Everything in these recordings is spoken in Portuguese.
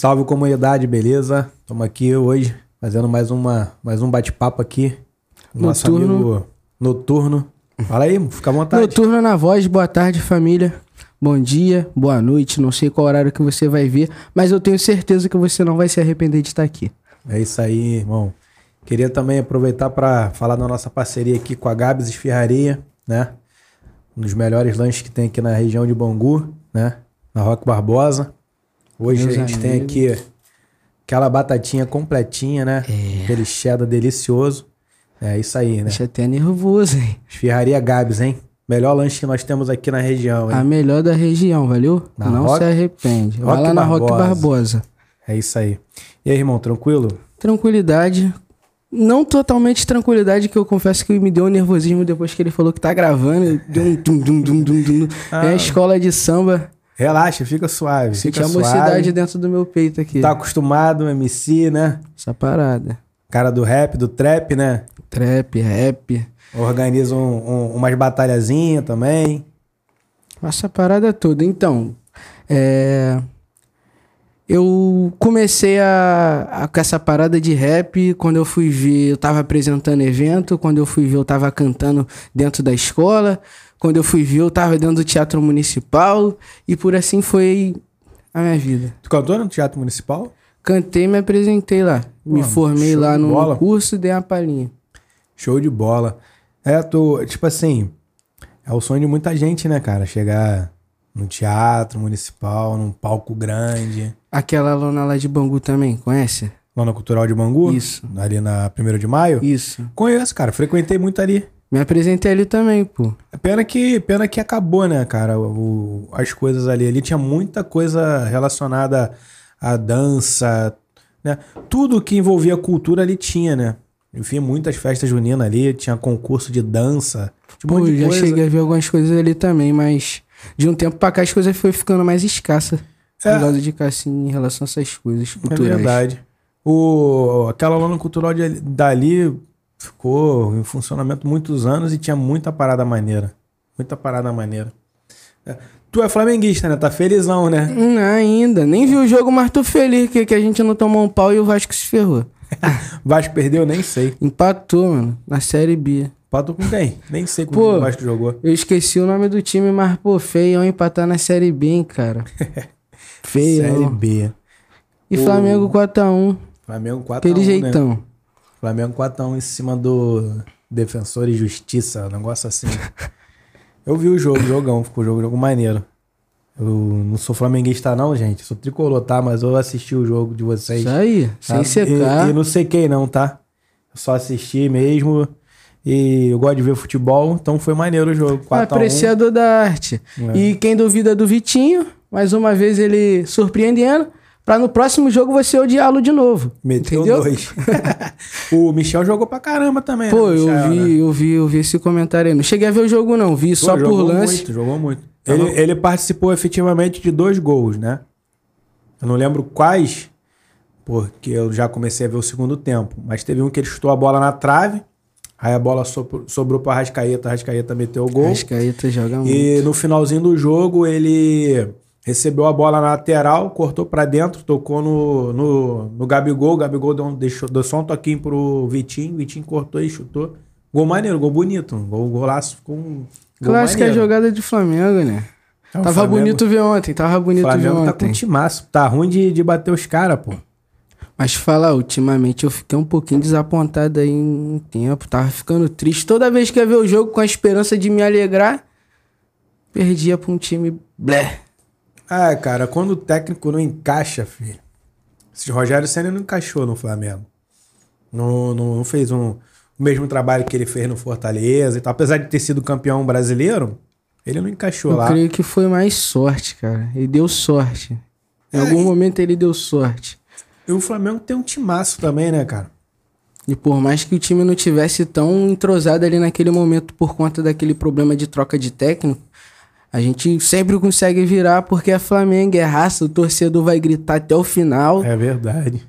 Salve comunidade, beleza? Estamos aqui hoje fazendo mais, uma, mais um bate-papo aqui. Nosso Noturno. amigo Noturno. Fala aí, fica à vontade. Noturno na voz, boa tarde, família. Bom dia, boa noite. Não sei qual horário que você vai ver, mas eu tenho certeza que você não vai se arrepender de estar aqui. É isso aí, irmão. Queria também aproveitar para falar da nossa parceria aqui com a Gabs Esfirraria, né? Um dos melhores lanches que tem aqui na região de Bangu, né? Na Roque Barbosa. Hoje Meus a gente tem amigos. aqui aquela batatinha completinha, né? É. Aquele cheddar delicioso. É isso aí, né? Deixa até nervoso, hein? Esfirraria Gabs, hein? Melhor lanche que nós temos aqui na região, hein? A melhor da região, valeu? Na não Roque- se arrepende. Vai Roque lá na Barbosa. Barbosa. É isso aí. E aí, irmão, tranquilo? Tranquilidade. Não totalmente tranquilidade, que eu confesso que me deu um nervosismo depois que ele falou que tá gravando. Deu um dum, dum, dum, dum, dum. Ah. É a escola de samba. Relaxa, fica suave. Senti Fica a mocidade dentro do meu peito aqui. Tá acostumado, MC, né? Essa parada. Cara do rap, do trap, né? Trap, rap. Organiza um, um- umas batalhazinhas também. Essa parada toda. Então, é... eu comecei a, a- com essa parada de rap. Quando eu fui ver, eu tava apresentando evento. Quando eu fui ver, eu tava cantando dentro da escola. Quando eu fui ver, eu tava dentro do teatro municipal. E por assim foi a minha vida. Tu cantou no Teatro Municipal? Cantei e me apresentei lá. me Pô, formei show lá no curso, dei uma palhinha. Show de bola. É, tu, tipo assim, é o sonho de muita gente, né, cara? Chegar no teatro municipal, num palco grande. Aquela lona lá de Bangu também, conhece? Lá no Cultural de Bangu? Isso. Ali na 1 de maio? Isso. Conheço, cara. Frequentei muito ali. Me apresentei ali também, pô. É Pena que, pena que acabou, né, cara? O- as coisas ali. Ali tinha muita coisa relacionada à dança, né? Tudo que envolvia cultura ali tinha, né? Eu vi muitas festas juninas ali, tinha concurso de dança. Um Pô, de já coisa. cheguei a ver algumas coisas ali também, mas de um tempo pra cá as coisas foi ficando mais escassas. É. Por causa de Cassim em relação a essas coisas É culturais. verdade. O, aquela lona cultural de, dali ficou em funcionamento muitos anos e tinha muita parada maneira. Muita parada maneira. É. Tu é flamenguista, né? Tá felizão, né? Hum, ainda. Nem vi o jogo, mas tô feliz que, que a gente não tomou um pau e o Vasco se ferrou. Vasco perdeu, nem sei. Empatou, mano, na Série B. Pato com quem? Nem sei com Pô. quem o Vasco jogou. Eu esqueci o nome do time, mas, pô, feio empatar na Série B, hein, cara. Feio. Série B. E O- Flamengo 4x1. Flamengo 4x1, Aquele né? Flamengo 4x1 em cima do Defensor e Justiça, um negócio assim. Eu vi o jogo, jogão, ficou jogo, jogo maneiro. Eu não sou flamenguista não, gente. Sou tricolor, tá? Mas eu assisti o jogo de vocês. Isso aí, tá? sem secar. E, e não sequei não, tá? Eu só assisti mesmo. E eu gosto de ver futebol, então foi maneiro o jogo. 4x1. Apreciador da arte. É. E quem duvida do Vitinho, mais uma vez ele surpreendendo, pra no próximo jogo você odiá-lo de novo. Meteu entendeu? dois. o Michel jogou pra caramba também. Pô, né, eu Michel, vi, né? eu vi, eu vi esse comentário aí. Não cheguei a ver o jogo, não. Vi Pô, só por jogou lance. Muito, jogou muito. Tá Ele, bom. ele participou efetivamente de dois gols, né? Eu não lembro quais, porque eu já comecei a ver o segundo tempo. Mas teve um que ele chutou a bola na trave, aí a bola sobrou, sobrou pra Rascaeta, a Rascaeta meteu o gol. Rascaeta joga muito. E no finalzinho do jogo ele recebeu a bola na lateral, cortou pra dentro, tocou no, no, no Gabigol. O Gabigol deu, um- deixou, deu só um toquinho pro Vitinho, Vitinho cortou e chutou. Gol maneiro, gol bonito. Gol, golaço com um gol Clássica maneiro. jogada de Flamengo, né? O tava Flamengo- bonito ver ontem, tava bonito ver Flamengo tá com ontem. um timaço. Tá ruim de, de bater os caras, pô. Mas falar, ultimamente eu fiquei um pouquinho desapontado aí em tempo. Tava ficando triste. Toda vez que ia ver o jogo com a esperança de me alegrar, perdia pra um time blé. Ah, cara, quando o técnico não encaixa, filho. Esse Rogério Senna não encaixou no Flamengo. Não, não, não fez um, o mesmo trabalho que ele fez no Fortaleza e tal. Apesar de ter sido campeão brasileiro, ele não encaixou Eu lá. creio que foi mais sorte, cara. Ele deu sorte. Em É, algum e- momento ele deu sorte. E o Flamengo tem um timaço também, né, cara? E por mais que o time não tivesse tão entrosado ali naquele momento por conta daquele problema de troca de técnico, a gente sempre consegue virar porque é Flamengo, é raça, o torcedor vai gritar até o final. É verdade.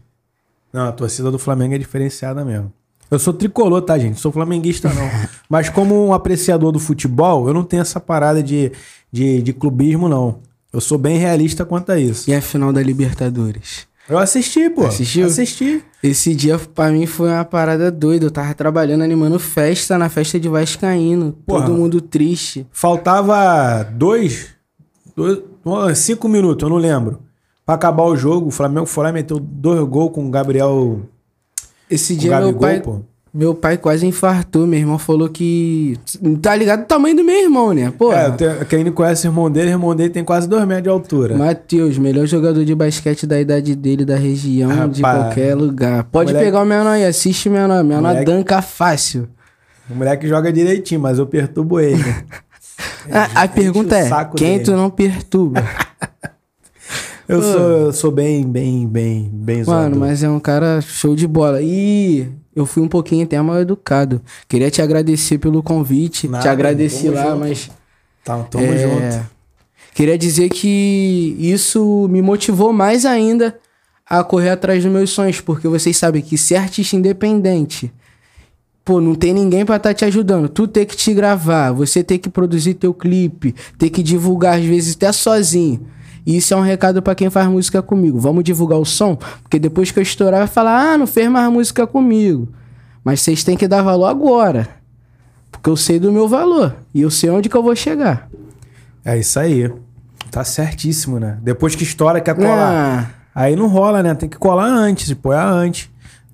Não, a torcida do Flamengo é diferenciada mesmo. Eu sou tricolor, tá, gente? Sou flamenguista, não. Mas como um apreciador do futebol, eu não tenho essa parada de, de, de clubismo, não. Eu sou bem realista quanto a isso. E a final da Libertadores. Eu assisti, pô. Assistiu? Assisti. Esse dia pra mim foi uma parada doida. Eu tava trabalhando, animando festa na festa de Vascaíno. Porra. Todo mundo triste. Faltava dois, dois. Cinco minutos, eu não lembro. Pra acabar o jogo, o Flamengo foi lá e meteu dois gols com o Gabriel. Esse dia meu Gabigol, pai, pô. Meu pai quase infartou. Meu irmão falou que. Tá ligado o tamanho do meu irmão, né? Pô, É, tem- quem não conhece o irmão dele, o irmão dele tem quase dois metros de altura. Matheus, melhor jogador de basquete da idade dele, da região, de Rapaz. qualquer lugar. Pode Moleque- pegar o menor aí, assiste o menor. Menor Moleque- danca fácil. O moleque joga direitinho, mas eu perturbo ele. A, a pergunta é: quem dele. tu não perturba? Eu sou, eu sou bem, bem, bem, bem Mano, zoador. mas é um cara show de bola. E eu fui um pouquinho até mal educado. Queria te agradecer pelo convite. Nada, te agradeci lá, junto. mas. Tá, tamo é, junto. Queria dizer que isso me motivou mais ainda a correr atrás dos meus sonhos, porque vocês sabem que ser artista independente, pô, não tem ninguém pra estar te ajudando. Tu ter que te gravar, você ter que produzir teu clipe, ter que divulgar às vezes até sozinho. E isso é um recado pra quem faz música comigo. Vamos divulgar o som, porque depois que eu estourar vai falar: "Ah, não fez mais música comigo". Mas vocês têm que dar valor agora. Porque eu sei do meu valor e eu sei onde que eu vou chegar. É isso aí. Tá certíssimo, né? Depois que estoura, quer colar. Ah, Aí não rola, né? Tem que colar antes, apoiar antes.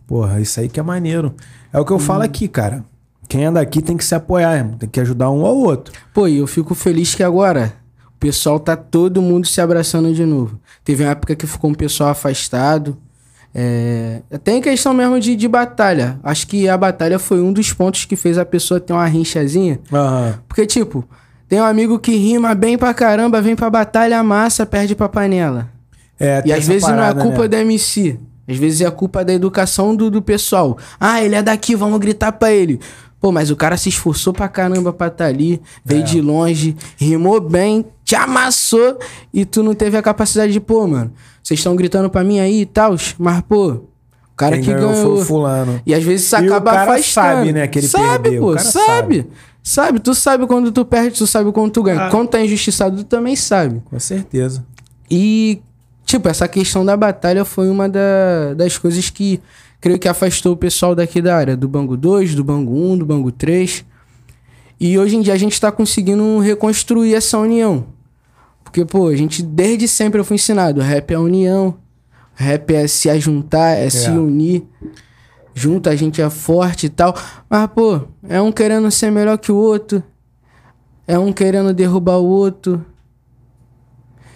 Porra, isso aí que é maneiro. É o que eu falo aqui, cara. Quem é daqui tem que se apoiar, irmão. Tem que ajudar um ao outro. Pô, e eu fico feliz que agora o pessoal tá todo mundo se abraçando de novo. Teve uma época que ficou um pessoal afastado. É... Até em questão mesmo de, de batalha. Acho que a batalha foi um dos pontos que fez a pessoa ter uma rinchazinha. Aham. Porque, tipo, tem um amigo que rima bem pra caramba, vem pra batalha, amassa, perde pra panela. É, E às vezes parada, não é culpa né? da MC. Às vezes é culpa da educação do, do pessoal. Ah, ele é daqui, vamos gritar pra ele. Pô, mas o cara se esforçou pra caramba pra tá ali, veio É. de longe, rimou bem, te amassou e tu não teve a capacidade de, pô, mano, vocês estão gritando pra mim aí e tal, mas, pô, o cara Quem que ganhou ganhou. foi o fulano. E às vezes isso E o acaba cara afastando. sabe, né, que ele sabe, perdeu. O pô, cara sabe. Sabe, tu sabe quando tu perde, tu sabe quando tu ganha. Ah. Quando tá injustiçado, tu também sabe. Com certeza. E, tipo, essa questão da batalha foi uma da- das coisas que creio que afastou o pessoal daqui da área, do Bangu 2, do Bangu 1, do Bangu 3. E hoje em dia a gente tá conseguindo reconstruir essa união. Porque, pô, a gente desde sempre eu fui ensinado, rap é união, rap é se ajuntar, é, se unir. Junto a gente é forte e tal. Mas, pô, é um querendo ser melhor que o outro. É um querendo derrubar o outro.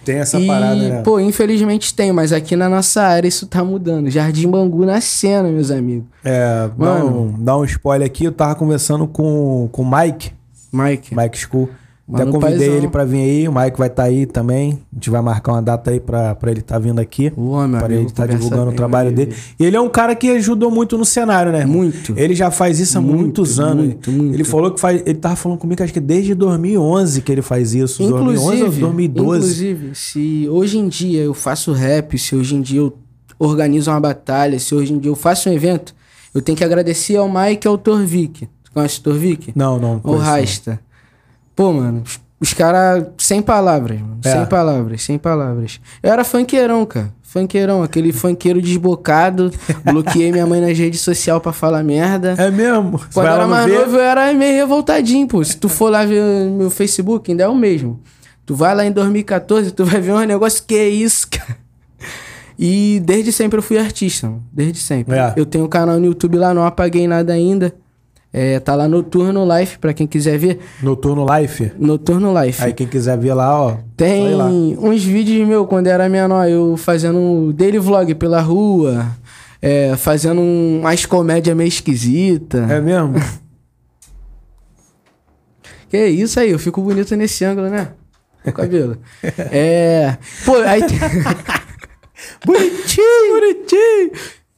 Tem essa e, parada, né? pô, infelizmente tem, mas aqui na nossa área isso tá mudando. Jardim Bangu na cena, meus amigos. É, Mano. dá um, dá um spoiler aqui. Eu tava conversando com, com o Mike, Mike. Mike School. Até convidei paizão. ele pra vir aí. O Mike vai estar aí também. A gente vai marcar uma data aí pra, pra ele estar vindo aqui. O homem, Pra amigo, ele estar conversa divulgando o bem, trabalho né, dele. E ele é um cara que ajudou muito no cenário, né? irmão? Muito. Ele já faz isso há Muito, muitos anos. muito, muito. Ele falou que faz. Ele tava falando comigo, acho que desde 2011 que ele faz isso. 2011 ou Inclusive, 2012. inclusive, se hoje em dia eu faço rap, se hoje em dia eu organizo uma batalha, se hoje em dia eu faço um evento, eu tenho que agradecer ao Mike e ao Torvik. Tu conhece o Torvik? Não, não. O. Rasta. Pô, mano, os, caras sem palavras, mano. É. Sem palavras, sem palavras. Eu era funkeirão, cara. Funkeirão, aquele funkeiro desbocado. bloqueei minha mãe nas redes sociais pra falar merda. É mesmo? Quando vai eu era mais ver? novo, eu era meio revoltadinho, pô. Se tu for lá ver meu Facebook, ainda é o mesmo. Tu vai lá em 2014, tu vai ver um negócio que é isso, cara. E desde sempre eu fui artista, mano. Desde sempre. É. Eu tenho um canal no YouTube lá, não apaguei nada ainda. É, tá lá Noturno Life, pra quem quiser ver. Noturno Life. Noturno Life. Aí quem quiser ver lá, ó. Tem lá. uns vídeos meu quando era menor, eu fazendo daily vlog pela rua, é, fazendo um- umas comédias meio esquisita. É mesmo? Que isso aí, eu fico bonito nesse ângulo, né? O cabelo. é. Pô, aí bonitinho, bonitinho.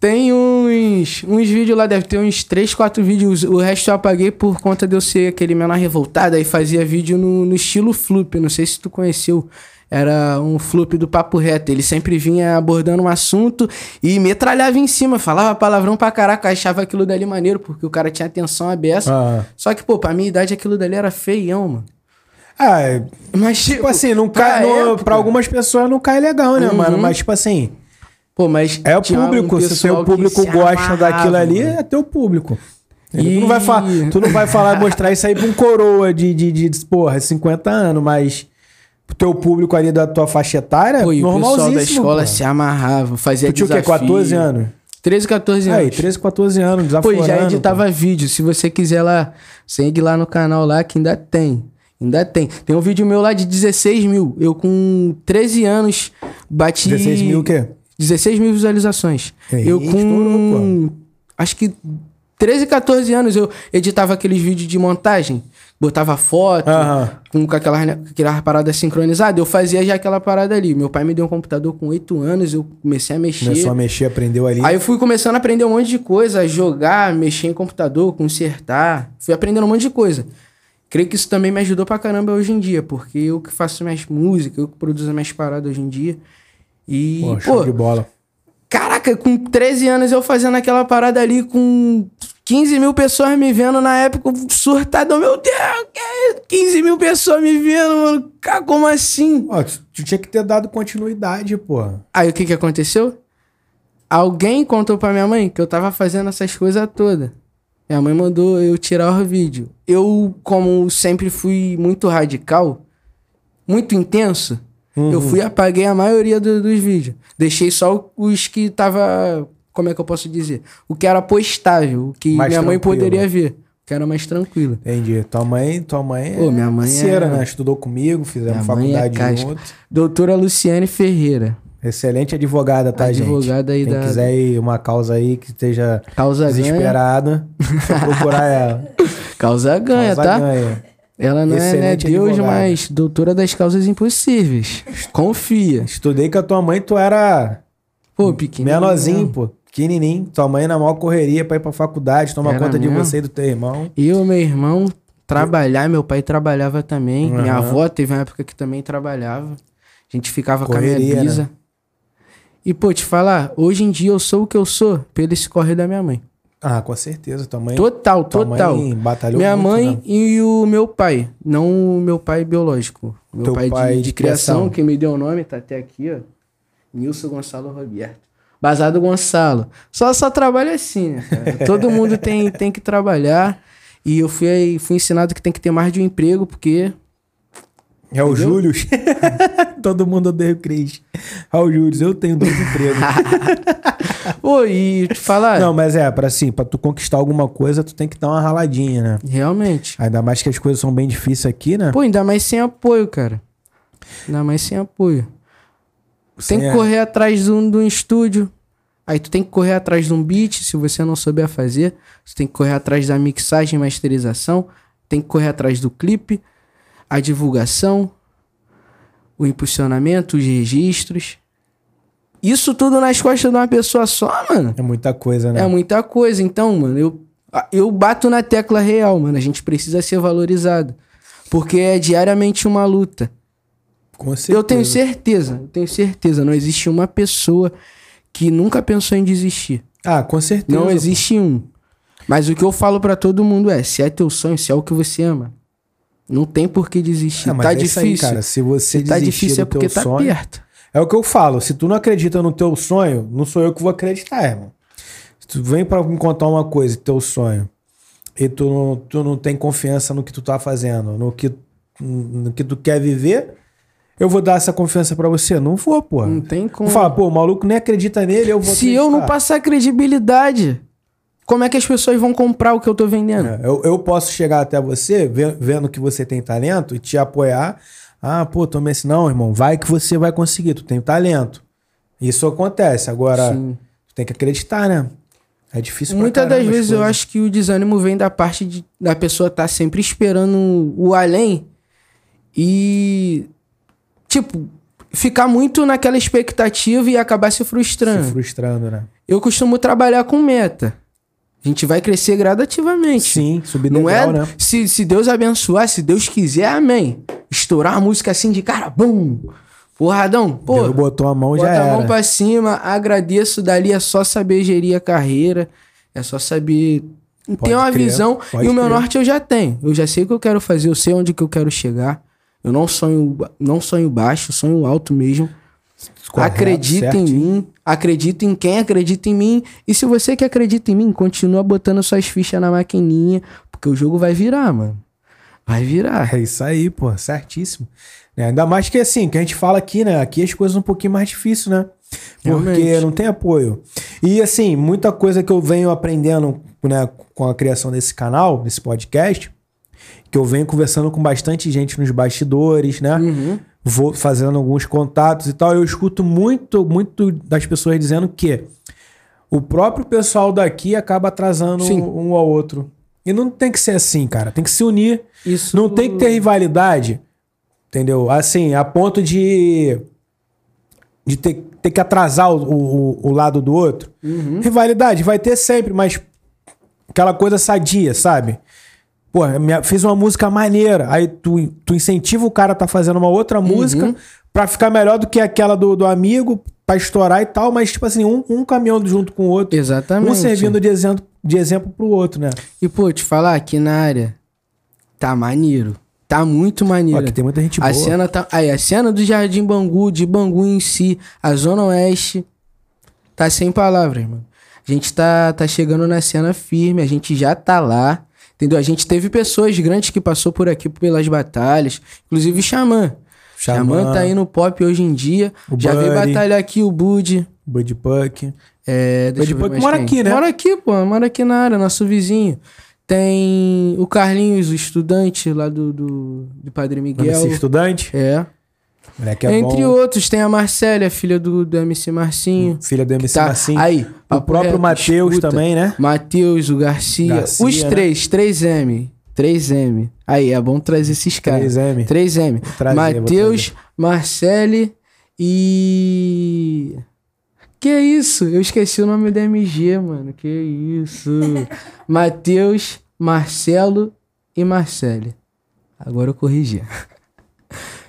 Tem uns, uns vídeos lá, deve ter uns 3, 4 vídeos. O resto eu apaguei por conta de eu ser aquele menor revoltado. Aí fazia vídeo no, no estilo Floop. Não sei se tu conheceu. Era um Floop do Papo Reto. Ele sempre vinha abordando um assunto e metralhava em cima. Falava palavrão pra caraca. Achava aquilo dali maneiro, porque o cara tinha atenção aberta. Ah. Só que, pô, pra minha idade aquilo dali era feião, mano. Ah, é- Mas, tipo assim, não pra cai. não- época- pra algumas pessoas não cai legal, né, Uhum. mano? Mas, tipo assim. Pô, mas. É o tinha um público, se que público gosta amarrava, daquilo ali, mano. é teu público. E- Tu, não vai falar, tu não vai falar, mostrar isso aí pra um coroa de, de, de, porra, 50 anos, mas pro teu público ali da tua faixa etária, Pô, e o pessoal da normalzíssimo. escola pô. se amarrava, fazia Tu tinha o quê? desafio. 14 anos? 13, 14 anos. Aí, 13, 14 anos, Pô, desaforando. e já editava vídeo. Se você quiser lá, segue lá no canal lá que ainda tem. Ainda tem. Tem um vídeo meu lá de 16 mil. Eu com 13 anos bati. 16 mil o quê? 16 mil visualizações. Aí, eu com. estourou, acho que 13, 14 anos eu editava aqueles vídeos de montagem. Botava foto, Aham. com, com aquela, aquela parada sincronizada. Eu fazia já aquela parada ali. Meu pai me deu um computador com 8 anos, eu comecei a mexer. Começou a mexer, aprendeu ali. Aí eu fui começando a aprender um monte de coisa, a jogar, mexer em computador, consertar. Fui aprendendo um monte de coisa. Creio que isso também me ajudou pra caramba hoje em dia, porque eu que faço minhas músicas, eu que produzo minhas paradas hoje em dia. E, Pô, pô, show de bola. caraca, com 13 anos eu fazendo aquela parada ali com 15 mil pessoas me vendo na época, surtado, meu Deus, que é 15 mil pessoas me vendo, mano. Cara, como assim? Ó, tu, tu tinha que ter dado continuidade, pô. Aí o que que aconteceu? Alguém contou pra minha mãe que eu tava fazendo essas coisas todas. Minha mãe mandou eu tirar o vídeo. Eu, como sempre fui muito radical, muito intenso, eu fui e apaguei a maioria do- dos vídeos. Deixei só os que tava. Como é que eu posso dizer? O que era postável, o que Mais minha mãe tranquilo. poderia ver. O que era mais tranquilo. Entendi. Tua mãe, tua mãe Pô, minha mãe parceira, é- né? Estudou comigo, fizemos mãe é faculdade casca. juntos. Doutora Luciane Ferreira. Excelente advogada, tá, gente? Advogada aí Quem da- quiser ir uma causa aí que esteja Causa desesperada, procurar ela. Causa ganha, Causa tá? ganha. Ela não é, né, Deus, advogada. mas doutora das causas impossíveis. Confia. Estudei com a tua mãe, tu era Pô, pequenininho. menorzinho, pô. Pequenininho. Tua mãe na maior correria pra ir pra faculdade, tomar Era conta de mesmo? você e do teu irmão. Eu, meu irmão, trabalhar. Meu pai trabalhava também. Minha Aham. avó teve uma época que também trabalhava. A gente ficava com a Correria, minha né? bisa. E, pô, te falar, hoje em dia eu sou o que eu sou pelo esse corre da minha mãe. Ah, com certeza. Tua mãe, Total, tua total. mãe batalhou Minha muito, mãe né? e o meu pai. Não o meu pai biológico. Meu pai, pai de, de de criação, criação. que me deu o nome, tá até aqui, ó. Nilson Gonçalo Roberto. Basado Gonçalo. Só só trabalha assim, né, cara? Todo mundo tem, tem que trabalhar. E eu fui, fui ensinado que tem que ter mais de um emprego, porque. É o Entendeu? Júlio. Todo mundo odeia o Cris. É o Júlio, eu tenho dois empregos. Pô, e te falar. Não, mas é, pra assim, pra tu conquistar alguma coisa, tu tem que dar uma raladinha, né? Realmente. Ainda mais que as coisas são bem difíceis aqui, né? Pô, ainda mais sem apoio, cara. Ainda mais sem apoio. Sem Tem que a- correr atrás de um, de um estúdio. Aí tu tem que correr atrás de um beat, se você não souber fazer. Tu tem que correr atrás da mixagem e masterização. Tem que correr atrás do clipe, a divulgação, o impulsionamento, os registros. Isso tudo nas costas de uma pessoa só, mano. É muita coisa, né? É muita coisa. Então, mano, eu, eu bato na tecla real, mano. A gente precisa ser valorizado. Porque é diariamente uma luta. Com certeza. Eu tenho certeza, eu tenho certeza. Não existe uma pessoa que nunca pensou em desistir. Ah, com certeza. Não existe um. Mas o que eu falo pra todo mundo é: se é teu sonho, se é o que você ama, não tem por que desistir. Ah, mas tá é isso aí, difícil. cara. Se você se tá desistir difícil é do teu porque tá sonho, perto. É o que eu falo. Se tu não acredita no teu sonho, não sou eu que vou acreditar, irmão. Se tu vem pra me contar uma coisa, teu sonho, e tu não, tu não tem confiança no que tu tá fazendo, no que, no que tu quer viver, eu vou dar essa confiança pra você? Não vou, pô. Não tem como. Vou falar, pô, o maluco nem acredita nele, eu vou Se eu não acreditar. passar credibilidade, como é que as pessoas vão comprar o que eu tô vendendo? É, Eu, eu posso chegar até você, ve- vendo que você tem talento, e te apoiar. Ah, pô, toma esse. Não, irmão, vai que você vai conseguir, tu tem talento. Isso acontece. Agora, Sim. tu tem que acreditar, né? É difícil Muitas das vezes eu acho que o desânimo vem da parte de, da pessoa estar sempre esperando o além e, tipo, ficar muito naquela expectativa e acabar se frustrando. Se frustrando, né? Eu costumo trabalhar com meta. A gente vai crescer gradativamente. Sim, subir Não é? né? Se, se Deus abençoar, se Deus quiser, amém. Estourar a música assim de cara, bum! Porradão, pô. Deus botou a mão, Bota já a mão era. pra cima, agradeço. Dali é só saber gerir a carreira, é só saber ter Pode uma crer, visão. E o meu norte eu já tenho. Eu já sei o que eu quero fazer, eu sei onde que eu quero chegar. Eu não sonho, não sonho baixo, sonho alto mesmo. Correto, acredita em certinho. mim, acredita em quem acredita em mim. E se você que acredita em mim, continua botando suas fichas na maquininha, porque o jogo vai virar, mano. Vai virar. É isso aí, pô, certíssimo. Né, Ainda mais que assim, que a gente fala aqui, né? Aqui as coisas um pouquinho mais difíceis, né? Porque Realmente. não tem apoio. E assim, muita coisa que eu venho aprendendo né, com a criação desse canal, desse podcast, que eu venho conversando com bastante gente nos bastidores, né? Uhum. Vou fazendo alguns contatos e tal. Eu escuto muito, muito das pessoas dizendo que o próprio pessoal daqui acaba atrasando Sim. um ao outro. E não tem que ser assim, cara. Tem que se unir. Isso Não tem que ter rivalidade, entendeu? Assim, a ponto de de ter, ter que atrasar o, o, o lado do outro. Rivalidade vai ter sempre, mas aquela coisa sadia, sabe? Pô, fiz uma música maneira, aí tu, tu incentiva o cara a tá fazendo uma outra música pra ficar melhor do que aquela do, do amigo, pra estourar e tal, mas tipo assim, um, um caminhando junto com o outro, Exatamente. um servindo de exemplo, de exemplo pro outro, né? E, pô, te falar, aqui na área tá maneiro. Tá muito maneiro. que tem muita gente boa. A cena tá. Aí, a cena do Jardim Bangu, de Bangu em si, a Zona Oeste, tá sem palavras, mano. A gente tá, tá chegando na cena firme, a gente já tá lá. Entendeu? A gente teve pessoas grandes que passou por aqui pelas batalhas, inclusive Xamã. Xamã. Xamã tá aí no pop hoje em dia. O já veio batalhar aqui o Bud. Bud Puck. É, Buddy Puck mora quem. aqui, né? Mora aqui, pô. Mora aqui na área, nosso vizinho. Tem o Carlinhos, o estudante lá do, do, do Padre Miguel. MC estudante. É. Moleque é Entre bom. outros, tem a Marcélia, filha do, do MC Marcinho. Filha do MC Tá, Marcinho. aí. o próprio reto, Matheus também, né? Matheus, o Garcia. Garcia, Os né? três, 3M. 3M. Aí, é bom trazer esses caras. 3M. 3M. trazer, vou Matheus, Marcele e. Que isso? Eu esqueci o nome da MG, mano. Que isso? Matheus, Marcelo e Marcele. Agora eu corrigi.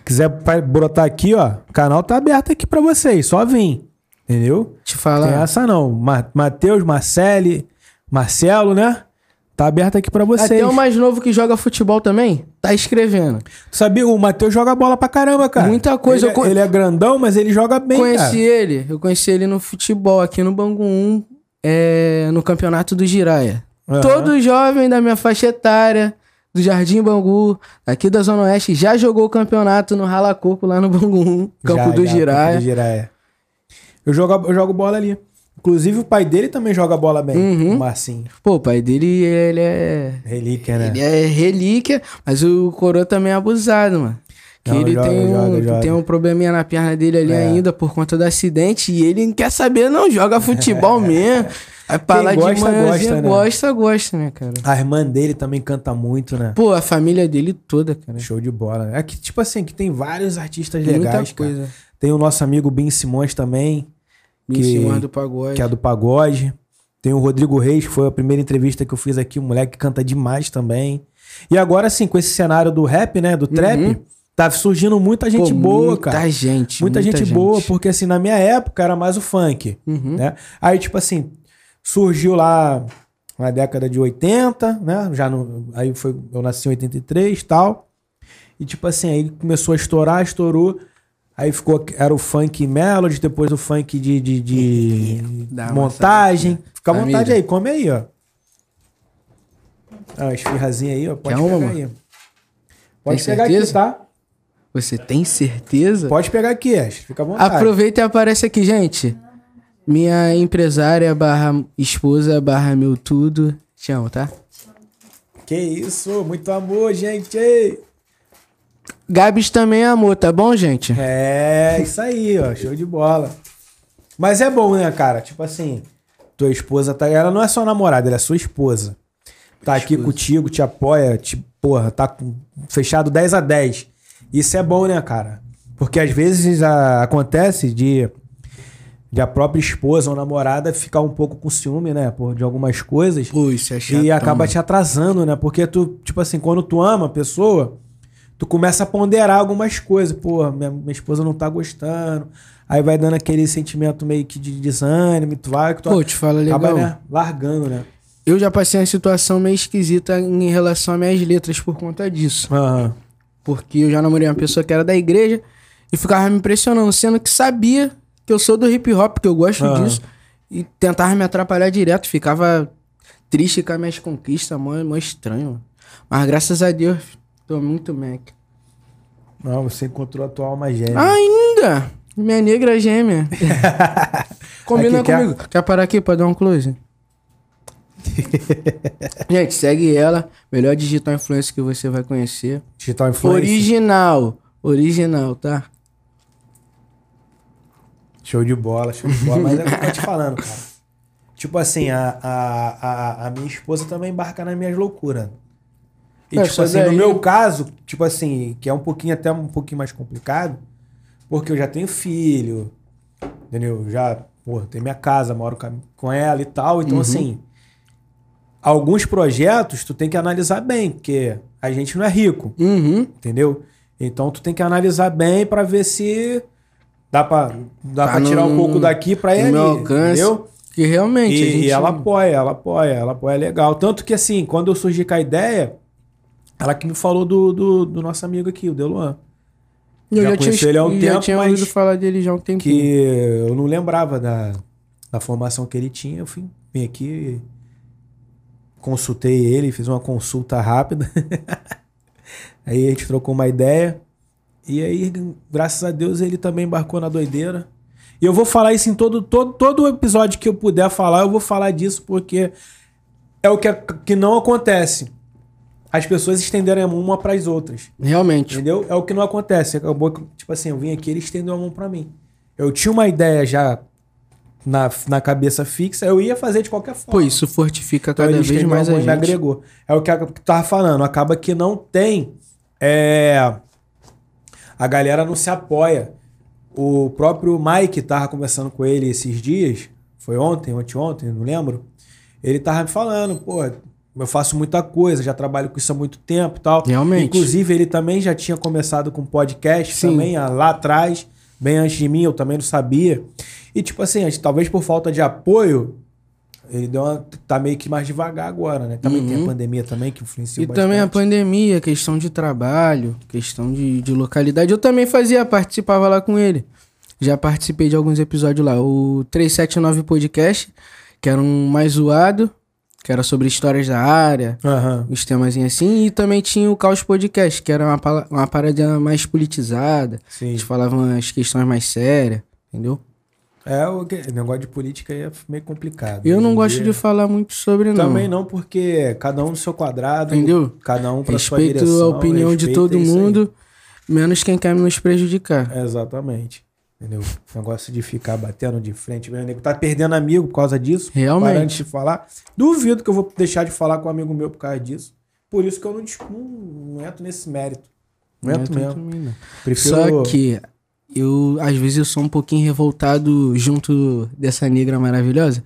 Quiser brotar aqui, ó, o canal tá aberto aqui pra vocês, só vim. Entendeu? Te Tem falar. essa não. Ma Matheus, Marcele, Marcelo, né? Tá aberto aqui pra vocês. Até o mais novo que joga futebol também tá escrevendo. Tu Sabia? O Matheus joga bola pra caramba, cara. Muita coisa. Ele, é, ele é grandão, mas ele joga bem, conheci cara. ele. Eu conheci ele no futebol aqui no Bangu 1, é, no campeonato do Giraia. Aham. Todo jovem da minha faixa etária, do Jardim Bangu, aqui da Zona Oeste, já jogou o campeonato no Ralacoco lá no Bangu 1, campo Já, do já, Giraia. Campo do Giraia. Eu jogo, eu jogo bola ali. Inclusive, o pai dele também joga bola bem, Uhum. o Marcinho. Pô, o pai dele, ele é. Relíquia, né? Ele é relíquia, mas o Coroa também é abusado, mano. Que Não, ele joga, tem, um, joga, joga. tem um probleminha na perna dele ali É. ainda por conta do acidente e ele não quer saber, não. Joga futebol mesmo. Aí pra Quem lá de gosta, manhãzinha, gosta, né? gosta, gosta, né, cara? A irmã dele também canta muito, né? Pô, a família dele toda, cara. Show de bola. É que, tipo assim, que tem vários artistas Tem legais, muita cara. coisa. Tem o nosso amigo Bin Simões também, Me que- ensinou do pagode. que é do pagode. Tem o Rodrigo Reis, que foi a primeira entrevista que eu fiz aqui, um moleque que canta demais também. E agora, assim, com esse cenário do rap, né, do trap, tá surgindo muita gente Pô, boa, muita cara. gente. Muita, gente, boa, porque assim, na minha época era mais o funk, Uhum. né? Aí, tipo assim, surgiu lá na década de 80, né? Já no, aí foi, eu nasci em 83 e tal. E tipo assim, aí começou a estourar, estourou. Aí ficou, era o funk melody, depois o funk de, de, de uma montagem. Fica à vontade aí, come aí, ó. Ah, esfirrazinha aí, ó. Pode Quer uma, pegar mano? aí. Pode Tem pegar aqui, tá? Você tem certeza? Pode pegar aqui, Ash. Fica à vontade. Aproveita e aparece aqui, gente. Minha empresária barra esposa barra meu tudo. Te amo, tá? Que isso, muito amor, gente. Gabs também é amor, tá bom, gente? É, isso aí, ó, show de bola. Mas é bom, né, cara? Tipo assim, tua esposa tá. Ela não é só namorada, ela é sua esposa. Tá aqui Esposa. contigo, te apoia, te, porra, tá com- fechado 10 a 10. Isso é bom, né, cara? Porque às vezes a- acontece de, de a própria esposa ou namorada ficar um pouco com ciúme, né, por, de algumas coisas. Pô, isso é chato. E acaba te atrasando, né? Porque tu, tipo assim, quando tu ama a pessoa, tu começa a ponderar algumas coisas. Pô, minha, minha esposa não tá gostando. Aí vai dando aquele sentimento meio que de desânimo, tu vai, que tu Pô, te fala legal. acaba, né, largando, né? Eu já passei uma situação meio esquisita em relação às minhas letras por conta disso. Aham. Porque eu já namorei uma pessoa que era da igreja E ficava me impressionando, sendo que sabia que eu sou do hip hop, que eu gosto disso. E tentava me atrapalhar direto, ficava triste com as minhas conquistas, mó, mó estranho. mano. Mas graças a Deus, tô muito Mac. Não, você encontrou a tua alma gêmea. Ainda! Minha negra gêmea. Combina Aqui, quer- comigo. Quer parar aqui pra dar um close? Gente, segue ela. Melhor digital influencer que você vai conhecer. Digital influencer. Original. Original, tá? Show de bola, show de bola. Mas é o que eu tô te falando, cara. Tipo assim, a, a, a, a minha esposa também embarca nas minhas loucuras. E, tipo assim, no daí- meu caso, tipo assim, que é um pouquinho, até um pouquinho mais complicado, porque eu já tenho filho, entendeu? Já, pô, tenho minha casa, moro com ela e tal. Então, assim, alguns projetos tu tem que analisar bem, porque a gente não é rico Uhum. entendeu? Então tu tem que analisar bem pra ver se dá pra dá Tá para tirar um pouco daqui no ele, alcance. entendeu? Que realmente E, gente... e ela apoia, ela apoia, ela apoia legal. Tanto que assim, quando eu surgi com a ideia, ela que me falou do, do, do nosso amigo aqui, o Deluan. Eu já já, tinha, conheci ele há um já tempo, tinha ouvido falar dele já há um tempo. Que eu não lembrava da, da formação que ele tinha. Eu fui, vim aqui, consultei ele, fiz uma consulta rápida. aí a gente trocou uma ideia. E aí, graças a Deus, ele também embarcou na doideira. E eu vou falar isso em todo, todo, todo episódio que eu puder falar, eu vou falar disso, porque é o que, que não acontece. As pessoas estenderem a mão uma para as outras. Realmente. Entendeu? É o que não acontece. Acabou que, tipo assim, eu vim aqui, ele estendeu a mão pra mim. Eu tinha uma ideia já na, na cabeça fixa, eu ia fazer de qualquer forma. Pô, isso fortifica Então cada ele vez mais a me gente. agregou. É o que eu tava falando. Acaba que não tem. É, a galera não se apoia. O próprio Mike tava conversando com ele esses dias. Foi ontem, ontem, ontem, não lembro. Ele tava me falando, pô, eu faço muita coisa, já trabalho com isso há muito tempo e tal. Realmente. Inclusive, ele também já tinha começado com podcast Sim. também, lá atrás, bem antes de mim, eu também não sabia. E, tipo assim, que talvez por falta de apoio, ele deu uma, tá meio que mais devagar agora, né? Também tem a pandemia também que influenciou Uhum. E também a bastante. pandemia, questão de trabalho, questão de, de localidade. Eu também fazia, participava lá com ele. Já participei de alguns episódios lá. O 379 Podcast, que era um mais zoado, que era sobre histórias da área, Aham. os temas assim. E também tinha o Caos Podcast, que era uma, uma parada mais politizada. A Sim. gente falava umas questões mais sérias, entendeu? É, o negócio de política aí é meio complicado. Eu não gosto de falar muito sobre, não. Também não, porque cada um no seu quadrado. Entendeu? Cada um pra sua Respeito direção. a opinião de todo aí. mundo, menos quem quer nos prejudicar. Exatamente. Entendeu? Negócio de ficar batendo de frente. Meu nego tá perdendo amigo por causa disso. Realmente. Parando de falar. Duvido que eu vou deixar de falar com um amigo meu por causa disso. Por isso que eu não, não, não entro nesse mérito. Não entro Eu mesmo. também não. Prefiro... Só que eu, às vezes, eu sou um pouquinho revoltado junto dessa negra maravilhosa.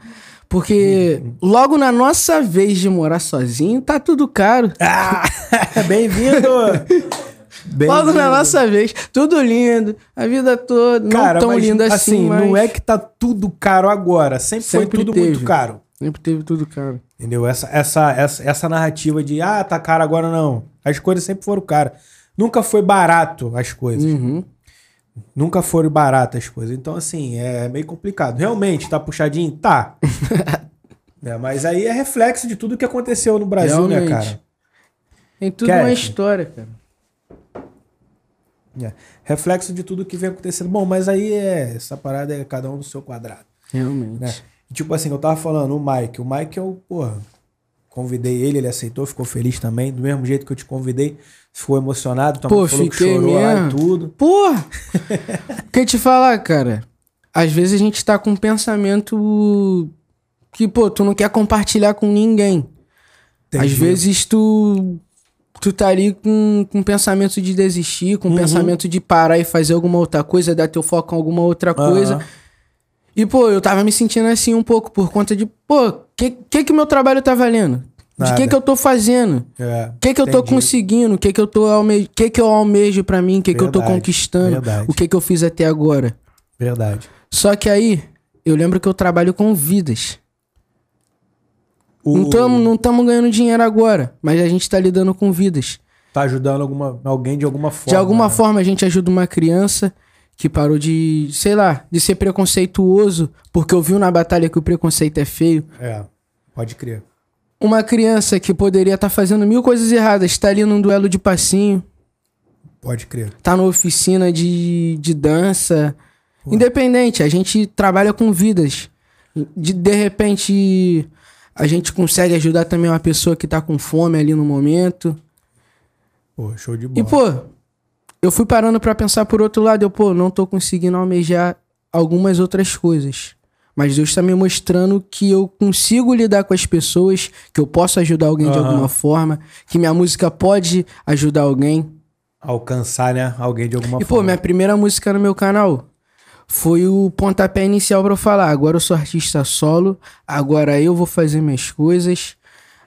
Porque logo na nossa vez de morar sozinho, tá tudo caro. Ah! Bem-vindo! Logo na nossa vez, tudo lindo, a vida toda, não tão linda assim, mas não é que tá tudo caro agora. Sempre, Sempre foi tudo teve. muito caro. sempre teve tudo caro. Entendeu? Essa, essa, essa, essa narrativa de, ah, tá caro agora não. As coisas sempre foram caras. Nunca foi barato as coisas. Uhum. Nunca foram baratas as coisas. Então, assim, é meio complicado. Realmente, tá puxadinho? Tá. É, mas aí é reflexo de tudo que aconteceu no Brasil, né, Realmente. cara? Tem tudo uma história, cara. É. Reflexo de tudo que vem acontecendo. Bom, mas aí é. Essa parada é cada um no seu quadrado. Realmente. né? E, tipo assim, eu tava falando, o Mike. O Mike, eu, porra, convidei ele, ele aceitou, ficou feliz também. Do mesmo jeito que eu te convidei, ficou emocionado. Também Pô, falou que chorou lá e mesmo. tudo. Porra! Quer te falar, cara? Às vezes a gente tá com um pensamento que, pô, tu não quer compartilhar com ninguém. Às Entendi. vezes tu, tu tá ali com, com pensamento de desistir, Uhum. com pensamento de parar e fazer alguma outra coisa, dar teu foco em alguma outra coisa. E, pô, eu tava me sentindo assim um pouco por conta de, pô, o que, que que meu trabalho tá valendo? De Nada. que que eu tô fazendo? É, O que que eu tô conseguindo? O que que eu tô alme... que que eu almejo pra mim? O que que eu tô conquistando? verdade. O que que eu fiz até agora? Verdade. Só que aí, eu lembro que eu trabalho com vidas. O, Não estamos não tamo ganhando dinheiro agora, mas a gente tá lidando com vidas. Tá ajudando alguma, alguém de alguma forma. De alguma né? forma a gente ajuda uma criança que parou de, sei lá, de ser preconceituoso porque ouviu na batalha que o preconceito é feio. É, pode crer. Uma criança que poderia estar fazendo mil coisas erradas, está ali num duelo de passinho, Pode crer. tá na oficina de, de dança. Independente, a gente trabalha com vidas. De, de repente, a gente consegue ajudar também uma pessoa que tá com fome ali no momento. Pô, show de E, bola. pô, eu fui parando pra pensar por outro lado. Eu, pô, não tô conseguindo almejar algumas outras coisas. Mas Deus tá me mostrando que eu consigo lidar com as pessoas, que eu posso ajudar alguém de Aham. alguma forma, que minha música pode ajudar alguém. Alcançar, né? Alguém de alguma E, pô, forma. minha primeira música no meu canal foi o pontapé inicial pra eu falar. Agora eu sou artista solo, agora eu vou fazer minhas coisas,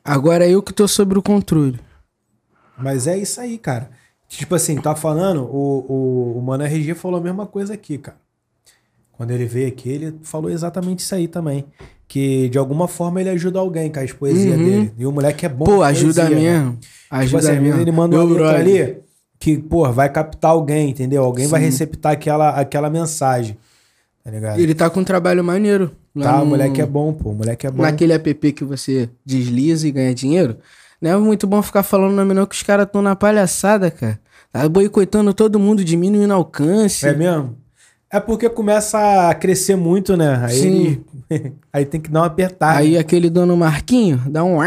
agora eu que tô sobre o controle. Mas é isso aí, cara. Tipo assim, tá falando, o, o, o Mano RG falou a mesma coisa aqui, cara. Quando ele veio aqui, ele falou exatamente isso aí também. Que de alguma forma ele ajuda alguém com as poesias Uhum. dele. E o moleque é bom. Pô, ajuda poesia, né? mesmo. Tipo Ajuda assim, às vezes mesmo. ele manda uma letra ali que, pô, vai captar alguém, entendeu? Alguém vai Sim. receptar aquela, aquela mensagem. Tá ligado? Ele tá com um trabalho maneiro. Tá, no- moleque é bom, pô. Moleque é bom. Naquele app que você desliza e ganha dinheiro. Não é muito bom ficar falando nome não que os caras tão na palhaçada, cara. Tá boicotando todo mundo, diminuindo alcance. É mesmo? É porque começa a crescer muito, né? Aí, Sim. ele- aí tem que dar uma apertada. Aí aquele dono Marquinho dá um...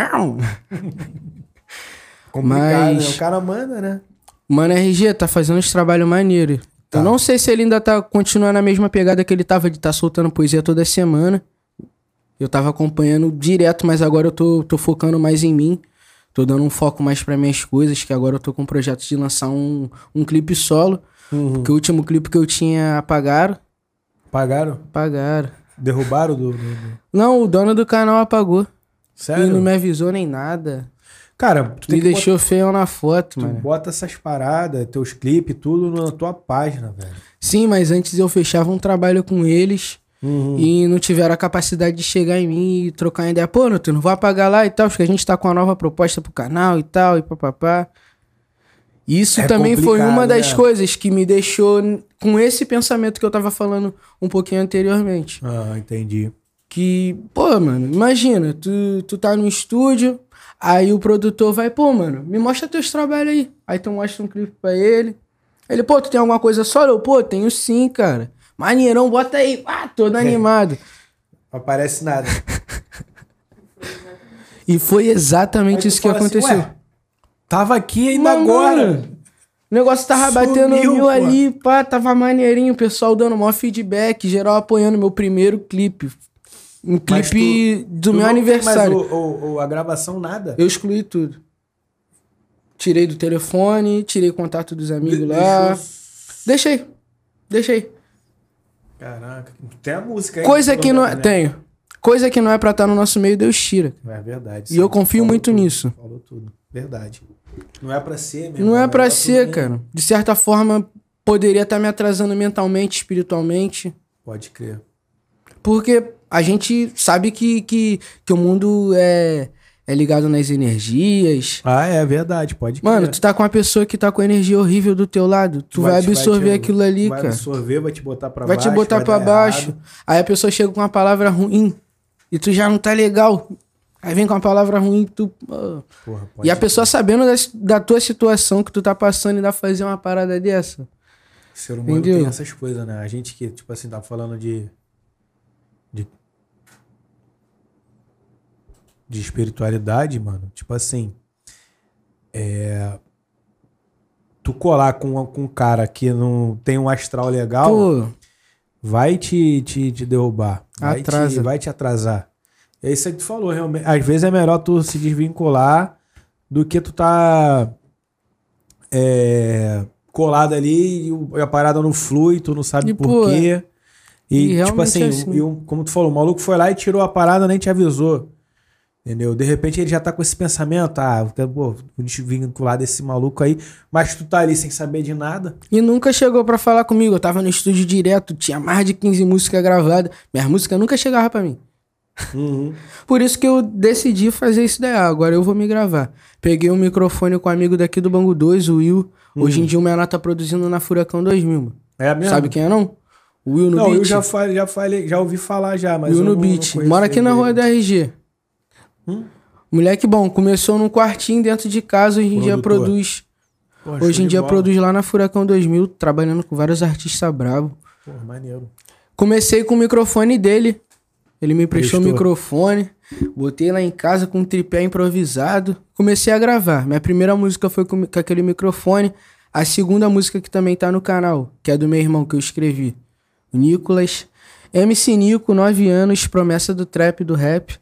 Complicado, mas- né? O cara manda, né? Mano, RG tá fazendo uns trabalhos maneiros. Tá. Eu não sei se ele ainda tá continuando na mesma pegada que ele tava de tá soltando poesia toda semana. Eu tava acompanhando direto, mas agora eu tô, tô focando mais em mim. Tô dando um foco mais para minhas coisas, que agora eu tô com um projeto de lançar um, um clipe solo. Uhum. Que o último clipe que eu tinha apagaram. Pagaram? Apagaram. Derrubaram do. do- do- Não, o dono do canal apagou. Sério? E não me avisou nem nada. Cara, tu Me deixou feio na foto, botar, tu mano. bota essas paradas, teus clipes, tudo na tua página, velho. Sim, mas antes eu fechava um trabalho com eles. Uhum. E não tiveram a capacidade de chegar em mim e trocar ideia. Pô, Nuto, não vou apagar lá e tal, porque a gente tá com uma nova proposta pro canal e tal, e papapá. Isso É também foi uma das né? coisas que me deixou com esse pensamento que eu tava falando um pouquinho anteriormente. Ah, entendi. Que, pô, mano, imagina, tu, tu tá no estúdio, aí o produtor vai, pô, mano, me mostra teus trabalhos aí. Aí tu mostra um clipe pra ele. Ele, pô, tu tem alguma coisa solo? Eu, pô, tenho sim, cara. Maneirão, bota aí. Ah, todo animado. Não aparece nada. E foi exatamente isso que assim, aconteceu. "Ué, tava aqui ainda Mas, agora. mano, O negócio tava Sumiu, batendo mil pô. ali, pá, tava maneirinho, o pessoal dando maior feedback, geral apoiando meu primeiro clipe. Um Mas clipe do Tu meu aniversário. mais o- o- o- a gravação, nada. Eu excluí tudo. Tirei do telefone, tirei contato dos amigos De- lá. deixou- Deixei. Deixei. Caraca, tem a música aí. Coisa que não é. né? Tenho. Coisa que não é pra estar no nosso meio, Deus tira. É verdade. E eu confio Falou muito tudo, nisso. Falou tudo. Verdade. Não é pra ser mesmo. Não é pra negócio ser, cara. De certa forma, poderia estar me atrasando mentalmente, espiritualmente. Pode crer. Porque a gente sabe que, que, que o mundo é, é ligado nas energias. Ah, é verdade, pode crer. Mano, tu tá com uma pessoa que tá com energia horrível do teu lado. Tu, vai, te- absorver te- aquilo ali, vai cara. absorver, vai te botar pra vai baixo. te botar pra baixo. errado. Aí a pessoa chega com uma palavra ruim e tu já não tá legal. Aí vem com uma palavra ruim e tu. Porra, pode E a pessoa sabendo das- da, tua situação que tu tá passando e ainda fazer uma parada dessa. O ser humano Entendeu? tem essas coisas, né? A gente que, tipo assim, tá falando de. De espiritualidade, mano. Tipo assim. É. Tu colar com, com um cara que não tem um astral legal, Pô, vai te, te, te derrubar. Vai Atrasa. Te, vai te atrasar. É isso aí que tu falou, realmente. Às vezes é melhor tu se desvincular do que tu tá é, colado ali e a parada não flui, tu não sabe E, por pô, quê. E, e tipo assim, é assim. e como tu falou, o maluco foi lá e tirou a parada, nem te avisou. Entendeu? De repente ele já tá com esse pensamento, ah, pô, vou desvincular desse maluco aí, mas tu tá ali sem saber de nada. E nunca chegou pra falar comigo. Eu tava no estúdio direto, tinha mais de 15 músicas gravadas. Minhas músicas nunca chegavam pra mim. Por isso que eu decidi fazer isso daí. Ah, agora eu vou me gravar. Peguei um microfone com um amigo daqui do Bangu 2, o Will. Hoje em dia o Menor tá produzindo na Furacão 2000, mano. É mesmo? Sabe quem é não? O Will no Não, Beat. eu já falei, já falei, já ouvi falar já, mas Will no não, Beat. não Mora aqui na rua da. RG. Hum? Moleque bom, começou num quartinho dentro de casa, hoje em dia Produtor. produz. Pô, Hoje em dia bola. produz lá na Furacão 2000, trabalhando com vários artistas bravos. Pô, maneiro. Comecei com o microfone dele. Ele me emprestou o microfone. Botei lá em casa com um tripé improvisado. Comecei a gravar. Minha primeira música foi com, com aquele microfone. A segunda música que também tá no canal, que é do meu irmão que eu escrevi. O Nicolas. MC Nico, 9 anos, promessa do trap, do rap.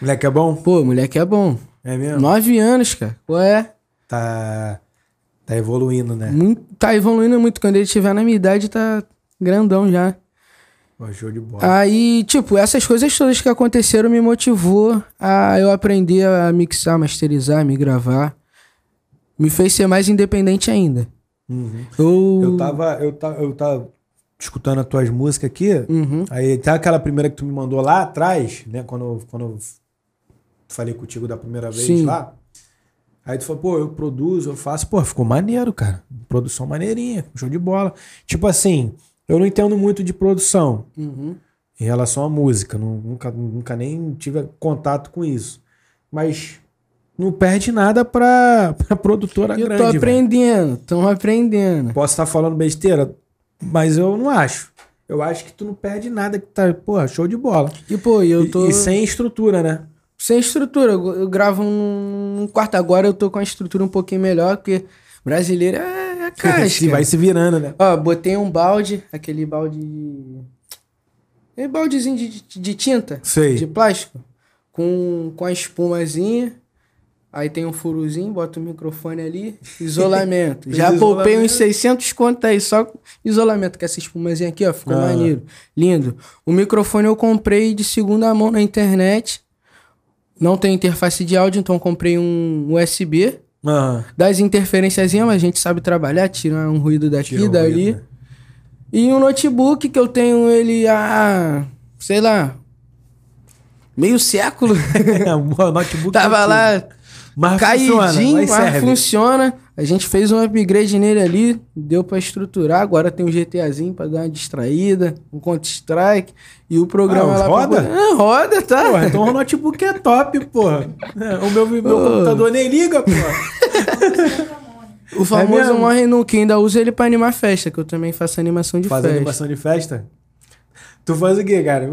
Moleque é bom? Pô, moleque é bom. É mesmo? 9 anos, cara. Pô, é. Tá, tá evoluindo, né? Muito, tá evoluindo muito. Quando ele tiver na minha idade, tá grandão já. Pô, show de bola. Aí, tipo, essas coisas todas que aconteceram me motivou a eu aprender a mixar, masterizar, me gravar. Me fez ser mais independente ainda. Uhum. Eu... Eu tava, eu tava, eu tava escutando as tuas músicas aqui. Uhum. Aí tá aquela primeira que tu me mandou lá atrás, né? Quando, quando falei contigo da primeira vez Sim. lá. Aí tu falou, pô, eu produzo, eu faço. Pô, ficou maneiro, cara. Produção maneirinha, show de bola. Tipo assim, eu não entendo muito de produção Uhum. em relação à música. nu- Nunca, nunca nem tive contato com isso. Mas não perde nada pra, pra produtora Eu grande. tô velho. aprendendo, tô aprendendo. Posso estar falando besteira, mas eu não acho. Eu acho que tu não perde nada, que tá, porra, show de bola. E, pô, eu E- tô E, sem estrutura, né? Sem estrutura. Eu, eu gravo num, num quarto. Agora eu tô com a estrutura um pouquinho melhor, porque brasileiro é, é. Se vai se virando, né? Ó, botei um balde, aquele balde. de- Aquele baldezinho de, de, de tinta. Sei. De plástico. Com, com a espumazinha. Aí tem um furozinho, bota o microfone ali. Isolamento. Já poupei uns 600 conto aí, só isolamento. Com essa espumazinha aqui, ó. Ficou Ah. maneiro. Lindo. O microfone eu comprei de segunda mão na internet. Não tem interface de áudio, então eu comprei um USB. Aham. Das interferências, mas a gente sabe trabalhar, tira um ruído daqui Tira e dali. ruído, né? E um notebook que eu tenho ele há, sei lá, meio século. o notebook Tava é lá mas funciona, caidinho, mas mas serve. funciona. A gente fez um upgrade nele ali, deu pra estruturar. Agora tem um GTAzinho pra dar uma distraída, um Counter-Strike. E o programa Ah, lá... roda? Pra... É, roda, tá? Porra, então o notebook é top, porra. É, O meu, meu computador nem liga, porra. O famoso mesmo? Morre no que ainda usa ele pra animar festa, que eu também faço animação de Faz festa. animação de festa? Tu faz o quê, cara?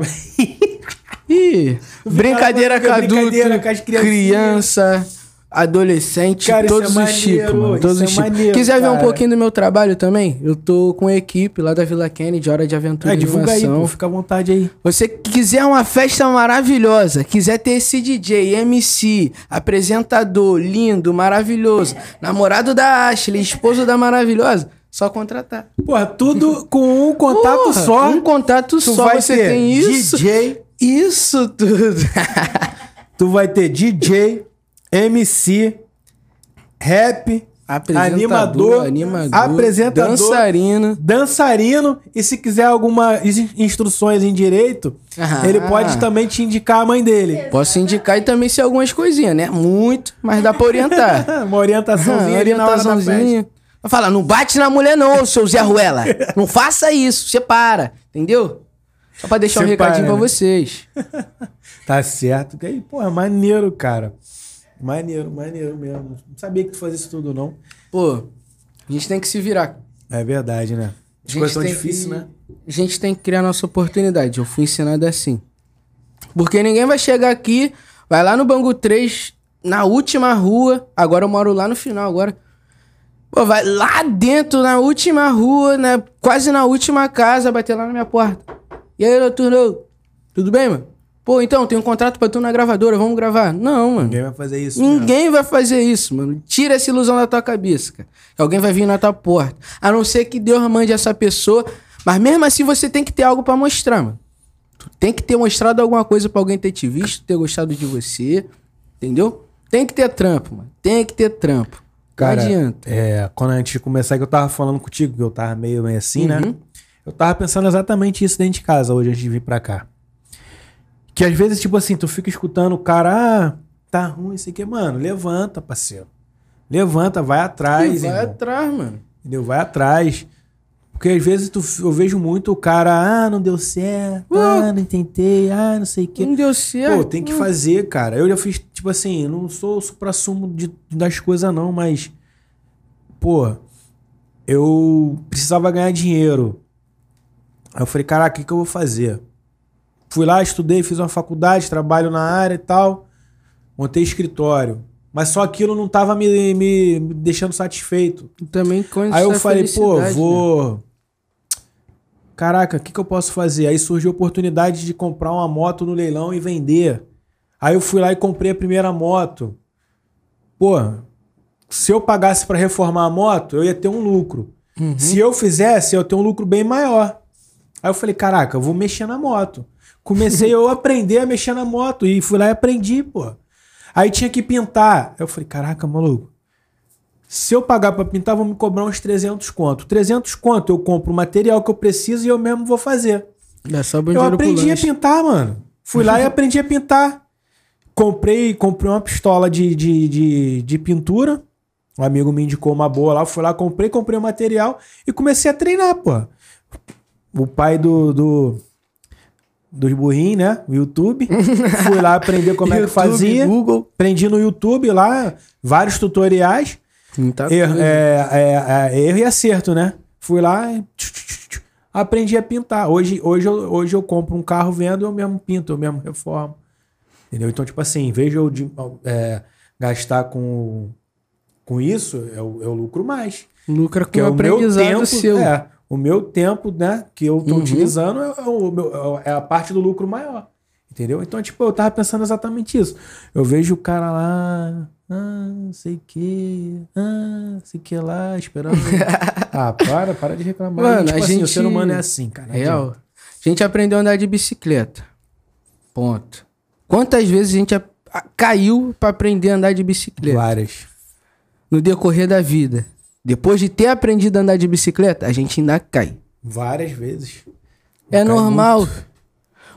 Ih, brincadeira com adulto, Brincadeira com criança, adolescente, Cara, todos é os tipos, mano. Todos isso os é tipos. Quiser ver um cara. pouquinho do meu trabalho também? Eu tô com a equipe lá da Vila Kennedy, Hora de Aventura É, e divulga aí, pô. Fica à vontade aí. Você quiser uma festa maravilhosa, quiser ter esse DJ, MC, apresentador, lindo, maravilhoso, namorado da Ashley, esposo da maravilhosa, só contratar. Porra, tudo com um contato Porra, só. Um contato Tu só, vai você ter tem isso. DJ, Isso tudo. tu vai ter DJ, MC, rap, Apresentador, Animador, animador, apresentador, dançarino. dançarino e se quiser algumas in- instruções em direito, Ah. ele pode também te indicar a mãe dele. Posso indicar e também ser algumas coisinhas, né? Muito, mas dá pra orientar. Uma orientaçãozinha festa. Orientaçãozinha. Vai falar, não bate na mulher não, seu Zé Ruela. Não faça isso, separa, entendeu? Só pra deixar um Separa, recadinho pra né? vocês. Tá certo. E aí, porra, maneiro, cara. Maneiro, maneiro mesmo. Não sabia que tu fazia isso tudo, não. Pô, a gente tem que se virar. É verdade, né? As coisas tem difíceis, que- né? A gente tem que criar nossa oportunidade. Eu fui ensinado assim. Porque ninguém vai chegar aqui, vai lá no Bangu 3, na última rua. Agora eu moro lá no final, agora. Pô, vai lá dentro, na última rua, né? quase na última casa, bater lá na minha porta. E aí, doutor, tudo bem, mano? Pô, então, tem um contrato pra tu na gravadora, vamos gravar. Não, mano. Ninguém vai fazer isso. Ninguém vai fazer isso, mano. Tira essa ilusão da tua cabeça, cara. Que alguém vai vir na tua porta. A não ser que Deus mande essa pessoa. Mas mesmo assim você tem que ter algo pra mostrar, mano. Tu tem que ter mostrado alguma coisa pra alguém ter te visto, ter gostado de você. Entendeu? Tem que ter trampo, mano. Tem que ter trampo. Cara, não adianta. É, quando a gente começar, que eu tava falando contigo, que eu tava meio, meio assim, né? Uhum. Eu tava pensando exatamente isso dentro de casa hoje, antes de vir pra cá. Que às vezes, tipo assim, tu fica escutando o cara, ah, tá ruim isso aqui. Mano, levanta, parceiro. Levanta, vai atrás, vai irmão. atrás, mano. Entendeu? Vai atrás. Porque às vezes tu, eu vejo muito o cara, ah, não deu certo, ah, não tentei, ah, não sei o quê. Não deu certo. Pô, tem que fazer, cara. Eu já fiz, tipo assim, não sou o supra-sumo das coisas, não, mas. Pô, eu precisava ganhar dinheiro. Aí eu falei, caraca, o que, que eu vou fazer? Fui lá, estudei, fiz uma faculdade, trabalho na área e tal. Montei escritório. Mas só aquilo não tava me, me, me deixando satisfeito. Também com Aí eu falei, pô, né? vou. Caraca, o que, que eu posso fazer? Aí surgiu a oportunidade de comprar uma moto no leilão e vender. Aí eu fui lá e comprei a primeira moto. Pô, se eu pagasse para reformar a moto, eu ia ter um lucro. Uhum. Se eu fizesse, eu ia ter um lucro bem maior. Aí eu falei, caraca, eu vou mexer na moto. Comecei eu a aprender a mexer na moto e fui lá e aprendi, pô. Aí tinha que pintar. Eu falei, caraca, maluco. Se eu pagar pra pintar, vão me cobrar uns 300 conto. 300 conto eu compro o material que eu preciso e eu mesmo vou fazer. Bom Eu aprendi a pintar, mano. Fui lá e aprendi a pintar. Comprei, comprei uma pistola de, de, de, de pintura. Um amigo me indicou uma boa lá. Fui lá, comprei, comprei o material e comecei a treinar, pô. O pai do, do dos burrinhos, né? O YouTube. Fui lá aprender como é que YouTube, fazia. Google. Aprendi no YouTube lá, vários tutoriais. Erro, é, é, é, erro e acerto, né? Fui lá e aprendi a pintar. Hoje, hoje, eu, hoje eu compro um carro, vendo, eu mesmo pinto, eu mesmo reformo. Entendeu? Então, tipo assim, em vez de eu é, gastar com, com isso, eu, eu lucro mais. Lucra com Porque o aprendizado tempo, seu. é, o meu tempo, né, que eu tô Uhum. utilizando é, o meu- é a parte do lucro maior. Entendeu? Então, tipo, eu tava pensando exatamente isso. Eu vejo o cara lá, ah, não sei o que, ah, não sei o que lá, esperando. ah, para, para de reclamar. Mano, tipo a assim, o gente- ser humano é assim, cara. Real. adianta. A gente aprendeu a andar de bicicleta. Ponto. Quantas vezes a gente a- caiu pra aprender a andar de bicicleta? Várias. No decorrer da vida. Depois de ter aprendido a andar de bicicleta, a gente ainda cai. Várias vezes. É normal. muito.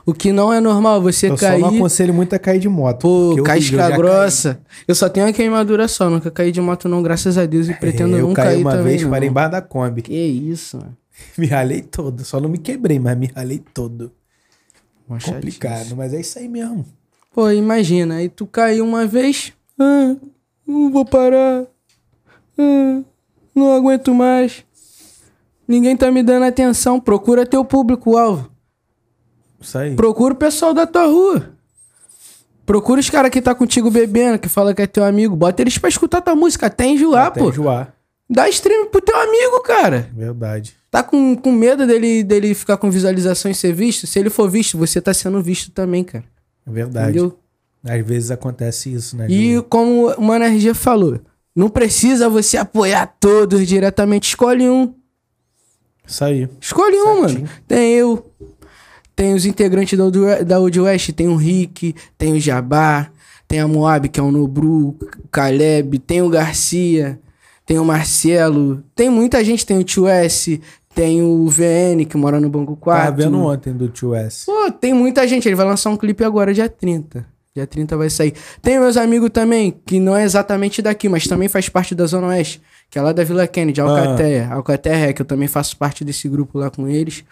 O que não é normal, você Eu cair. só não aconselho muito a cair de moto. Pô, eu- eu casca já caí. grossa. Eu só tenho uma queimadura só, nunca caí de moto não, graças a Deus, e pretendo É, eu não caí cair uma também vez, não. parei embaixo da Kombi. Que isso, mano. Me ralei todo. Só não me quebrei, mas me ralei todo. Chatice. Complicado, mas é isso aí mesmo. Pô, imagina, aí tu caiu uma vez, ah, não vou parar, ah, não aguento mais. Ninguém tá me dando atenção, procura teu público-alvo. Isso aí. Procura o pessoal da tua rua. Procura os caras que tá contigo bebendo, que fala que é teu amigo. Bota eles pra escutar tua música até enjoar, Até pô. enjoar. Dá stream pro teu amigo, cara. Verdade. Tá com, com medo dele, dele ficar com visualização e ser visto? Se ele for visto, você tá sendo visto também, cara. É Verdade. Entendeu? Às vezes acontece isso, né? E como o Mano RG falou, não precisa você apoiar todos diretamente. Escolhe um. Isso aí. Escolhe um, mano. Tem eu. Tem os integrantes da da Audio West. Tem o Rick. Tem o Jabá. Tem a Moab, que é o Nobru. O Caleb. Tem o Garcia. Tem o Marcelo. Tem muita gente. Tem o Tio S. Tem o VN, que mora no Banco 4. Tava vendo ontem do Tio S. Pô, tem muita gente. Ele vai lançar um clipe agora, dia 30. Dia 30 vai sair. Tem meus amigos também, que não é exatamente daqui, mas também faz parte da Zona Oeste, que é lá da Vila Kennedy, Alcateia. Alcateia, que eu também faço parte desse grupo lá com eles.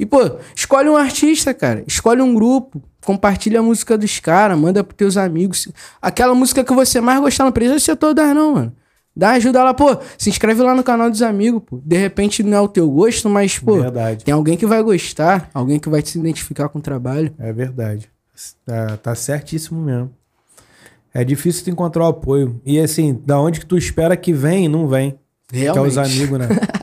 E, pô, escolhe um artista, cara. Escolhe um grupo. Compartilha a música dos caras, manda pros teus amigos. Aquela música que você mais gostar, não precisa ser todas, não, mano. Dá ajuda lá, pô. Se inscreve lá no canal dos amigos, pô. De repente não é o teu gosto, mas, pô, Verdade. tem alguém que vai gostar, alguém que vai se identificar com o trabalho. É verdade. Tá, tá certíssimo mesmo. É difícil tu encontrar o apoio. E assim, da onde que tu espera que vem, não vem. Que é os amigos, né?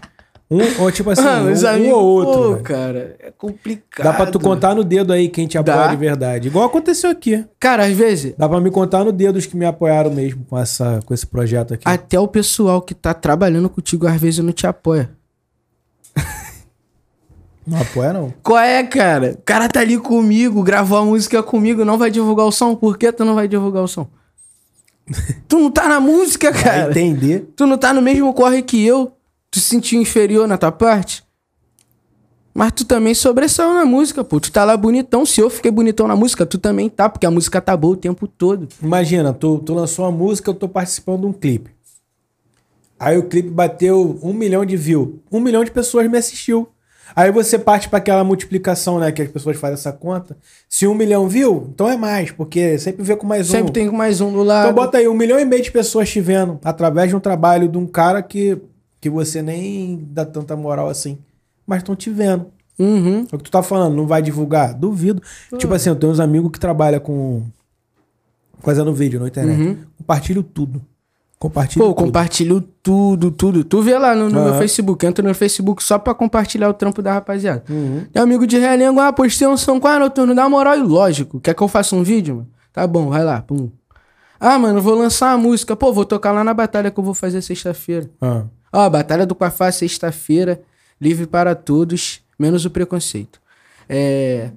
Um, ou tipo assim, um, um amigos, ou outro. pô, velho. cara, é complicado. Dá pra tu contar no dedo aí quem te apoia Dá. de verdade. Igual aconteceu aqui. Cara, às vezes, Dá pra me contar no dedo os que me apoiaram mesmo com, essa, com esse projeto aqui. até o pessoal que tá trabalhando contigo, às vezes, não te apoia. Não apoia, não. Qual é, cara? O cara tá ali comigo, gravou a música comigo, não vai divulgar o som? Por que tu não vai divulgar o som? tu não tá na música, Vai cara. entender. Tu não tá no mesmo corre que eu. Tu se sentiu inferior na tua parte. Mas tu também sobressaiu na música, pô. Tu tá lá bonitão. Se eu fiquei bonitão na música, tu também tá, porque a música tá boa o tempo todo. Imagina, tu, tu lançou uma música, eu tô participando de um clipe. Aí o clipe bateu um milhão de views. Um milhão de pessoas me assistiu. Aí você parte para aquela multiplicação, né? Que as pessoas fazem essa conta. Se um milhão viu, então é mais, porque sempre vê com mais um. Sempre tem mais um do lado. Então bota aí um milhão e meio de pessoas te vendo através de um trabalho de um cara que, que você nem dá tanta moral assim. Mas estão te vendo. Uhum. É o que tu tá falando, não vai divulgar? Duvido. Tipo assim, eu tenho uns amigos que trabalham com. fazendo vídeo na internet. Uhum. Compartilho tudo. Compartilho Pô, tudo. compartilho tudo, tudo. Tu vê lá no, no meu Aham. Facebook, entra no Facebook só pra compartilhar o trampo da rapaziada. Uhum. Tem amigo de Realengo, ah, postei um São Qual noturno, dá moral e lógico. Quer que eu faça um vídeo, mano? Tá bom, vai lá, pum. Ah, mano, vou lançar uma música. Pô, vou tocar lá na batalha que eu vou fazer sexta-feira. Ah. Ó, Batalha do Quafá, sexta-feira, livre para todos, menos o preconceito. É.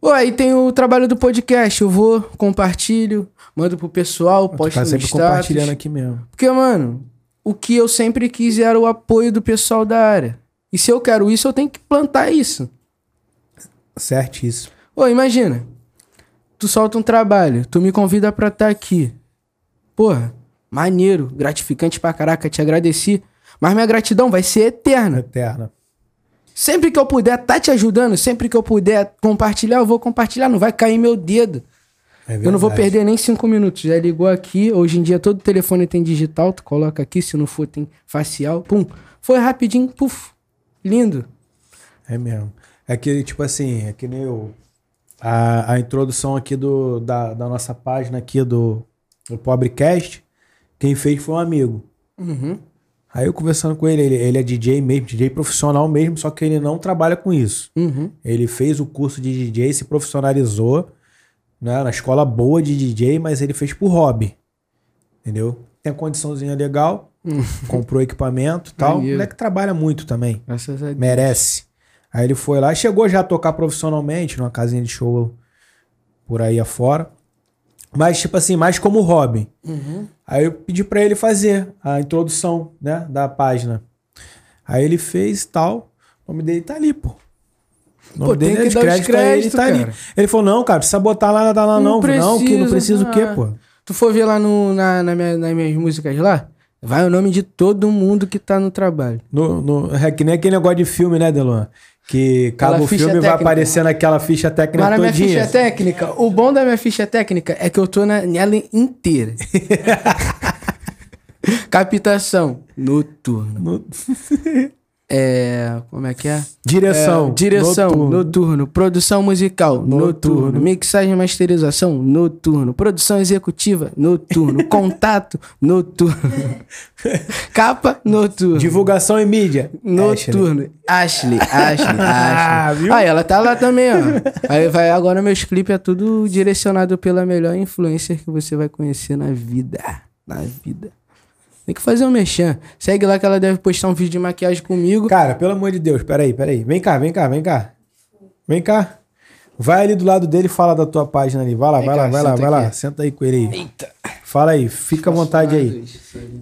Pô, aí tem o trabalho do podcast. Eu vou, compartilho, mando pro pessoal, posto tá no sempre status. compartilhando aqui mesmo. Porque, mano, o que eu sempre quis era o apoio do pessoal da área. E se eu quero isso, eu tenho que plantar isso. Certíssimo. Ô, imagina. Tu solta um trabalho, tu me convida pra estar aqui. Porra, maneiro, gratificante pra caraca, te agradeci. Mas minha gratidão vai ser eterna. Eterna. Sempre que eu puder tá te ajudando, sempre que eu puder compartilhar, eu vou compartilhar, não vai cair meu dedo. É Eu não vou perder nem cinco minutos. Já ligou aqui, hoje em dia todo telefone tem digital, tu coloca aqui, se não for tem facial, pum. Foi rapidinho, puf. Lindo. É mesmo. É que, tipo assim, é que nem eu. A, a introdução aqui do, da, da nossa página aqui do, do Pobrecast, quem fez foi um amigo. Uhum. Aí eu conversando com ele, ele, ele é DJ mesmo, DJ profissional mesmo, só que ele não trabalha com isso. Uhum. Ele fez o curso de DJ, se profissionalizou, né, na escola boa de DJ, mas ele fez por hobby. Entendeu? Tem a condiçãozinha legal, comprou equipamento e tal. O Maneiro. moleque trabalha muito também. Merece. Aí ele foi lá, chegou já a tocar profissionalmente numa casinha de show por aí afora. Mas, tipo assim, mais como hobby. Uhum. Aí eu pedi pra ele fazer a introdução, né, da página. Aí ele fez tal. O nome dele tá ali, pô. O nome Pô, tem dele é que de dar crédito, créditos, tá ali. cara. Ele falou, não, cara, precisa botar lá, tá lá não. Não Não, que não precisa, precisa o quê, ah. pô? Tu for ver lá no, na, na minha- nas minhas músicas lá, vai o nome de todo mundo que tá no trabalho. No, no, é que nem aquele negócio de filme, né, Delon? Que acaba o filme e vai técnica. aparecendo aquela ficha técnica Mas na minha todinha. ficha técnica, o bom da minha ficha técnica é que eu tô na, nela inteira. Captação, noturno. No- É. Como é que é? Direção. É, direção, noturno. noturno. Produção musical, noturno. Noturno. Mixagem e masterização, noturno. Produção executiva, noturno. Contato, noturno. Capa, noturno. Divulgação e mídia. Noturno. Ashley, Ashley, Ah, Ashley. viu? Aí ela tá lá também, ó. Aí vai agora meus clipes é tudo direcionado pela melhor influencer que você vai conhecer na vida. Na vida. Tem que fazer um mexão. Segue lá que ela deve postar um vídeo de maquiagem comigo. Cara, pelo amor de Deus, peraí, peraí. Vem cá, vem cá, vem cá. Vem cá. Vai ali do lado dele e fala da tua página ali. Vai lá, Vem vai cá, lá, vai lá, vai lá. aqui. Senta aí com ele aí. Eita. Fala aí, fica à vontade aí.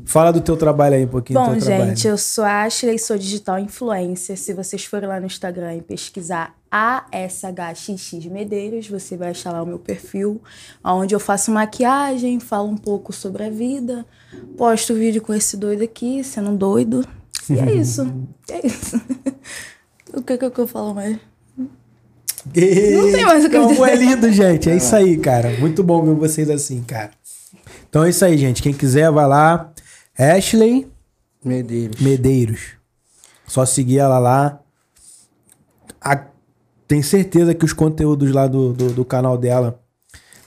Fala do teu trabalho aí um pouquinho. do Bom, teu trabalho. gente, eu sou a Ashley, sou digital influencer. Se vocês forem lá no Instagram e pesquisar ASHXX Medeiros, você vai achar lá o meu perfil, onde eu faço maquiagem, falo um pouco sobre a vida, posto vídeo com esse doido aqui, sendo doido. E é isso. É isso. o que, que, que eu falo mais? Não tem mais o que eu dizer. é lindo, gente. É isso aí, cara. Muito bom ver vocês assim, cara. Então é isso aí, gente. Quem quiser, vai lá. Ashley Medeiros. Medeiros. Só seguir ela lá. A- Tem certeza que os conteúdos lá do, do, do canal dela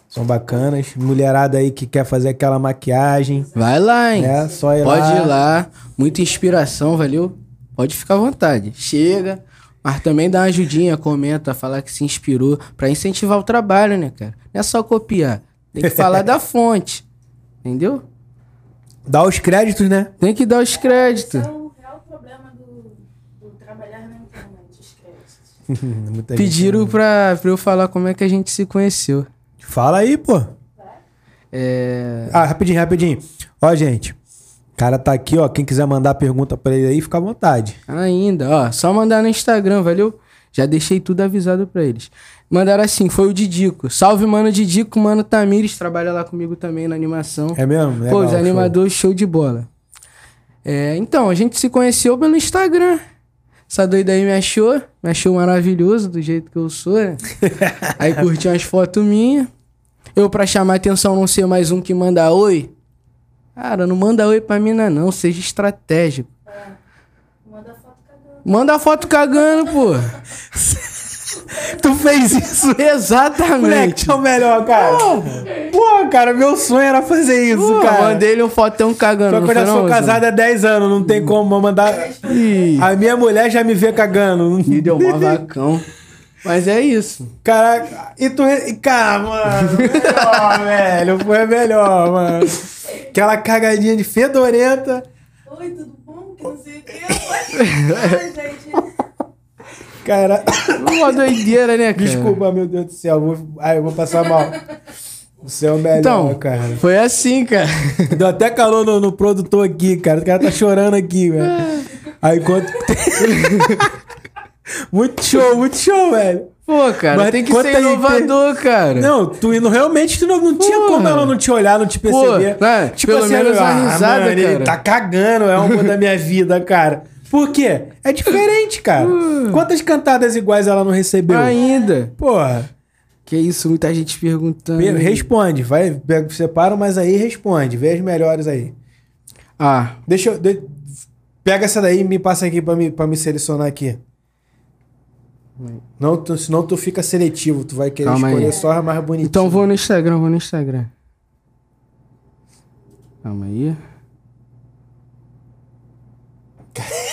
são bacanas. Mulherada aí que quer fazer aquela maquiagem. Vai lá, hein? É, só ir Pode lá. ir lá. Muita inspiração, valeu? Pode ficar à vontade. Chega. Mas também dá uma ajudinha, comenta, falar que se inspirou pra incentivar o trabalho, né, cara? Não é só copiar. Tem que falar da fonte. Entendeu? Dá os créditos, né? Tem que dar os créditos. o real problema do, trabalhar na internet, os créditos. Muita gente- Pediram pra, pra eu falar como é que a gente se conheceu. Fala aí, pô. É. Ah, rapidinho, rapidinho. Ó, gente. O cara tá aqui, ó. Quem quiser mandar pergunta pra ele aí, fica à vontade. Ainda, ó, só mandar no Instagram, valeu? Já deixei tudo avisado pra eles. Mandaram assim, foi o Didico. Salve, mano Didico, mano Tamires, trabalha lá comigo também na animação. É mesmo? Legal, Pô, os show. animadores, show de bola. É, então, a gente se conheceu pelo Instagram. Essa doida aí me achou, me achou maravilhoso do jeito que eu sou, né? aí curtiu umas fotos minhas. Eu, pra chamar atenção, não ser mais um que manda oi. Cara, não manda oi pra mina, não. Seja estratégico. Manda foto cagando. Manda a foto cagando, pô. Tu fez isso? Exatamente. Moleque, é o melhor, cara. Pô, cara, meu sonho era fazer isso, Pô, cara. mandei ele um fotão cagando. Só que eu já sou casado há 10 anos, não tem como mandar. Ih, A minha mulher já me vê cagando. me deu mó vacão. Mas é isso. Caraca, e tu. Cara, mano, melhor, velho. Foi melhor, mano. Aquela cagadinha de fedorenta. Oi, tudo bom? Que não sei o que. Ai, gente. Cara, Uma doideira, né, cara? desculpa, meu Deus do céu. Vou... Ai, eu vou passar mal. Você é o melhor, Então, cara. foi assim, cara. Deu até calor no, no produtor aqui, cara. O cara tá chorando aqui, velho. Aí quanto. muito show, muito show, velho. Pô, cara, Mas tem que ser inovador, cara. Não, tu indo realmente tu não, não tinha como ela não te olhar, não te Pô, perceber. né? Pelo menos uma risada, mano, ele cara. tá cagando, é um da minha vida, cara. Por quê? É diferente, cara. Quantas cantadas iguais ela não recebeu? Ainda. Porra. Que isso, muita gente perguntando. Pe- Responde, vai, separa, mas aí responde. Vê as melhores aí. Ah, Deixa eu. de- pega essa daí e me passa aqui pra me, pra me selecionar aqui. Não, tu, senão tu fica seletivo, tu vai querer Calma aí. escolher só a mais bonitinha. então vou no Instagram, vou no Instagram. Calma aí.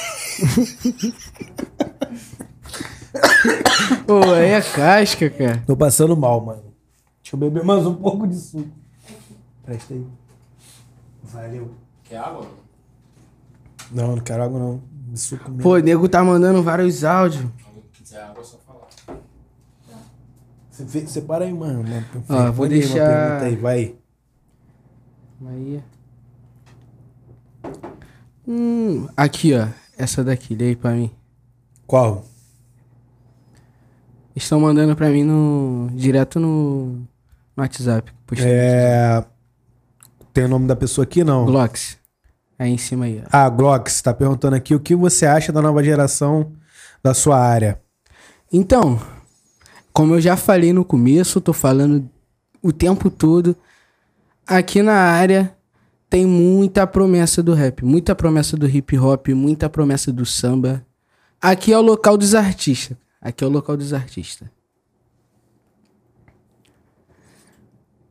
Pô, aí é casca, cara. Tô passando mal, mano. Deixa eu beber mais um pouco de suco. Presta aí. Valeu. Quer água? Não, não quero água não. De suco mesmo. Pô, o nego tá mandando vários áudios. Se quiser água, é só falar. Você fe- Separa aí, mano. Uma- Ó, vou deixar- Uma pergunta aí, vai. Aí. Hum, aqui, ó. Essa daqui, lê aí pra mim. Qual? Estão mandando pra mim no. direto no. no WhatsApp. É... Tem o nome da pessoa aqui, não? Glocks. Aí em cima aí, ó. Ah, Glocks, tá perguntando aqui o que você acha da nova geração da sua área. Então, como eu já falei no começo, tô falando o tempo todo. Aqui na área tem muita promessa do rap, muita promessa do hip hop, muita promessa do samba. Aqui é o local dos artistas. Aqui é o local dos artistas.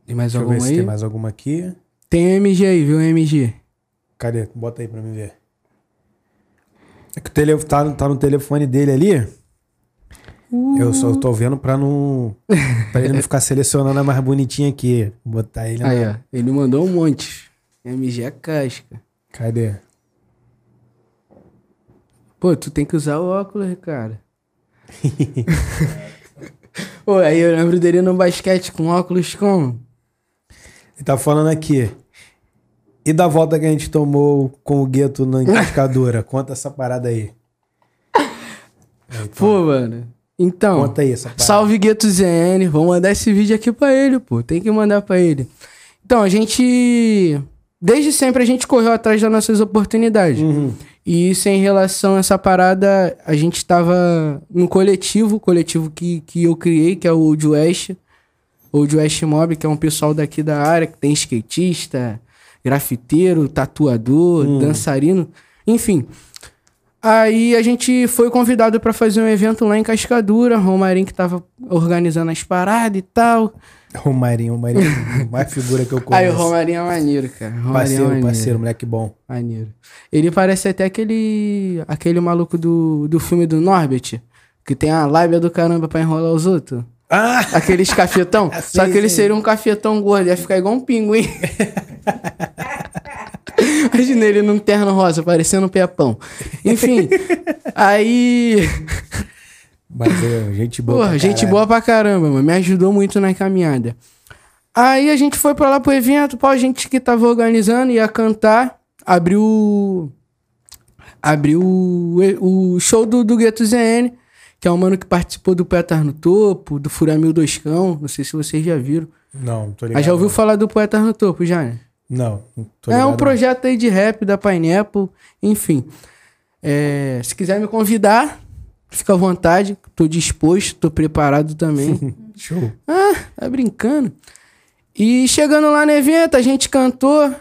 Tem mais Deixa eu ver alguma se aí? tem mais alguma aqui. Tem MG aí, viu, MG? Cadê? Bota aí pra mim ver. É que o tele... tá, no- tá no telefone dele ali. Eu só tô vendo pra não. pra ele não ficar selecionando a mais bonitinha aqui. Botar ele Aí, na. ó. Ele mandou um monte. MG é casca. Cadê? Pô, tu tem que usar o óculos, cara. Pô, aí eu lembro dele no basquete com óculos como? Ele tá falando aqui. E da volta que a gente tomou com o gueto na encascadura? Conta essa parada aí. Pô, mano. Então, Conta aí essa parada. salve Gueto ZN. Vou mandar esse vídeo aqui pra ele, pô. Tem que mandar pra ele. Então, a gente. Desde sempre a gente correu atrás das nossas oportunidades. Uhum. E isso em relação a essa parada, a gente tava no coletivo, coletivo que, que eu criei, que é o Old West. Old West Mob, que é um pessoal daqui da área, que tem skatista, grafiteiro, tatuador, dançarino, enfim. Aí a gente foi convidado pra fazer um evento lá em Cascadura, Romarinho que tava organizando as paradas e tal. Romarinho, Romarinho, mais figura que eu Aí conheço. o Romarinho é maneiro, cara. Romarinho é Parceiro, maneiro. parceiro, moleque bom. Maneiro. Ele parece até aquele aquele maluco do, do filme do Norbert, que tem a lábia do caramba pra enrolar os outros. Ah! Aqueles cafetão. Sim, Só que ele sim. seria um cafetão gordo, ia ficar igual um pinguim. Imagina ele num terno rosa, parecendo um pepão. Enfim, aí. Mas é, gente boa. Porra, pra gente caralho. boa pra caramba, mano. Me ajudou muito na caminhada. Aí a gente foi pra lá pro evento, pô, a gente que tava organizando ia cantar, abriu. Abriu o, o show do, do Gueto ZN, que é um mano que participou do Poetas no Topo, do Furamil Dois Cão, não sei se vocês já viram. Não, tô ligado. Mas já ouviu falar do Poetas no Topo, já, né? Não. tô é um ligado. projeto aí de rap da Pineapple, enfim. É, se quiser me convidar, fica à vontade. Tô disposto, tô preparado também. Show. Tá brincando. E chegando lá no evento, a gente cantou.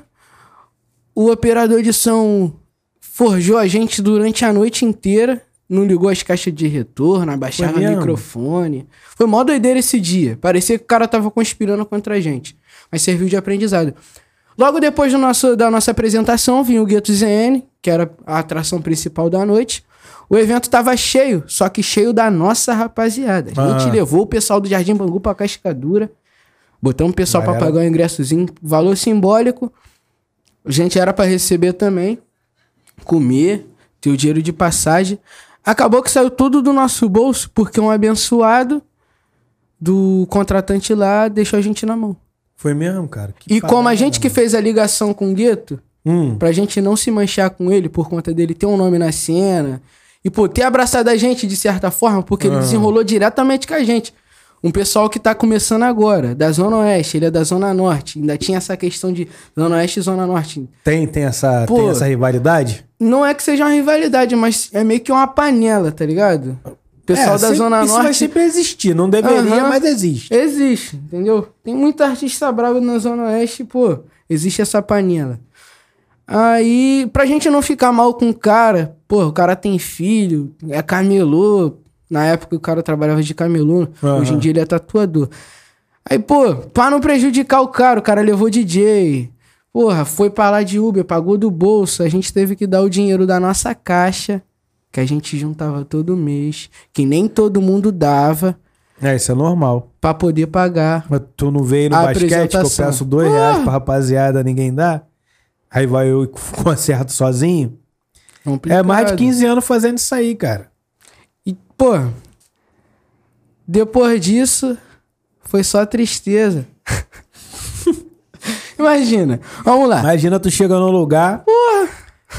O operador de som forjou a gente durante a noite inteira. Não ligou as caixas de retorno, abaixava o microfone. Foi mó doideira esse dia. Parecia que o cara tava conspirando contra a gente. Mas serviu de aprendizado. Logo depois do nosso, da nossa apresentação, vinha o Gueto ZN, que era a atração principal da noite. O evento tava cheio, só que cheio da nossa rapaziada. A gente Ah. levou o pessoal do Jardim Bangu pra Cascadura. Botamos o pessoal pra Galera. pagar o ingressozinho, valor simbólico. A gente era pra receber também, comer, ter o dinheiro de passagem. Acabou que saiu tudo do nosso bolso, porque um abençoado do contratante lá deixou a gente na mão. Foi mesmo, cara. Que E como a gente que fez a ligação com o Gueto, Hum, pra gente não se manchar com ele por conta dele ter um nome na cena e pô, ter abraçado a gente de certa forma, porque ele desenrolou diretamente com a gente. Um pessoal que tá começando agora, da Zona Oeste, ele é da Zona Norte. Ainda tinha essa questão de Zona Oeste e Zona Norte. tem, tem, essa, Pô. tem essa rivalidade? Não é que seja uma rivalidade, mas é meio que uma panela, tá ligado? O pessoal É, da sempre- Zona isso vai Norte. sempre existir. Não deveria, Aham. mas existe. Existe, entendeu? Tem muita artista brava na Zona Oeste, pô. Existe essa panela. Aí, pra gente não ficar mal com o cara, pô, o cara tem filho, é camelô. Na época o cara trabalhava de camelô, Aham. hoje em dia ele é tatuador. Aí, pô, pra não prejudicar o cara, o cara levou DJ. Porra, foi pra lá de Uber, pagou do bolso. A gente teve que dar o dinheiro da nossa caixa, que a gente juntava todo mês, que nem todo mundo dava, É, isso é normal. pra poder pagar. Mas tu não veio no basquete que eu peço dois reais pra rapaziada, ninguém dá? Aí vai eu e concerto sozinho? É mais de Complicado. 15 anos fazendo isso aí, cara. E, pô, depois disso, foi só tristeza. Imagina, vamos lá. Imagina tu chega num lugar.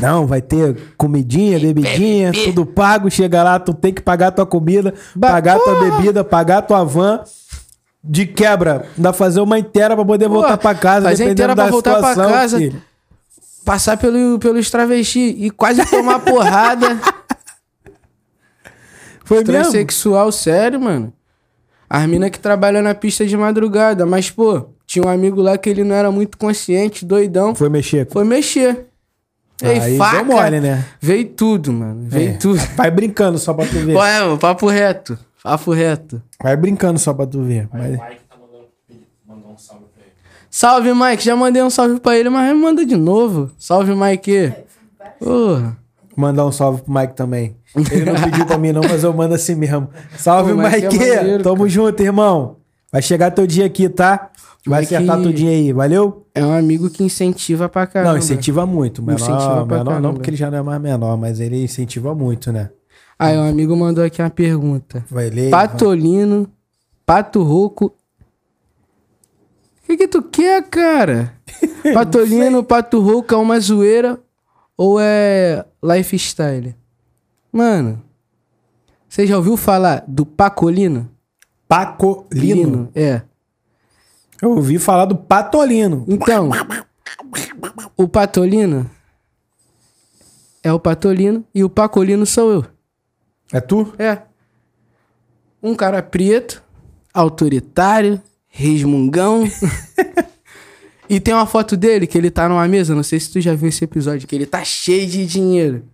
Não, vai ter comidinha, bebidinha, tudo pago. Chega lá, tu tem que pagar tua comida, Ba- pagar tua bebida, pagar tua van. De quebra, ainda fazer uma inteira pra poder voltar pra casa, fazer dependendo inteira da pra voltar pra situação, casa. filho. Passar pelo, pelos travesti e quase tomar porrada. Foi mesmo? Transexual, sério, mano. As minas que trabalham na pista de madrugada. Mas, pô, tinha um amigo lá que ele não era muito consciente, doidão. Foi mexer. Foi mexer. Veio Aí faca. deu mole, né? Veio tudo, mano. Veio É. tudo. Vai brincando só pra tu ver. Pô, é, mano, papo reto. Papo reto. Vai brincando só pra tu ver. Aí Mas... o Mike tá mandando, mandou um salve pra ele. Salve, Mike. Já mandei um salve pra ele, mas manda de novo. Salve, Mike. Porra. Mandar um salve pro Mike também. Ele não pediu pra mim, não, mas eu mando assim mesmo. Salve, Pô, Mike é Mike! maneiro, Tamo junto, irmão. Vai chegar teu dia aqui, tá? Vai Mike- acertar tudinho aí, valeu? É um amigo que incentiva pra caramba. não, incentiva muito. Menor, Incentiva pra menor não, porque ele já não é mais menor, mas ele incentiva muito, né? Aí, um amigo mandou aqui uma pergunta. Vai ler. Patolino, Pato Roco. O que, que tu quer, cara? Patolino, Pato Roco é uma zoeira ou é lifestyle? Mano, você já ouviu falar do Pacolino? Pacolino. É. Eu ouvi falar do Patolino. Então, o Patolino é o Patolino e o Pacolino sou eu. É tu? É. Um cara preto, autoritário, resmungão. e tem uma foto dele que ele tá numa mesa, não sei se tu já viu esse episódio, que ele tá cheio de dinheiro.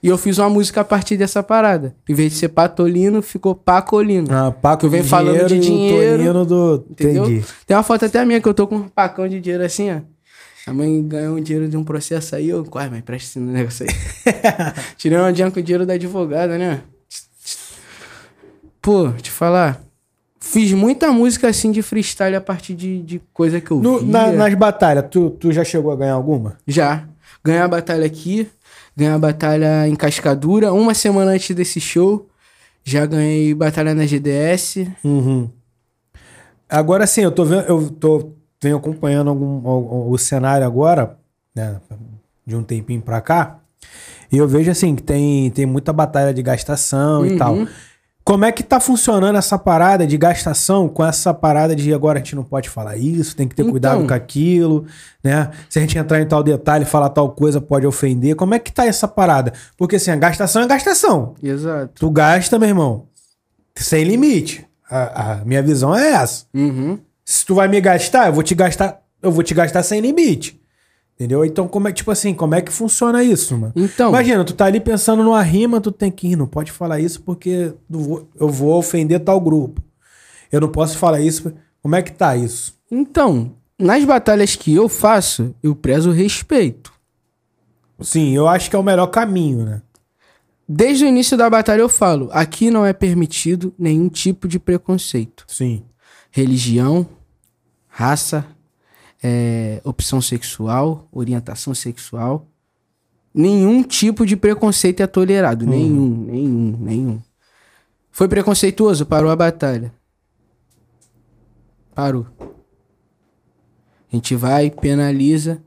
E eu fiz uma música a partir dessa parada. Em vez de ser Patolino, ficou Pacolino. Ah, Paco Tu vem falando de e o dinheiro, Tonino do... Entendeu? Entendi. Tem uma foto até minha que eu tô com um pacão de dinheiro assim, ó. A mãe ganhou um dinheiro de um processo aí, eu quase, mas presta esse negócio aí. Tirei uma dinheiro com o dinheiro da advogada, né? Pô, te falar. Fiz muita música assim de freestyle a partir de, de coisa que eu No- via. na- nas batalhas, tu, tu já chegou a ganhar alguma? Já. Ganhar a batalha aqui, ganhar a batalha em Cascadura. Uma semana antes desse show, já ganhei batalha na GDS. Uhum. Agora sim, eu tô vendo, eu tô venho acompanhando algum, o, o cenário agora, né, de um tempinho pra cá, e eu vejo assim que tem, tem muita batalha de gastação e Uhum. tal. Como é que tá funcionando essa parada de gastação com essa parada de agora a gente não pode falar isso, tem que ter Então. cuidado com aquilo, né? Se a gente entrar em tal detalhe, falar tal coisa, pode ofender. Como é que tá essa parada? Porque assim, a gastação é gastação. Exato. Tu gasta, meu irmão, sem limite. A, a minha visão é essa. Uhum. Se tu vai me gastar, eu vou te gastar, eu vou te gastar sem limite. Entendeu? Então, como é, tipo assim, como é que funciona isso, mano? Então. Imagina, tu tá ali pensando numa rima, tu tem que ir, não pode falar isso porque eu vou- ofender tal grupo. Eu não posso falar isso. Como é que tá isso? Então, nas batalhas que eu faço, eu prezo respeito. Sim, eu acho que é o melhor caminho, né? Desde o início da batalha eu falo, aqui não é permitido nenhum tipo de preconceito. Sim. Religião, raça, é, opção sexual, orientação sexual. Nenhum tipo de preconceito é tolerado. Nenhum, nenhum, nenhum. Foi preconceituoso? Parou a batalha. Parou. A gente vai, penaliza.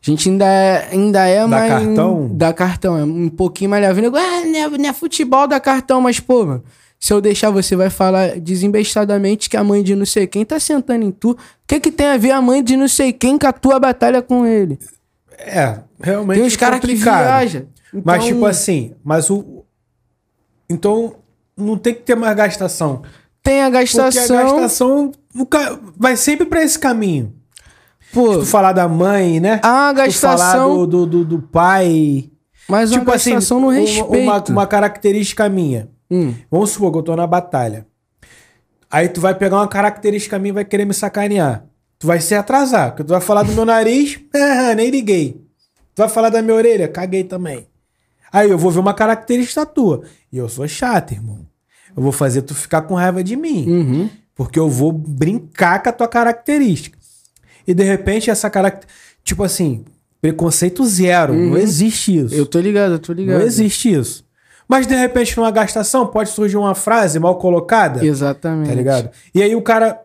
A gente ainda é, ainda é Dá mais. cartão? Dá cartão. É um pouquinho mais leve. Ah, não é, não é futebol, dá cartão. Mas, pô, mano, se eu deixar, você vai falar desembestadamente que a mãe de não sei quem tá sentando em tu. O que que tem a ver a mãe de não sei quem com a tua batalha com ele? É, realmente. Tem uns é caras que viajam. Mas, Então, tipo assim, mas o. Então, não tem que ter mais gastação. Tem a Porque a gastação. gastação o ca- vai sempre pra esse caminho. Pô, Tu falar da mãe, né? a Tu falar gastação. do, do, do, do pai. Mas tipo uma assim, gastação no uma- respeito. Uma, uma característica minha. Hum. Vamos supor que eu tô na batalha. Aí tu vai pegar uma característica minha e vai querer me sacanear. Tu vai se atrasar. Porque tu vai falar do meu nariz, nem liguei. Tu vai falar da minha orelha, caguei também. Aí eu vou ver uma característica tua. E eu sou chato, irmão. Eu vou fazer tu ficar com raiva de mim. Uhum. Porque eu vou brincar com a tua característica. E de repente essa característica. Tipo assim, preconceito zero. Não existe isso. Uhum. Eu tô ligado, eu tô ligado. Não existe isso. Mas de repente, numa gastação, pode surgir uma frase mal colocada. Exatamente. Tá ligado? E aí o cara.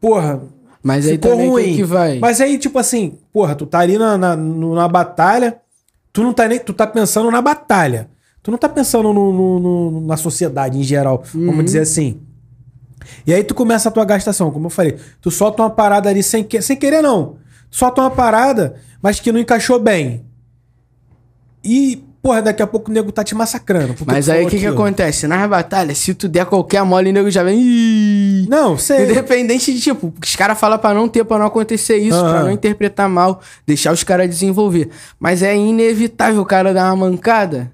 Porra. Mas aí ficou também ruim. que vai? Mas aí, tipo assim, porra, tu tá ali na, na, na batalha, tu não tá nem. Tu tá pensando na batalha. Tu não tá pensando no, no- no- na sociedade em geral, Uhum. vamos dizer assim. E aí tu começa a tua gastação, como eu falei. Tu solta uma parada ali sem, que, sem querer, não. Solta uma parada, mas que não encaixou bem. E, porra, daqui a pouco o nego tá te massacrando. Mas aí o que, que acontece? Nas batalhas, se tu der qualquer mole, o nego já vem. Não, sei. Independente de, tipo, os caras falam pra não ter, pra não acontecer isso, pra Aham. não interpretar mal, deixar os caras desenvolver. Mas é inevitável o cara dar uma mancada.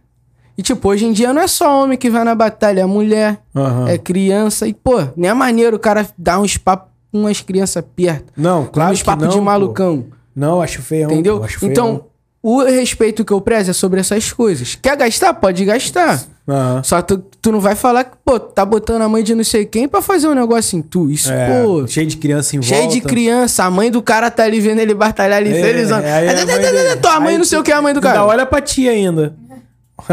E, tipo, hoje em dia não é só homem que vai na batalha, é mulher, Aham. é criança. E, pô, nem é maneiro o cara dar uns papos com umas crianças perto. Não, claro uns papos de pô. malucão. Não, acho feião. Entendeu? pô, acho feião. Então, o respeito que eu prezo é sobre essas coisas. Quer gastar? Pode gastar. Aham. Só tu, tu não vai falar que, pô, tá botando a mãe de não sei quem pra fazer um negócio em tu. Isso, É, pô. cheio de criança em Cheio volta. de criança, a mãe do cara tá ali vendo ele batalhar ali, É, felizão. aí a mãe dele- Tua mãe não sei o que é a mãe do cara. olha pra ti ainda.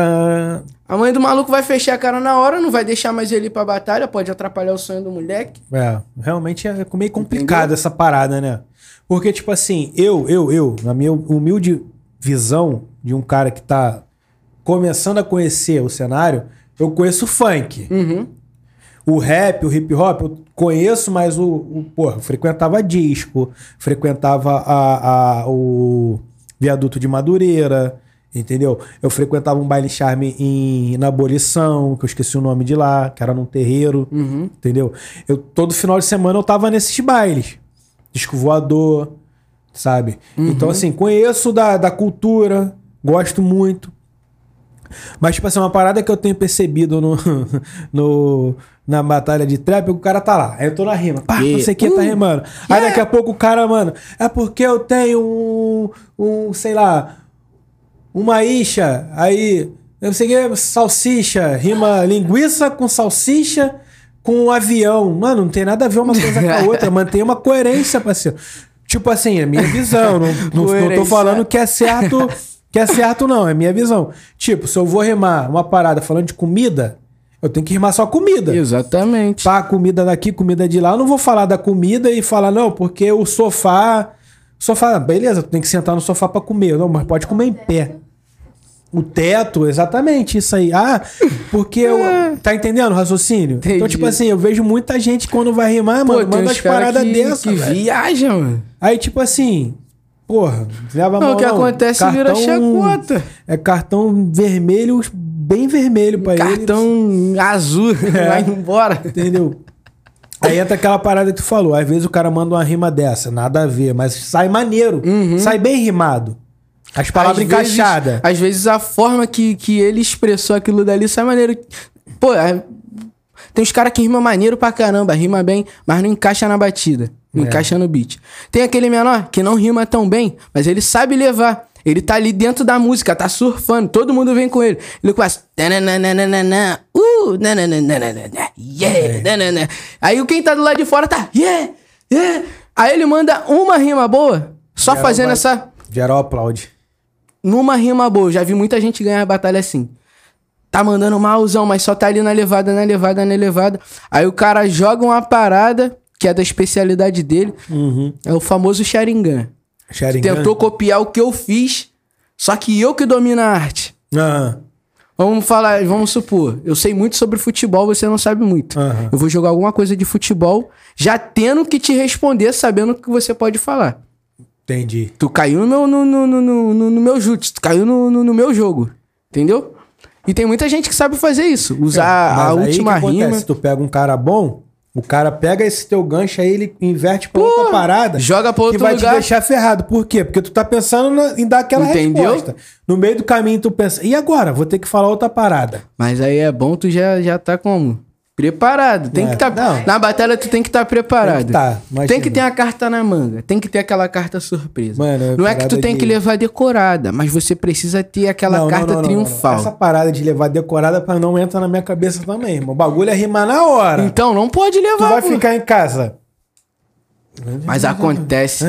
A mãe do maluco vai fechar a cara na hora, não vai deixar mais ele ir pra batalha, pode atrapalhar o sonho do moleque. é, realmente é meio complicado essa parada, né? Porque, tipo assim, eu, eu, eu, na minha humilde visão de um cara que tá começando a conhecer o cenário, eu conheço o funk. Uhum. O rap, o hip hop, eu conheço, mas o, o porra, frequentava disco, frequentava a, a- o viaduto de Madureira, entendeu? Eu frequentava um baile charme em, na Abolição, que eu esqueci o nome de lá, que era num terreiro, Uhum. entendeu? Eu, todo final de semana eu tava nesses bailes. Disco voador, sabe? Então, assim, conheço da, da cultura, gosto muito. Mas, tipo assim, uma parada que eu tenho percebido no, no, na batalha de trap, é o cara tá lá. Aí eu tô na rima. Pá, não sei o que, tá rimando. Aí daqui a pouco o cara, mano, é porque eu tenho um, um sei lá, uma isha, aí, eu não sei o que, salsicha, rima linguiça com salsicha com um avião. Mano, não tem nada a ver uma coisa com a outra. Mantém uma coerência, parceiro. Tipo assim, é minha visão. Não, não, não tô falando que é certo, que é certo, não. É minha visão. Tipo, se eu vou rimar uma parada falando de comida, eu tenho que rimar só comida. Exatamente. Pá, comida daqui, comida de lá. Eu não vou falar da comida e falar, não, porque o sofá. Sofá, beleza, tu tem que sentar no sofá pra comer. Não, mas pode comer em pé. O teto, exatamente isso aí. Ah, porque eu, tá entendendo o raciocínio? Então, Entendi. tipo assim, eu vejo muita gente quando vai rimar, Pô, mano, manda as paradas que, dessas. que velho. viaja, mano. Aí, tipo assim, porra, leva a Não, mão. o que acontece vira chacota. É cartão vermelho, bem vermelho pra ele. Cartão azul, vai embora. Entendeu? Aí entra aquela parada que tu falou. Às vezes o cara manda uma rima dessa, nada a ver, mas sai maneiro. Sai bem rimado. As palavras encaixadas. Às vezes a forma que, que ele expressou aquilo dali sai maneiro. Pô, é- tem uns caras que rima maneiro pra caramba, rima bem, mas não encaixa na batida. Não É. encaixa no beat. Tem aquele menor que não rima tão bem, mas ele sabe levar. Ele tá ali dentro da música, tá surfando, todo mundo vem com ele. Ele começa. "Tananana, Uh, yeah, nanana." Aí quem tá do lado de fora tá. Yeah, yeah. Aí ele manda uma rima boa, só Geral fazendo vai- essa Geral aplaude. Numa rima boa. Já vi muita gente ganhar a batalha assim. Tá mandando malzão, mas só tá ali na levada, na levada, na levada. Aí o cara joga uma parada, que é da especialidade dele. É o famoso Sharingan. Sharingan. Tentou copiar o que eu fiz, só que eu que domino a arte. Aham. Vamos falar, vamos supor, eu sei muito sobre futebol, você não sabe muito. Aham. Eu vou jogar alguma coisa de futebol, já tendo que te responder, sabendo o que você pode falar. Entendi. Tu caiu no, no, no, no, no, no- meu jutsu, tu caiu no, no, no meu jogo. Entendeu? E tem muita gente que sabe fazer isso. Usar Mas a aí última que acontece? rima. Se tu pega um cara bom, o cara pega esse teu gancho aí, ele inverte pra outra parada. joga pra que outro vai lugar. te deixar ferrado. Por quê? Porque tu tá pensando na- em dar aquela Entendeu? resposta. No meio do caminho tu pensa, e agora? Vou ter que falar outra parada. Mas aí é bom, tu já, já tá como? Preparado. Tem É, que tá, não. na batalha tu tem que estar preparado. Tem que tá. Tem que ter a carta na manga. Tem que ter aquela carta surpresa. Mano, é não é que tu parada tem de- que levar decorada, mas você precisa ter aquela Não, carta não, não, triunfal. Essa parada de levar decorada pra não entrar na minha cabeça também, irmão. O bagulho é rimar na hora. Então não pode tu levar. vai pô. ficar em casa. Mas acontece.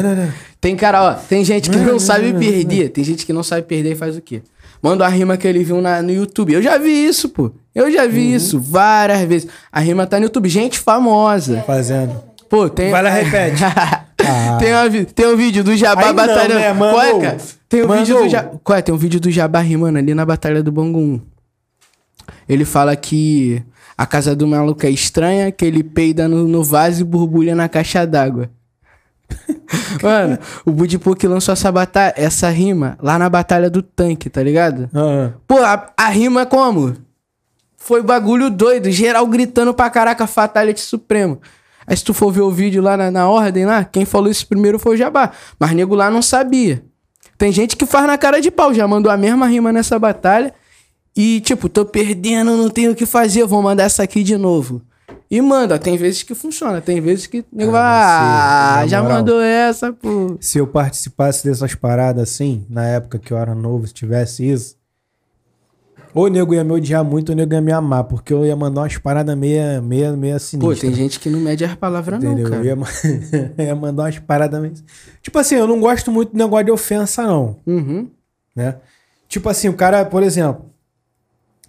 Tem cara, ó, tem gente que não sabe perder. Tem gente que não sabe perder e faz o quê? Manda a rima que ele viu na, no YouTube. Eu já vi isso, pô. Eu já vi isso várias vezes. A rima tá no YouTube. Gente famosa. Fazendo. Pô, tem. Vai lá, repete. Ah. tem, uma tem um vídeo do Jabá batalhando. né? Mandou. Qual é, cara? Tem um Mandou. vídeo do Jabá. Qual é? Tem um vídeo do Jabá rimando ali na Batalha do Bangu 1. Ele fala que a casa do maluco é estranha, que ele peida no, no vaso e borbulha na caixa d'água. Mano, o Budipuk lançou essa, bata essa rima lá na Batalha do Tanque, tá ligado? Ah, Pô, a, a rima como? Foi bagulho doido, geral gritando pra caraca, Fatality Supremo. Aí se tu for ver o vídeo lá na, na ordem lá, quem falou isso primeiro foi o Jabá. Mas nego lá não sabia. Tem gente que faz na cara de pau, já mandou a mesma rima nessa batalha. E tipo, tô perdendo, não tenho o que fazer, vou mandar essa aqui de novo. E manda, tem vezes que funciona, tem vezes que nego vai, Ah, ah, na já moral. mandou essa, pô. se eu participasse dessas paradas assim, na época que eu era novo, se tivesse isso, ou o nego ia me odiar muito, ou o nego ia me amar, porque eu ia mandar umas paradas meia, meia, meia Pô, sinistras. tem gente que não mede as palavras não, Entendeu? cara. Eu ia, eu ia mandar umas paradas meio... Tipo assim, eu não gosto muito do negócio de ofensa, não. Uhum. né? Tipo assim, o cara, por exemplo,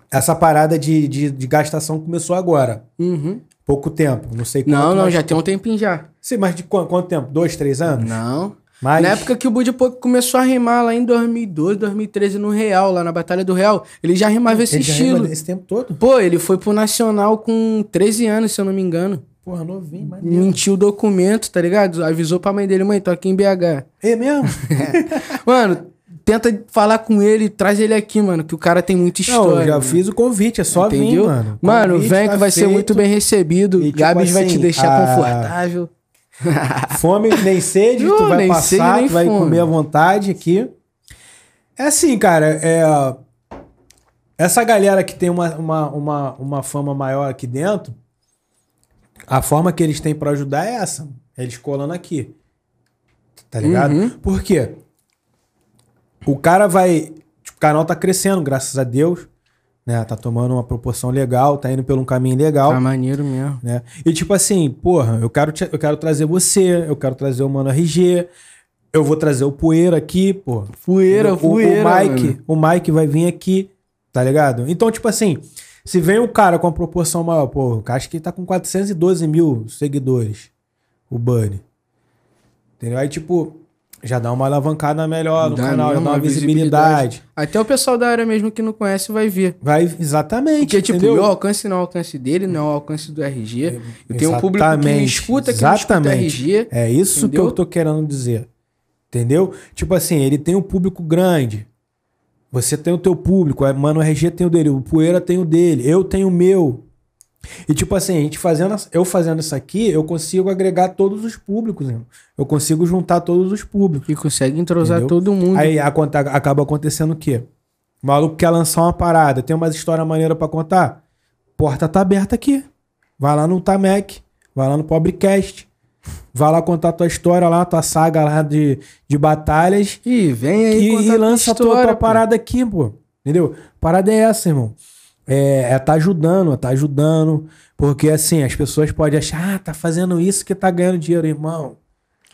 essa parada de, de, de gastação começou agora. Uhum. Pouco tempo, não sei Não, quanto, não, mas- já tem um tempinho já. Sei, mas de quanto, quanto tempo? Dois, três anos? Não. Mas... Na época que o Bud Pouco começou a rimar lá em 2012, 2013 no Real, lá na Batalha do Real, ele já rimava esse Ele estilo. esse tempo todo? Pô, ele foi pro Nacional com 13 anos, se eu não me engano. Porra, novinho, mas... Mentiu o documento, tá ligado? Avisou pra mãe dele, mãe, tô aqui em BH. É mesmo? Mano, tenta falar com ele, traz ele aqui, mano, que o cara tem muita Não, história. eu já mano. fiz o convite, é só vir, Entendeu? mano. Mano, Convite vem tá que vai ser feito. muito bem recebido. E, tipo Gabs vai te assim, deixar a- confortável. Fome nem sede, tu Não, vai nem passar, sede, tu vai fome. comer à vontade aqui. É assim, cara, é... Essa galera que tem uma, uma, uma, uma fama maior aqui dentro, a forma que eles têm pra ajudar é essa. Eles colando aqui. Tá ligado? Uhum. Por quê? O cara vai... Tipo, o canal tá crescendo, graças a Deus. Né? Tá tomando uma proporção legal, tá indo pelo um caminho legal Tá maneiro mesmo. né? E tipo assim, porra, eu quero, te- eu quero trazer você, eu quero trazer o Mano RG, eu vou trazer o Poeira aqui, pô. Poeira, o, poeira, O Mike, mano. o Mike vai vir aqui, tá ligado? Então, tipo assim, se vem um cara com uma proporção maior, pô, acho que ele tá com 412 mil seguidores, o Bunny. Entendeu? Aí, tipo, Já dá uma alavancada melhor no Dá canal, já dá uma uma visibilidade. Até o pessoal da área mesmo que não conhece vai ver. Vai, exatamente. Porque, tipo, entendeu? meu alcance não é o alcance dele, não é o alcance do RG. Eu tenho um público que me Exatamente, escuta, que não escuta exatamente. RG. É isso entendeu? que eu tô querendo dizer. Entendeu? Tipo assim, ele tem um público grande. Você tem o teu público, o Mano RG tem o dele, o Poeira tem o dele, eu tenho o meu. E tipo assim, a gente fazendo, eu fazendo isso aqui, eu consigo agregar todos os públicos, irmão. Eu consigo juntar todos os públicos. E consegue entrosar Entendeu? todo mundo. Aí aconte- acaba acontecendo o quê? O maluco quer lançar uma parada, tem umas histórias maneiras pra contar? Porta tá aberta aqui. Vai lá no Tamec, vai lá no Pobrecast. Vai lá contar tua história lá, tua saga lá de, de batalhas. E vem aí E, e lança a tua, história, tua parada aqui, pô. Entendeu? Parada é essa, irmão. É, é tá ajudando, é tá ajudando. Porque assim, as pessoas podem achar, ah, tá fazendo isso que tá ganhando dinheiro, irmão.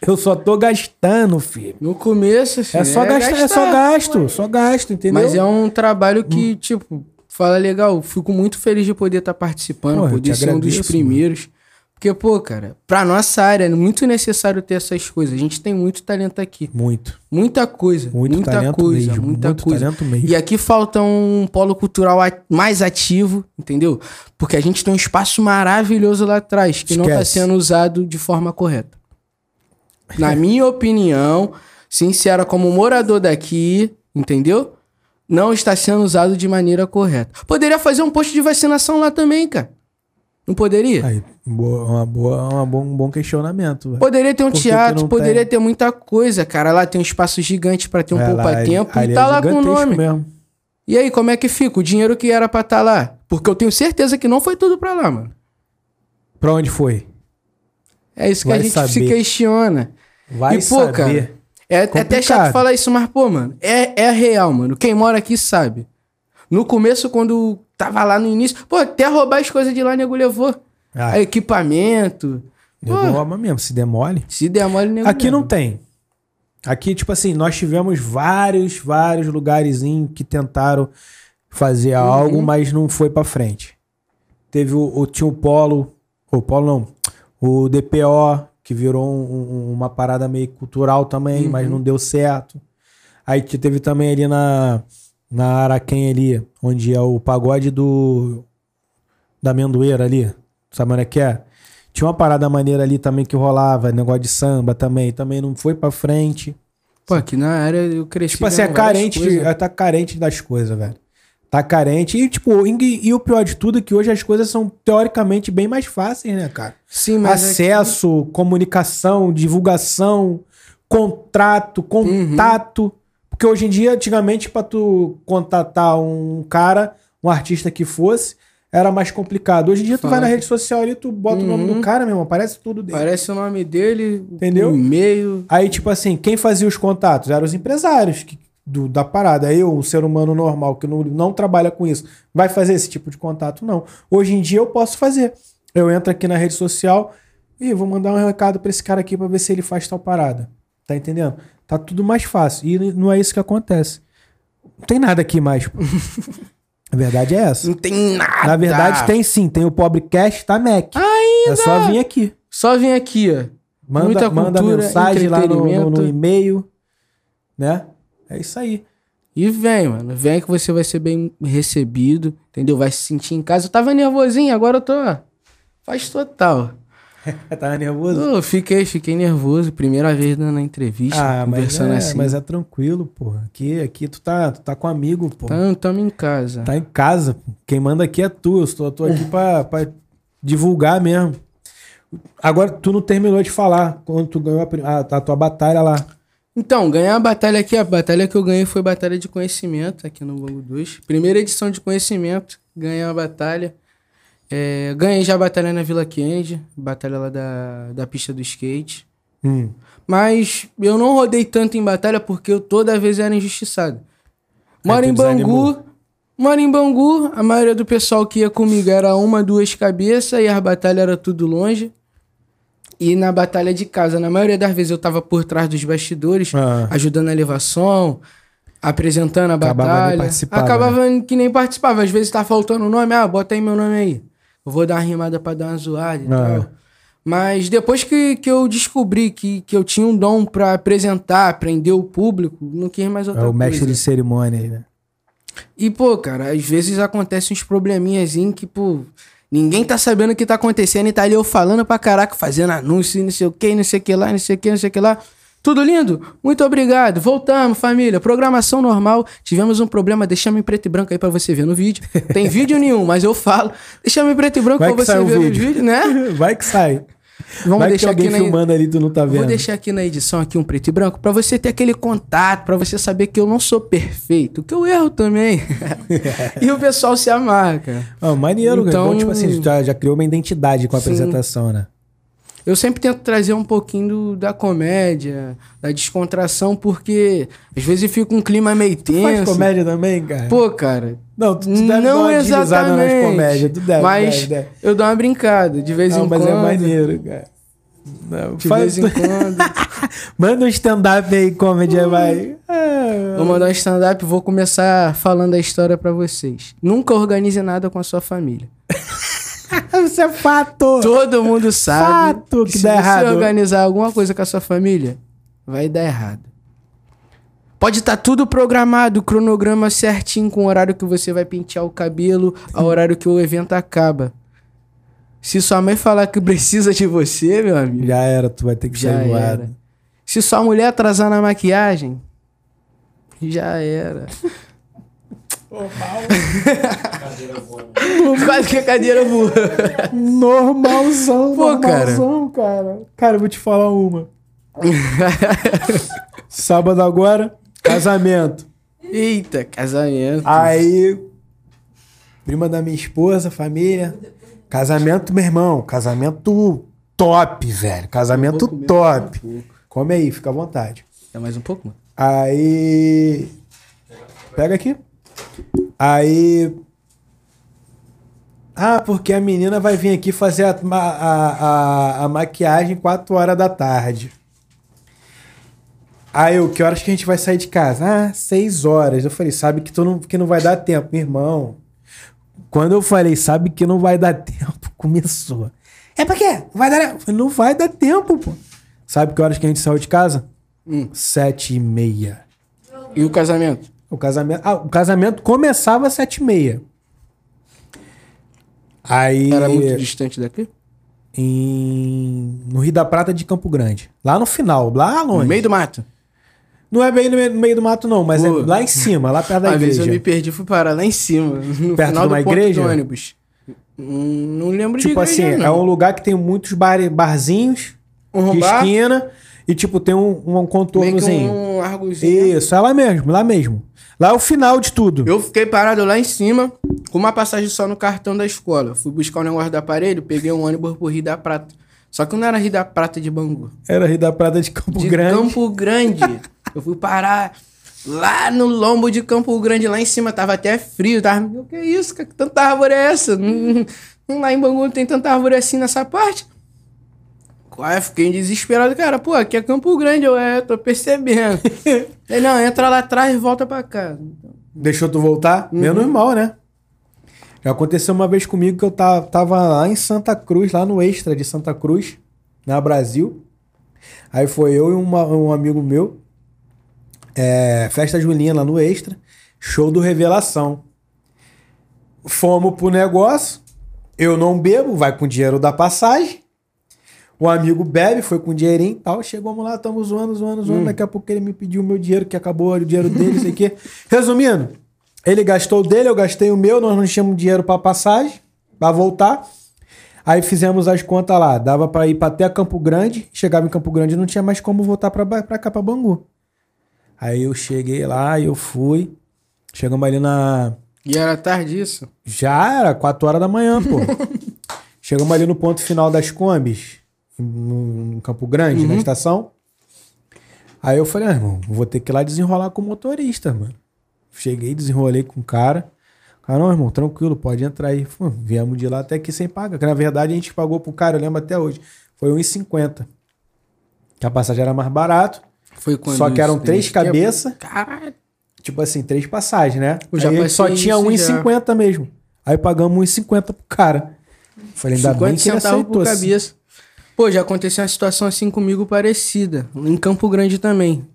Eu só tô gastando, filho. No começo, filho, É só gastar, é só gasto, só gasto, entendeu? Mas é um trabalho Hum. que, tipo, fala legal. Fico muito feliz de poder estar participando, Porra, poder ser um dos agradeço, primeiros. Porque, pô, cara, pra nossa área é muito necessário ter essas coisas. A gente tem muito talento aqui. Muito. Muita coisa. Muito muita talento coisa, mesmo, muita muito coisa. talento mesmo. E aqui falta um polo cultural mais ativo, entendeu? Porque a gente tem um espaço maravilhoso lá atrás que não está Esquece. sendo usado de forma correta. Na minha opinião, sincera, como morador daqui, entendeu? Não está sendo usado de maneira correta. Poderia fazer um posto de vacinação lá também, cara. Não poderia? Aí, boa, uma boa, uma bom, um bom questionamento, velho. Poderia ter um Por teatro, poderia tem? ter muita coisa, cara. Lá tem um espaço gigante pra ter um É, poupa-tempo ali e é tá lá com o nome. Mesmo. E aí, como é que fica? O dinheiro que era pra estar lá? Porque eu tenho certeza que não foi tudo pra lá, mano. Pra onde foi? É isso que Vai a gente se saber. questiona. Vai e, pô, saber. cara, é até Complicado. chato falar isso, mas, pô, mano, é, é real, mano. Quem mora aqui sabe. No começo, quando tava lá no início, pô, até roubar as coisas de lá, nego levou. Ah, equipamento. nego Pô, rouba mesmo, se demole. se der mole, nego Aqui não tem. Aqui, tipo assim, nós tivemos vários, vários lugares que tentaram fazer Uhum. algo, mas não foi pra frente. Teve o, o tinha o Polo, o Polo não, o DPO, que virou um- um- uma parada meio cultural também, Uhum. mas não deu certo. Aí te- teve também ali na, na Araquém ali, onde é o pagode do da amendoeira ali. Sabe onde é que é? Tinha uma parada maneira ali também que rolava, negócio de samba também, também não foi pra frente. Pô, aqui na área eu cresci. Tipo assim, é carente, de, tá carente das coisas, velho. Tá carente. E, tipo, e, e o pior de tudo é que hoje as coisas são teoricamente bem mais fáceis, né, cara? Sim, mas aqui- Acesso, comunicação, divulgação, contrato, contato. Porque hoje em dia, antigamente, pra tu contatar um cara, um artista que fosse, era mais complicado. Hoje em dia, tu vai na rede social ali, tu bota o nome do cara, meu irmão, aparece tudo dele. Parece o nome dele, Entendeu? o e-mail. Aí, tipo assim, quem fazia os contatos eram os empresários que- do- da parada. Eu, um ser humano normal que não, não trabalha com isso, vai fazer esse tipo de contato? Não. Hoje em dia eu posso fazer. Eu entro aqui na rede social e vou mandar um recado pra esse cara aqui pra ver se ele faz tal parada. Tá entendendo? Tá tudo mais fácil. E não é isso que acontece. Não tem nada aqui mais. A verdade é essa. Não tem nada. Na verdade, tem sim. Tem o pobre cash, tá Mac. É só vir aqui. Só vem aqui, ó. Manda, Muita manda cultura, mensagem lá no, no- no e-mail, né? É isso aí. E vem, mano. Vem que você vai ser bem recebido, entendeu? Vai se sentir em casa. Eu tava nervosinho, agora eu tô. Faz total. Tá nervoso? Eu fiquei, fiquei nervoso. Primeira vez dando a entrevista, Ah, mas conversando é, assim. mas é tranquilo, porra. Aqui, aqui tu tá, tu tá com amigo, pô. Tá, Tamo, em casa. em casa. pô. Quem manda aqui é tu. Eu eu tô aqui pra, pra divulgar mesmo. Agora, tu não terminou de falar quando tu ganhou a, a, a tua batalha lá. Então, ganhar a batalha aqui, a batalha que eu ganhei foi batalha de conhecimento aqui no Bango 2. Primeira edição de conhecimento, ganhei a batalha. É, ganhei já a batalha na Vila Kennedy, batalha lá da, da pista do skate. Hum. Mas eu não rodei tanto em batalha porque eu toda vez era injustiçado. Moro tu em desanimou. Bangu, moro em Bangu, a maioria do pessoal que ia comigo era uma, duas cabeças e as batalhas era tudo longe. E na batalha de casa, na maioria das vezes eu tava por trás dos bastidores, Ah. ajudando a levar som, apresentando a Acabava nem batalha. participava, Acabava que nem participava. Às vezes tá faltando o nome, ah, bota aí meu nome aí. Eu vou dar uma rimada pra dar uma zoada e Ah. tal. Mas depois que, que eu descobri que, que eu tinha um dom pra apresentar, prender o público, não quis mais outra É o coisa. mestre de cerimônia aí, né? E, pô, cara, às vezes acontecem uns probleminhas que, pô, ninguém tá sabendo o que tá acontecendo e tá ali eu falando pra caraca, fazendo anúncio, e não sei o que, não sei o que lá, não sei o que, não sei o que lá. Tudo lindo? Muito obrigado. Voltamos, família. Programação normal. Tivemos um problema. Deixamos em preto e branco aí pra você ver no vídeo. Tem vídeo nenhum, mas eu falo. Deixamos em preto e branco que você ver vídeo. no vídeo, né? Vai que sai. Vamos Vai deixar alguém aqui na filmando ali tu não tá vendo. Vou deixar aqui na edição aqui um preto e branco pra você ter aquele contato, pra você saber que eu não sou perfeito, que eu erro também. e o pessoal se amarra, cara. Ah, maneiro. Então- Então, tipo assim, já, já criou uma identidade com a Sim. apresentação, né? Eu sempre tento trazer um pouquinho do- da comédia, da descontração, porque às vezes fica um clima meio Tu faz tenso. comédia também, cara? Pô, cara, não, tu, tu deve não uma deslizada nas exatamente. comédias. Tu deve, mas deve, deve. eu dou uma brincada de vez Não, em mas quando. é maneiro, cara. Não, De faz- vez em quando. Manda um stand-up aí, comedy, aí vai. Ah, Vou mandar um stand-up e vou começar falando a história pra vocês. Nunca organize nada com a sua família. Isso é fato. Todo mundo sabe Fato que se dá você errado. organizar alguma coisa com a sua família, vai dar errado. Pode estar tudo programado, cronograma certinho com o horário que você vai pentear o cabelo, ao horário que o evento acaba. Se sua mãe falar que precisa de você, meu amigo, Já era, tu vai ter que já sair voado. era. Se sua mulher atrasar na maquiagem, já era. Voando. Quase que a cadeira voa. Normalzão, Pô, cara. normalzão, cara. Cara, eu vou te falar uma. Sábado agora, casamento. Eita, casamento. Aí, prima da minha esposa, família. Casamento, meu irmão. Casamento top, velho. Casamento top. um pouco. Come aí, fica à vontade. É mais um pouco, mano? Aí. Pega aqui. Aí. Ah, porque a menina vai vir aqui fazer a, a, a, a maquiagem 4 horas da tarde. Aí eu, que horas que a gente vai sair de casa? Ah, 6 horas. Eu falei, sabe que, tu não, que não vai dar tempo, meu irmão. Quando eu falei, sabe que não vai dar tempo, começou. É pra quê? Não vai dar falei, não vai dar tempo, pô. Sabe que horas que a gente saiu de casa? Hum. Sete e meia. E o casamento? O casamento, ah, o casamento começava às sete e meia. Aí, Era muito distante daqui? em, no Rio da Prata de Campo Grande. Lá no final, lá longe. No meio do mato. Não é bem no meio, no meio do mato, não, mas Pô. é lá em cima, lá perto da igreja. eu me perdi fui parar lá em cima, no Perto final de uma do igreja? do ônibus. Hum, Não lembro de Tipo assim, igreja, é não. um lugar que tem muitos bar, barzinhos Um de bar, esquina e, tipo, tem um, um meio que contornozinho. um argozinho. Isso, é lá mesmo, lá mesmo. Lá é o final de tudo. Eu fiquei parado lá em cima, com uma passagem só no cartão da escola. Fui buscar o negócio do aparelho, peguei um ônibus pro Rio da Prata. Só que não era Rio da Prata de Bangu. Era Rio da Prata de Campo de Grande. Campo Grande. eu fui parar lá no lombo de Campo Grande, lá em cima. Tava até frio. Tava, o que é isso? Que tanta árvore é essa? Hum, hum, lá em Bangu não tem tanta árvore assim nessa parte. Aí fiquei desesperado, cara. Pô, aqui é Campo Grande, eu é, tô percebendo. Ele, não, entra lá atrás e volta pra casa. Deixou tu voltar? Uhum. Menos mal, né? Já aconteceu uma vez comigo que eu ta- tava lá em Santa Cruz, lá no Extra de Santa Cruz, na Brasil. Aí foi eu e uma- um amigo meu, é, festa junina lá no Extra, show do Revelação. Fomos pro negócio, eu não bebo, vai com o dinheiro da passagem. O amigo bebe, foi com dinheirinho e tal. Chegamos lá, estamos zoando, zoando, zoando. Daqui a pouco ele me pediu o meu dinheiro, que acabou o dinheiro dele, não sei o quê. Resumindo, ele gastou o dele, eu gastei o meu, nós não tínhamos dinheiro pra passagem, pra voltar. Aí fizemos as contas lá, dava pra ir pra até Campo Grande, chegava em Campo Grande e não tinha mais como voltar pra cá, pra Bangu. Aí eu cheguei lá, eu fui, chegamos ali na, E era tarde isso? já era 4 horas da manhã, pô. Chegamos ali no ponto final das combis, no, Campo Grande, Uhum. na estação. Aí eu falei, ah, irmão, vou ter que ir lá desenrolar com o motorista, mano. Cheguei, desenrolei com o cara. Cara, não, irmão, tranquilo, pode entrar aí. Pô, viemos de lá até aqui sem pagar. Que na verdade a gente pagou pro cara, eu lembro até hoje. Foi 1,50. Que a passagem era mais barato. Foi quando Só que eram três cabeças. Caralho. Tipo assim, três passagens, né? Eu já Aí só tinha isso 1,50 mesmo. Aí pagamos 1,50 pro cara. Falei, ainda bem 50 que ele centavos por aceitou. cabeça. Pô, já aconteceu uma situação assim comigo parecida. Em Campo Grande também.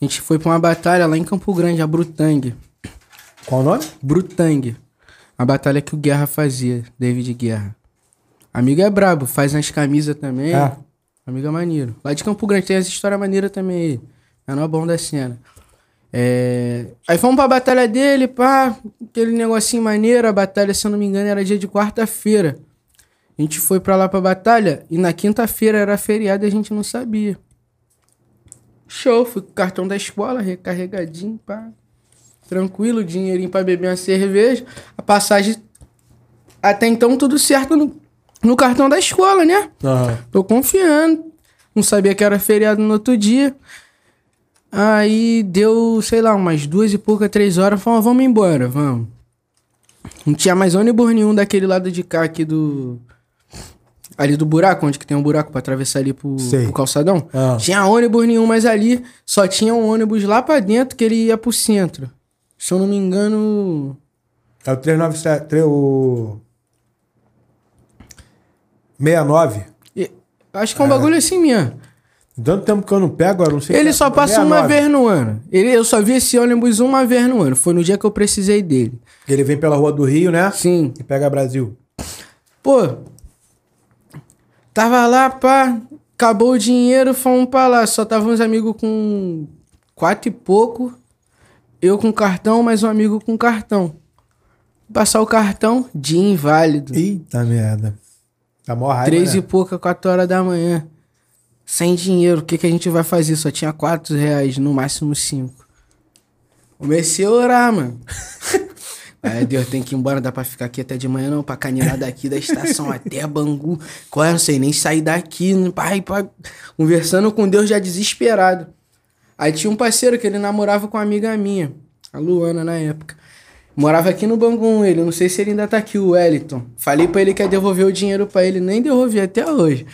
A gente foi pra uma batalha lá em Campo Grande, a Brutang. Qual o nome? Brutang. A batalha que o Guerra fazia, David Guerra. Amigo é brabo, faz nas camisas também. É. Amigo é maneiro. Lá de Campo Grande tem as histórias maneiras também aí. Menor bom da cena. É... Aí fomos pra batalha dele, pá, aquele negocinho maneiro. A batalha, se eu não me engano, era dia de quarta-feira. A gente foi pra lá pra batalha e na quinta-feira era feriado e a gente não sabia. Show, fui com o cartão da escola, recarregadinho, pá. Tranquilo, dinheirinho pra beber uma cerveja. A passagem. Até então tudo certo no, no cartão da escola, né? Tô confiando. Não sabia que era feriado no outro dia. Aí deu, sei lá, umas duas e pouca, três horas. Falou, vamos embora, vamos. Não tinha mais ônibus nenhum daquele lado de cá aqui do. Ali do buraco, onde que tem um buraco pra atravessar ali pro, pro calçadão. Ah. Tinha ônibus nenhum mais ali. Só tinha um ônibus lá pra dentro que ele ia pro centro. Se eu não me engano. É o 397. tre- O. 69. e- Acho que é um bagulho assim mesmo. Tanto tempo que eu não pego, agora não sei Ele é só passa uma 69. vez no ano. Ele, eu só vi esse ônibus uma vez no ano. Foi no dia que eu precisei dele. Ele vem pela rua do Rio, né? Sim. E pega Brasil. Pô. Tava lá, pá. Acabou o dinheiro, fomos pra lá. Só tava uns amigos com quatro e pouco. Eu com cartão, mais um amigo com cartão. Passar o cartão, dia inválido. Eita merda. Tá mó raiva, Três né? e pouca, quatro horas da manhã. Sem dinheiro, o que, que a gente vai fazer? Só tinha quatro reais, no máximo cinco. Comecei a orar, mano. Ai, Deus, tem que ir embora, dá pra ficar aqui até de manhã, não, pra caminhar daqui da estação até Bangu. Qual é? Não sei nem sair daqui, né? pai, pai. Conversando com Deus já desesperado. Aí tinha um parceiro que ele namorava com uma amiga minha, a Luana na época. Morava aqui no Bangu, ele, não sei se ele ainda tá aqui, o Wellington. Falei pra ele que ia devolver o dinheiro pra ele, nem devolvi até hoje.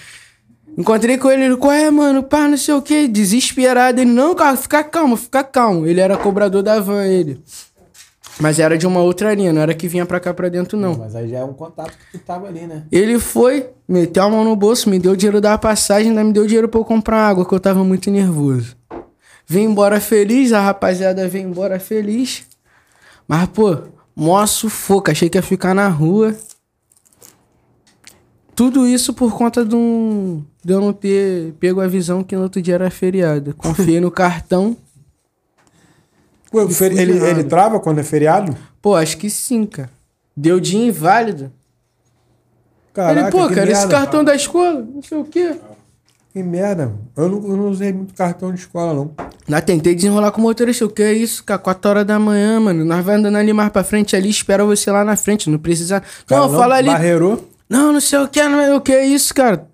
Encontrei com ele, ele, qual é, mano? Pá, não sei o que, desesperado. Ele, não, cara, fica calmo, fica calmo. Ele era cobrador da van, ele. Mas era de uma outra linha, não era que vinha pra cá pra dentro, não. Mas aí já é um contato que tu tava ali, né? Ele foi, meteu a mão no bolso, me deu o dinheiro da passagem, ainda me deu dinheiro pra eu comprar água, que eu tava muito nervoso. Vim embora feliz, a rapaziada veio embora feliz. Mas, pô, mó sufoco, achei que ia ficar na rua. Tudo isso por conta de, um, de eu não ter pego a visão que no outro dia era feriado. Confiei no cartão. Ué, ele, errado. ele trava quando é feriado? Pô, acho que sim, cara. Deu dia inválido. Caraca, ele, pô, cara, esse merda. cartão da escola, não sei o quê. Que merda. Eu não, eu não usei muito cartão de escola, não. Lá tentei desenrolar com o motorista. O que é isso, cara? 4 horas da manhã, mano. Nós vai andando ali mais pra frente ali, espera você lá na frente. Não precisa. Cara, não, fala ali. Barreirou. Não, não sei o que, não, o que é isso, cara.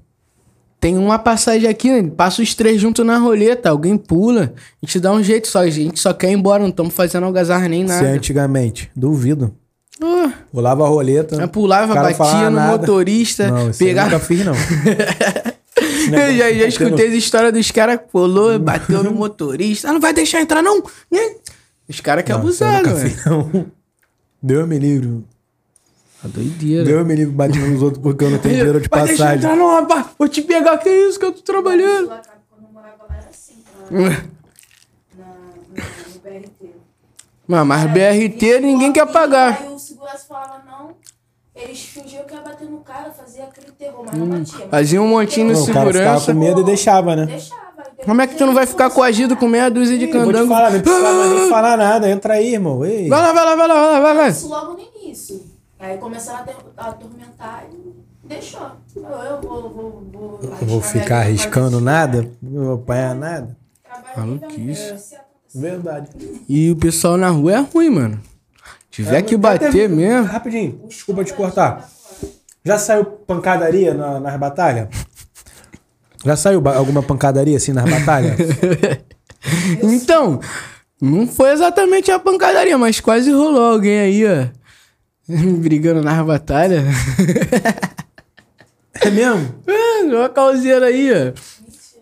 Tem uma passagem aqui, né? passa os três juntos na roleta, alguém pula, a gente dá um jeito só, a gente só quer ir embora, não estamos fazendo algazarra nem Se é nada. antigamente. Duvido. Ah, Pulava a roleta. eu pulava, batia no nada. motorista, Não, isso eu pegava. nunca fiz, não. Eu já, já escutei as histórias dos caras que pulou, bateu no motorista. Ah, não vai deixar entrar, não? Né? Os caras que Não, eu abusaram, velho. fiz, não. Deus me livre. Tá doideira. Deus me livre batendo nos outros porque eu não tenho dinheiro de Vai deixar passagem. entrar, não, rapaz. Vou te pegar, que isso que eu tô trabalhando. Quando eu morava lá era assim, lá na, no BRT. Mas, mas BRT ninguém quer pagar. Aí o segurança falava não, eles fingiam que ia bater no cara, fazia aquele terror, mas não batia. Mas Fazia um montinho no Não, o cara ficava segurança. com medo e deixava, né? deixava. Como é que tu não vai ficar coagido com meia dúzia de Eu vou te candango? falar, não precisava nem falar nada. Entra aí, irmão. Ei. Vai lá, vai lá, vai lá, vai lá, vai lá. Isso logo no início. Aí começaram a, ter- a atormentar e deixou. Eu, eu vou, vou, vou, vou ficar arriscando nada? Não vou apanhar nada? Maluquice. Verdade. E o pessoal na rua é ruim, mano. Tiver que bater mesmo. Rapidinho, desculpa te cortar. Já saiu pancadaria na- nas batalhas? Já saiu ba- alguma pancadaria assim nas batalhas? Então, não foi exatamente a pancadaria, mas quase rolou alguém aí, ó. Brigando nas batalhas. é mesmo? É, uma causeira aí, ó.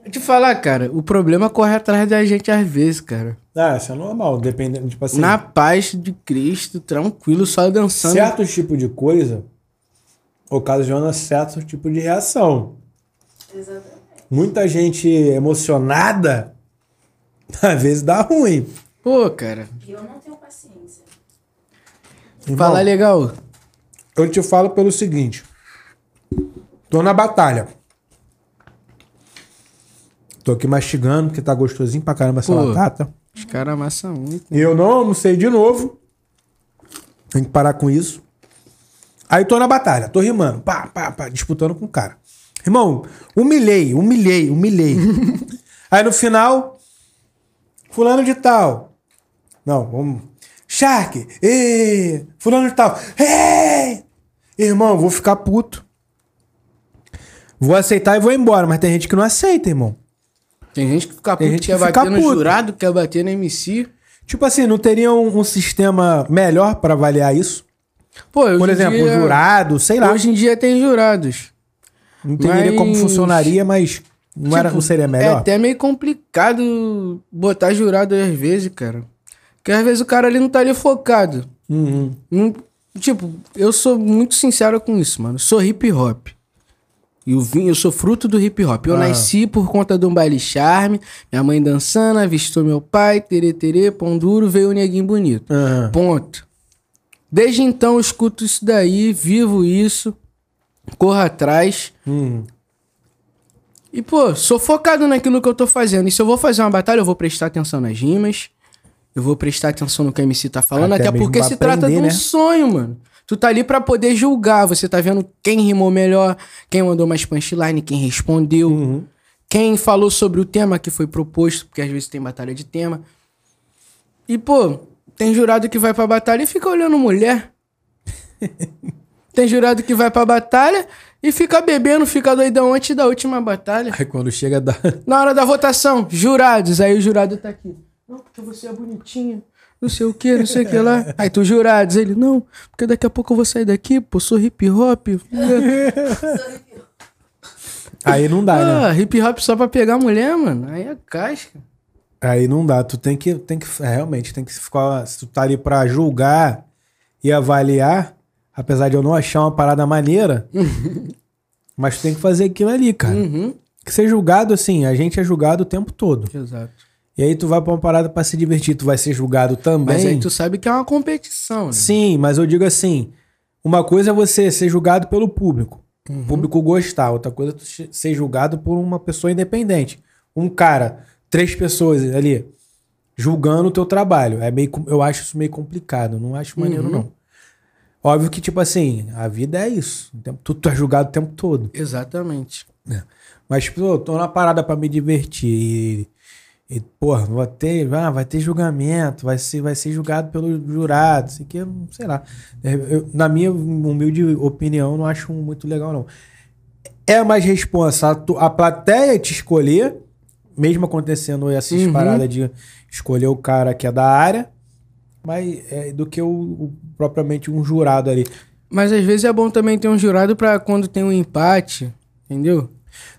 Vou te falar, cara, o problema corre atrás da gente às vezes, cara. Ah, isso é normal, dependendo, tipo assim. Na paz de Cristo, tranquilo, só dançando. certo tipo de coisa ocasiona certo tipo de reação. Exatamente. Muita gente emocionada, às vezes dá ruim. Pô, cara. Eu não. Irmão, Fala legal. Eu te falo pelo seguinte. Tô na batalha. Tô aqui mastigando, porque tá gostosinho pra caramba essa Pô. batata. Os caras amassam muito. E eu não almocei de novo. Tem que parar com isso. Aí tô na batalha, tô rimando, pá, pá, pá, disputando com o cara. Irmão, humilhei, humilhei, humilhei. Aí no final, fulano de tal. Não, vamos. Shark, ê, fulano de tal. Ê! Irmão, vou ficar puto. Vou aceitar e vou embora, mas tem gente que não aceita, irmão. Tem gente que fica Tem puto, gente quer que fica bater no puto. jurado, quer bater no MC. Tipo assim, não teria um, um sistema melhor pra avaliar isso? Pô, Por em exemplo, dia- jurado, sei lá. Hoje em dia tem jurados. Não entenderia como Mas- funcionaria, mas não, era, Tipo, não seria É melhor? até meio complicado botar jurado às vezes, cara. Porque às vezes o cara ali não tá ali focado. Uhum. Não- tipo, eu sou muito sincero com isso, mano. Sou hip hop. E eu, vim, eu sou fruto do hip hop. Eu Ah. nasci por conta de um baile charme. Minha mãe dançando, avistou meu pai, terê, terê, pão duro, veio o neguinho bonito. Ponto. Desde então eu escuto isso daí, vivo isso, corro atrás. Uhum. E, pô, sou focado naquilo que eu tô fazendo. E se eu vou fazer uma batalha, eu vou prestar atenção nas rimas. Eu vou prestar atenção no que a MC tá falando, Até até, porque se trata de aprender, um né? sonho, mano. Tu tá ali pra poder julgar. Você tá vendo quem rimou melhor, quem mandou mais punchline, quem respondeu, Uhum. quem falou sobre o tema que foi proposto, porque às vezes tem batalha de tema. E, pô, tem jurado que vai pra batalha e fica olhando mulher. tem jurado que vai pra batalha e fica bebendo, fica doidão antes da última batalha. Aí quando chega da. Na hora da votação, jurados. Aí o jurado tá aqui. Não, porque você é bonitinha. Não sei o que, não sei o que lá. Aí tu jurados. Ele, não, porque daqui a pouco eu vou sair daqui, pô, sou hip hop. Aí não dá, né? ah, hip hop só pra pegar mulher, mano. Aí é casca. Aí não dá. Tu tem que. Tem que é, realmente, tem que ficar. Se tu tá ali pra julgar e avaliar, apesar de eu não achar uma parada maneira, mas tu tem que fazer aquilo ali, cara. Uhum. Que ser julgado, assim, a gente é julgado o tempo todo. Exato. E aí tu vai pra uma parada pra se divertir, tu vai ser julgado também. Mas aí tu sabe que é uma competição, né? Sim, mas eu digo assim: uma coisa é você ser julgado pelo público, o público gostar, outra coisa é tu ser julgado por uma pessoa independente. Um cara, três pessoas ali julgando o teu trabalho. É meio, eu acho isso meio complicado, não acho maneiro, não. Óbvio que, tipo assim, a vida é isso. Tu, tu é julgado o tempo todo. Exatamente. Mas, pô, tô na parada pra me divertir. E, e porra, vai ter, ah, vai ter julgamento, vai ser, vai ser julgado pelo jurado, aqui, eu- sei lá. É, eu- na minha humilde opinião, não acho muito legal, não. É mais responsa a, plateia te escolher, mesmo acontecendo essas Uhum. paradas de escolher o cara que é da área, mas é, do que o, o- propriamente um jurado ali. Mas às vezes é bom também ter um jurado pra quando tem um empate, entendeu?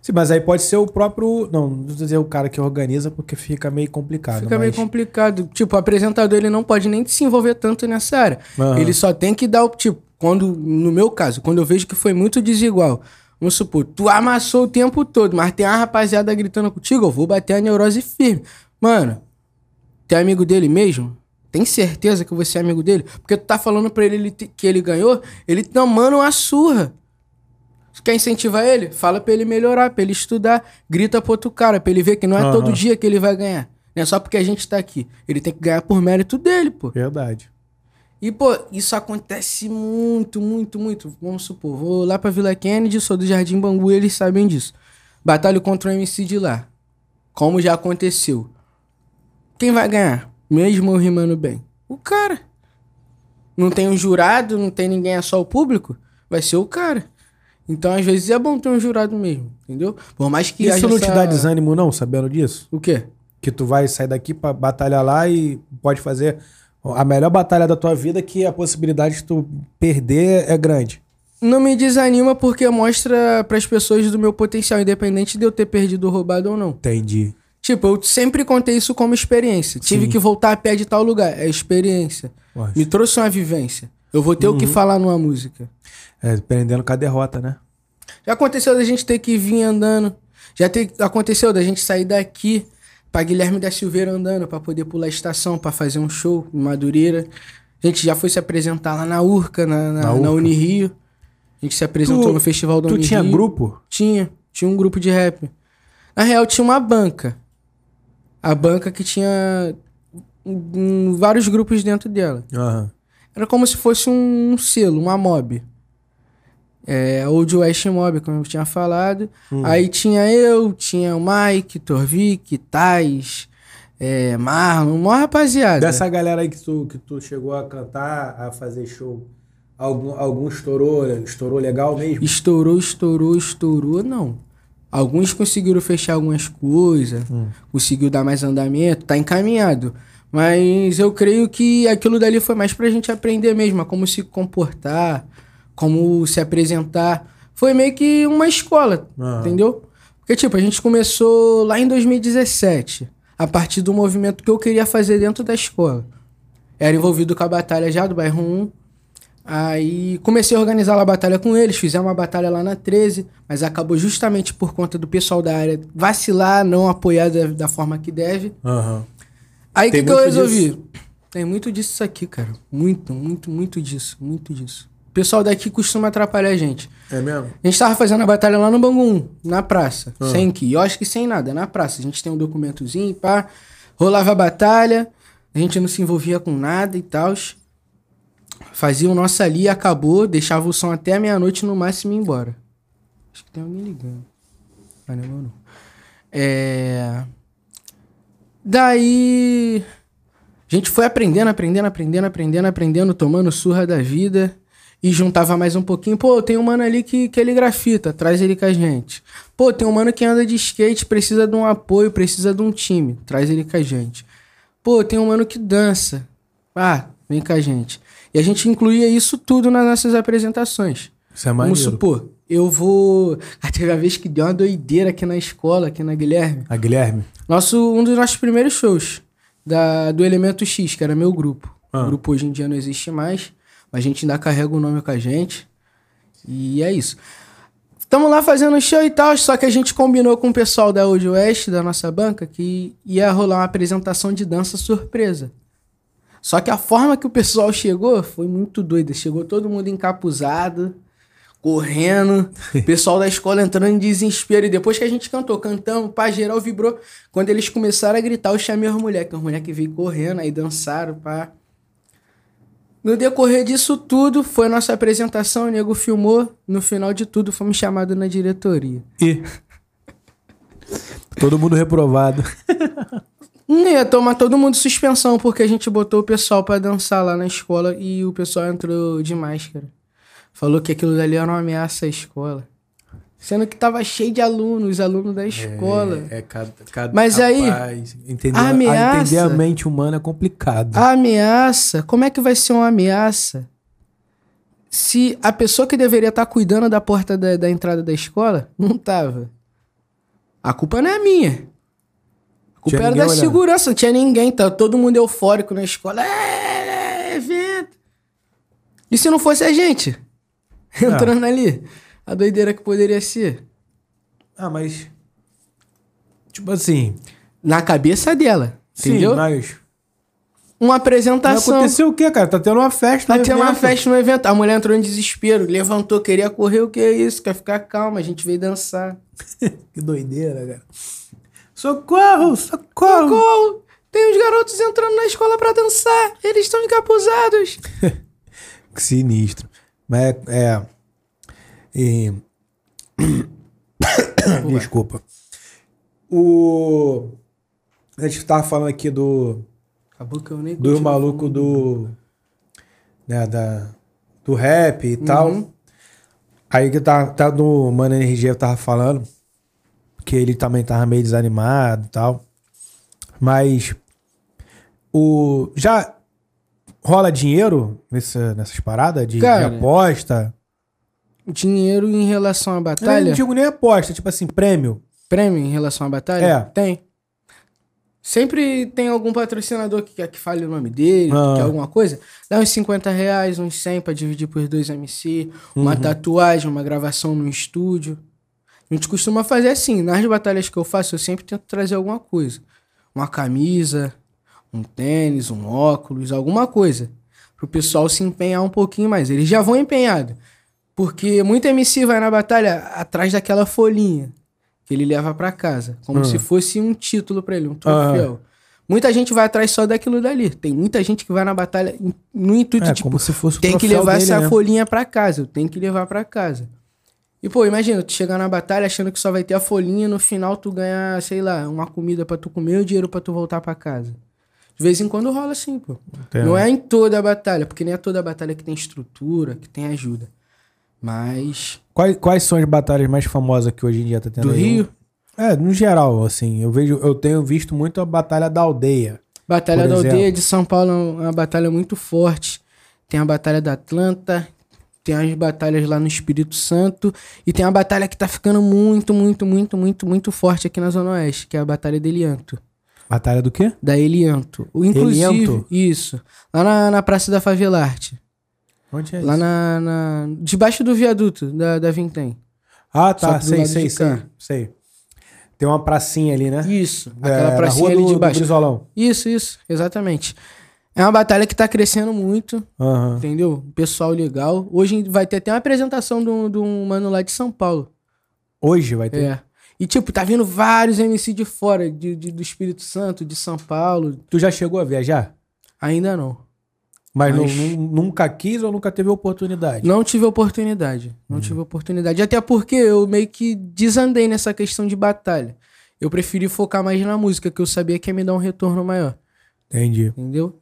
Sim, mas aí pode ser o próprio. Não, não vou dizer o cara que organiza, porque fica meio complicado. Fica meio mas- complicado. Tipo, o apresentador ele não pode nem se envolver tanto nessa área. Aham. Ele só tem que dar o. Tipo, quando. No meu caso, quando eu vejo que foi muito desigual. Vamos supor, tu amassou o tempo todo, mas tem uma rapaziada gritando contigo, eu vou bater a neurose firme. Mano, tu é amigo dele mesmo? Tem certeza que você é amigo dele? Porque tu tá falando pra ele, que ele ganhou, ele tomando uma surra. Quer incentivar ele? Fala pra ele melhorar, pra ele estudar. Grita pro outro cara, pra ele ver que não é Aham. todo dia que ele vai ganhar. Não é só porque a gente tá aqui. Ele tem que ganhar por mérito dele, pô. Verdade. E, pô, isso acontece muito, muito, muito. Vamos supor, vou lá pra Vila Kennedy, sou do Jardim Bangu e eles sabem disso. Batalho contra o MC de lá. Como já aconteceu. Quem vai ganhar? Mesmo eu rimando bem? O cara. Não tem um jurado, não tem ninguém, é só o público? Vai ser o cara. Então, às vezes, é bom ter um jurado mesmo, entendeu? Por mais que Isso não te essa- dá desânimo, não, sabendo disso? O quê? Que tu vai sair daqui pra batalhar lá e pode fazer a melhor batalha da tua vida, que a possibilidade de tu perder é grande. Não me desanima porque mostra pras pessoas do meu potencial, independente de eu ter perdido ou roubado ou não. Entendi. Tipo, eu sempre contei isso como experiência. Tive Sim. que voltar a pé de tal lugar. É experiência. Me trouxe uma vivência. Eu vou ter o que falar numa música. É, prendendo com a derrota, né? Já aconteceu da gente ter que vir andando Já te, aconteceu da gente sair daqui pra Guilherme da Silveira andando pra poder pular a estação, pra fazer um show em Madureira. A gente já foi se apresentar lá na Urca, na, na, Na na. Unirio. A gente se apresentou Tu- no Festival da Tu Unirio. tinha grupo? Tinha, tinha um grupo de rap. Na real, tinha uma banca. A banca que tinha vários grupos dentro dela. Aham. Era como se fosse um, selo, uma mob. É, Old West Mob, como eu tinha falado. Hum. Aí tinha eu, tinha o Mike, Torvik, Tais, é, Marlon, uma rapaziada. Dessa galera aí que tu, que tu chegou a cantar, a fazer show, algum, algum estourou, estourou legal mesmo? Estourou, estourou, estourou, não. Alguns conseguiram fechar algumas coisas, conseguiu dar mais andamento, tá encaminhado. Mas eu creio que aquilo dali foi mais pra gente aprender mesmo, a como se comportar, como se apresentar. Foi meio que uma escola, Aham. entendeu? Porque, tipo, a gente começou lá em 2017, a partir do movimento que eu queria fazer dentro da escola. Era envolvido com a batalha já do bairro 1, Aí comecei a organizar lá a batalha com eles, fizemos uma batalha lá na 13, mas acabou justamente por conta do pessoal da área vacilar, não apoiar da, da forma que deve. Aham. Aí o que, que eu resolvi? disso? Tem muito disso aqui, cara. Muito, muito, muito disso. Muito disso. O pessoal daqui costuma atrapalhar a gente. É mesmo? A gente tava fazendo a batalha lá no Bangu 1, na praça. Ah. Sem que. Eu acho que sem nada, na praça. A gente tem um documentozinho, pá. Rolava a batalha. A gente não se envolvia com nada e tal. Fazia o nosso ali, acabou. Deixava o som até a meia-noite no máximo e ia embora. Acho que tem alguém ligando. Mas não é não. É. Daí. A gente foi aprendendo, aprendendo, aprendendo, aprendendo, aprendendo, tomando surra da vida. E juntava mais um pouquinho. Pô, tem um mano ali que, que ele grafita, traz ele com a gente. Pô, tem um mano que anda de skate, precisa de um apoio, precisa de um time, traz ele com a gente. Pô, tem um mano que dança. Ah, vem com a gente. E a gente incluía isso tudo nas nossas apresentações. Isso é Vamos maneiro. supor, eu vou. Ah, teve uma vez que deu uma doideira aqui na escola, aqui na Guilherme. A Guilherme? Nosso, um dos nossos primeiros shows da, do Elemento X, que era meu grupo. Ah. O grupo hoje em dia não existe mais, mas a gente ainda carrega o nome com a gente. E é isso. Estamos lá fazendo show e tal, só que a gente combinou com o pessoal da Old West, da nossa banca, que ia rolar uma apresentação de dança surpresa. Só que a forma que o pessoal chegou foi muito doida. Chegou todo mundo encapuzado, correndo, o pessoal da escola entrando em desespero. E depois que a gente cantou, cantamos, pá, geral vibrou. Quando eles começaram a gritar, eu chamei as mulheres, que as mulheres que veio correndo, aí dançaram, pá. No decorrer disso tudo, foi nossa apresentação, o nego filmou. No final de tudo, fomos chamados na diretoria. E. Todo mundo reprovado. Não ia tomar todo mundo suspensão, porque a gente botou o pessoal pra dançar lá na escola e o pessoal entrou de máscara. Falou que aquilo dali era uma ameaça à escola. Sendo que tava cheio de alunos, os alunos da escola. É, é cada, cada Mas aí, rapaz, entender, a a ameaça- entender a mente humana é complicado. A ameaça, como é que vai ser uma ameaça se a pessoa que deveria estar cuidando da porta da, da entrada da escola não tava? A culpa não é minha. A culpa Tinha era da olhando. segurança, não tinha ninguém, tá todo mundo eufórico na escola. É, é, evento. E se não fosse a gente entrando ali? A doideira que poderia ser. Ah, mas. Tipo assim. Na cabeça dela, entendeu? Sim, mas. Uma Mas apresentação. aconteceu o quê, cara? Tá tendo uma festa. Tá tendo uma evento. festa no evento. A mulher entrou em desespero, levantou, queria correr. O que é isso? Quer ficar calma, a gente veio dançar. Que doideira, cara. Socorro, socorro. Socorro! Tem uns garotos entrando na escola pra dançar. Eles estão encapuzados. Que sinistro. Mas é. é e- Desculpa. O. A gente tava falando aqui do. Acabou que eu nem Do maluco do. Né, da, do rap e Uhum. tal. Aí que tá, tá do Mano NRG eu tava falando. Que ele também tava meio desanimado e tal. Mas. O. Já rola dinheiro nessa, nessas paradas de, de Cara, aposta? Dinheiro em relação à Eu batalha? não digo nem aposta, tipo assim, prêmio. Prêmio em relação à batalha? É. Tem. Sempre tem algum patrocinador que quer que fale o nome dele, Ah. que quer alguma coisa. Dá uns 50 reais, uns 100 pra dividir por dois MC. Uma Uhum. tatuagem, uma gravação no estúdio. A gente costuma fazer assim, nas batalhas que eu faço, eu sempre tento trazer alguma coisa. Uma camisa, um tênis, um óculos, alguma coisa. Pro pessoal se empenhar um pouquinho mais. Eles já vão empenhado. Porque muito MC vai na batalha atrás daquela folhinha que ele leva pra casa. Como Ah. se fosse um título pra ele, um troféu. Muita gente vai atrás só daquilo dali. Tem muita gente que vai na batalha no intuito, É, tipo, como se fosse o tem que levar dele, essa né? folhinha pra casa. Eu tenho que levar pra casa. E, pô, imagina, tu chegar na batalha achando que só vai ter a folhinha, no final tu ganhar, sei lá, uma comida pra tu comer ou dinheiro pra tu voltar pra casa. De vez em quando rola assim, pô. Entendo. Não é em toda a batalha, porque nem é toda a batalha que tem estrutura, que tem ajuda. Mas. Quais, quais são as batalhas mais famosas que hoje em dia tá tendo Do aí? Rio, É, no geral, assim, eu vejo, eu tenho visto muito a batalha da aldeia. Batalha da exemplo. Aldeia de São Paulo é uma batalha muito forte. Tem a Batalha da Atlanta, tem as batalhas lá no Espírito Santo e tem a batalha que tá ficando muito, muito, muito, muito, muito forte aqui na Zona Oeste, que é a Batalha de Elianto. Batalha do quê? Da Elianto. O, inclusive, Elianto? isso. Lá na, na Praça da Favelarte. Onde é Lá isso? na, na- Debaixo do viaduto da, da Vintém. Ah, tá, do sei, sei, sei, sei. Tem uma pracinha ali, né? Isso. É, Aquela na pracinha rua ali do, de do baixo. Brizolão. Isso, isso. Exatamente. É uma batalha que tá crescendo muito. Aham. Entendeu? Pessoal legal. Hoje vai ter até uma apresentação de um, de um mano lá de São Paulo. Hoje vai ter. É. E, tipo, tá vindo vários MC de fora, de, de- do Espírito Santo, de São Paulo. Tu já chegou a viajar? Ainda não. Mas, Mas- nu- nunca quis ou nunca teve oportunidade? Não tive oportunidade. Não tive oportunidade. Até porque eu meio que desandei nessa questão de batalha. Eu preferi focar mais na música, que eu sabia que ia me dar um retorno maior. Entendi. Entendeu?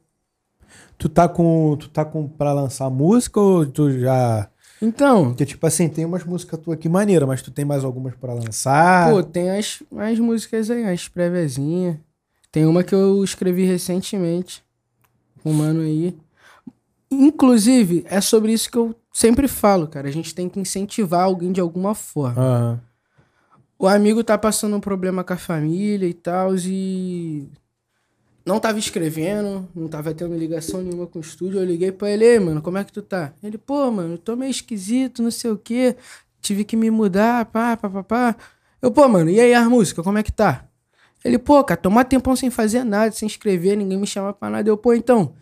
Tu tá com. Tu tá com pra lançar música ou tu já. Então, Porque, tipo assim, tem umas músicas tuas aqui maneira, mas tu tem mais algumas pra lançar. Pô, tem as, as músicas aí, as préviazinhas. Tem uma que eu escrevi recentemente. Com um mano aí. Inclusive, é sobre isso que eu sempre falo, cara. A gente tem que incentivar alguém de alguma forma. Aham. O amigo tá passando um problema com a família e tal, e. Não tava escrevendo, não tava tendo ligação nenhuma com o estúdio. Eu liguei pra ele, "Ei, mano, como é que tu tá? Ele, pô, mano, eu tô meio esquisito, não sei o quê. Tive que me mudar, pá, pá, pá, pá. Eu, pô, mano, e aí as músicas, como é que tá? Ele, pô, cara, tomar tempão sem fazer nada, sem escrever, ninguém me chama pra nada. Eu, pô, então,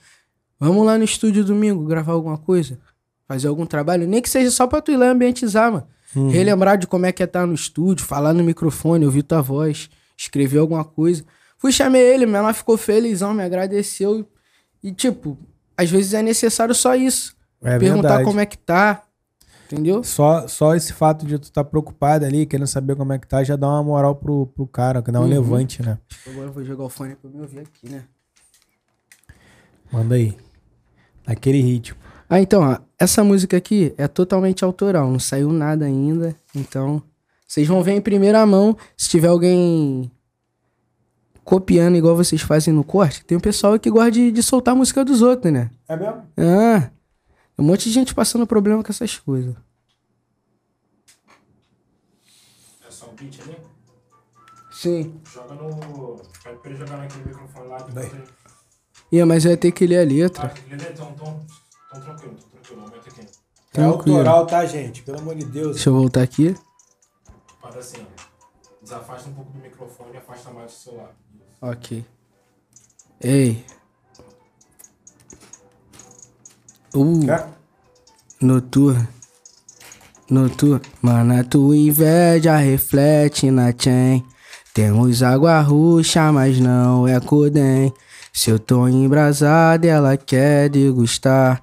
vamos lá no estúdio domingo gravar alguma coisa? Fazer algum trabalho? Nem que seja só pra tu ir lá ambientizar, mano. Relembrar de como é que é estar no estúdio, falar no microfone, ouvir tua voz, escrever alguma coisa. Fui, chamei ele, meu ela ficou felizão, me agradeceu. E, tipo, às vezes é necessário só isso. É Perguntar verdade. como é que tá. Entendeu? Só, só esse fato de tu estar tá preocupado ali, querendo saber como é que tá, já dá uma moral pro, pro cara, que dá um Uhum. levante, né? Agora eu vou jogar o fone pra me ouvir aqui, né? Manda aí. Naquele ritmo. Ah, então, ó, essa música aqui é totalmente autoral, não saiu nada ainda. Então, vocês vão ver em primeira mão. Se tiver alguém copiando igual vocês fazem no corte, tem um pessoal que gosta de, de soltar a música dos outros, né? É mesmo? Ah, um monte de gente passando problema com essas coisas. É só um beat ali? Sim. Joga no. Pede pra ele jogar naquele microfone lá. Ele- Ia, mas eu ia ter que ler a letra. Tá, Lelê, então, então, então tranquilo, então tranquilo. Aumenta aqui. É Tranquilo. autoral, tá, gente? Pelo amor de Deus. Deixa eu voltar aqui. Faz assim, ó. Desafasta um pouco do microfone e afasta mais do celular. Ok. Ei. Uh. Quer? Noturno. Noturno. Mano, a tua inveja reflete na chain. Temos água roxa, mas não é codem. Se eu tô embrasado, ela quer degustar.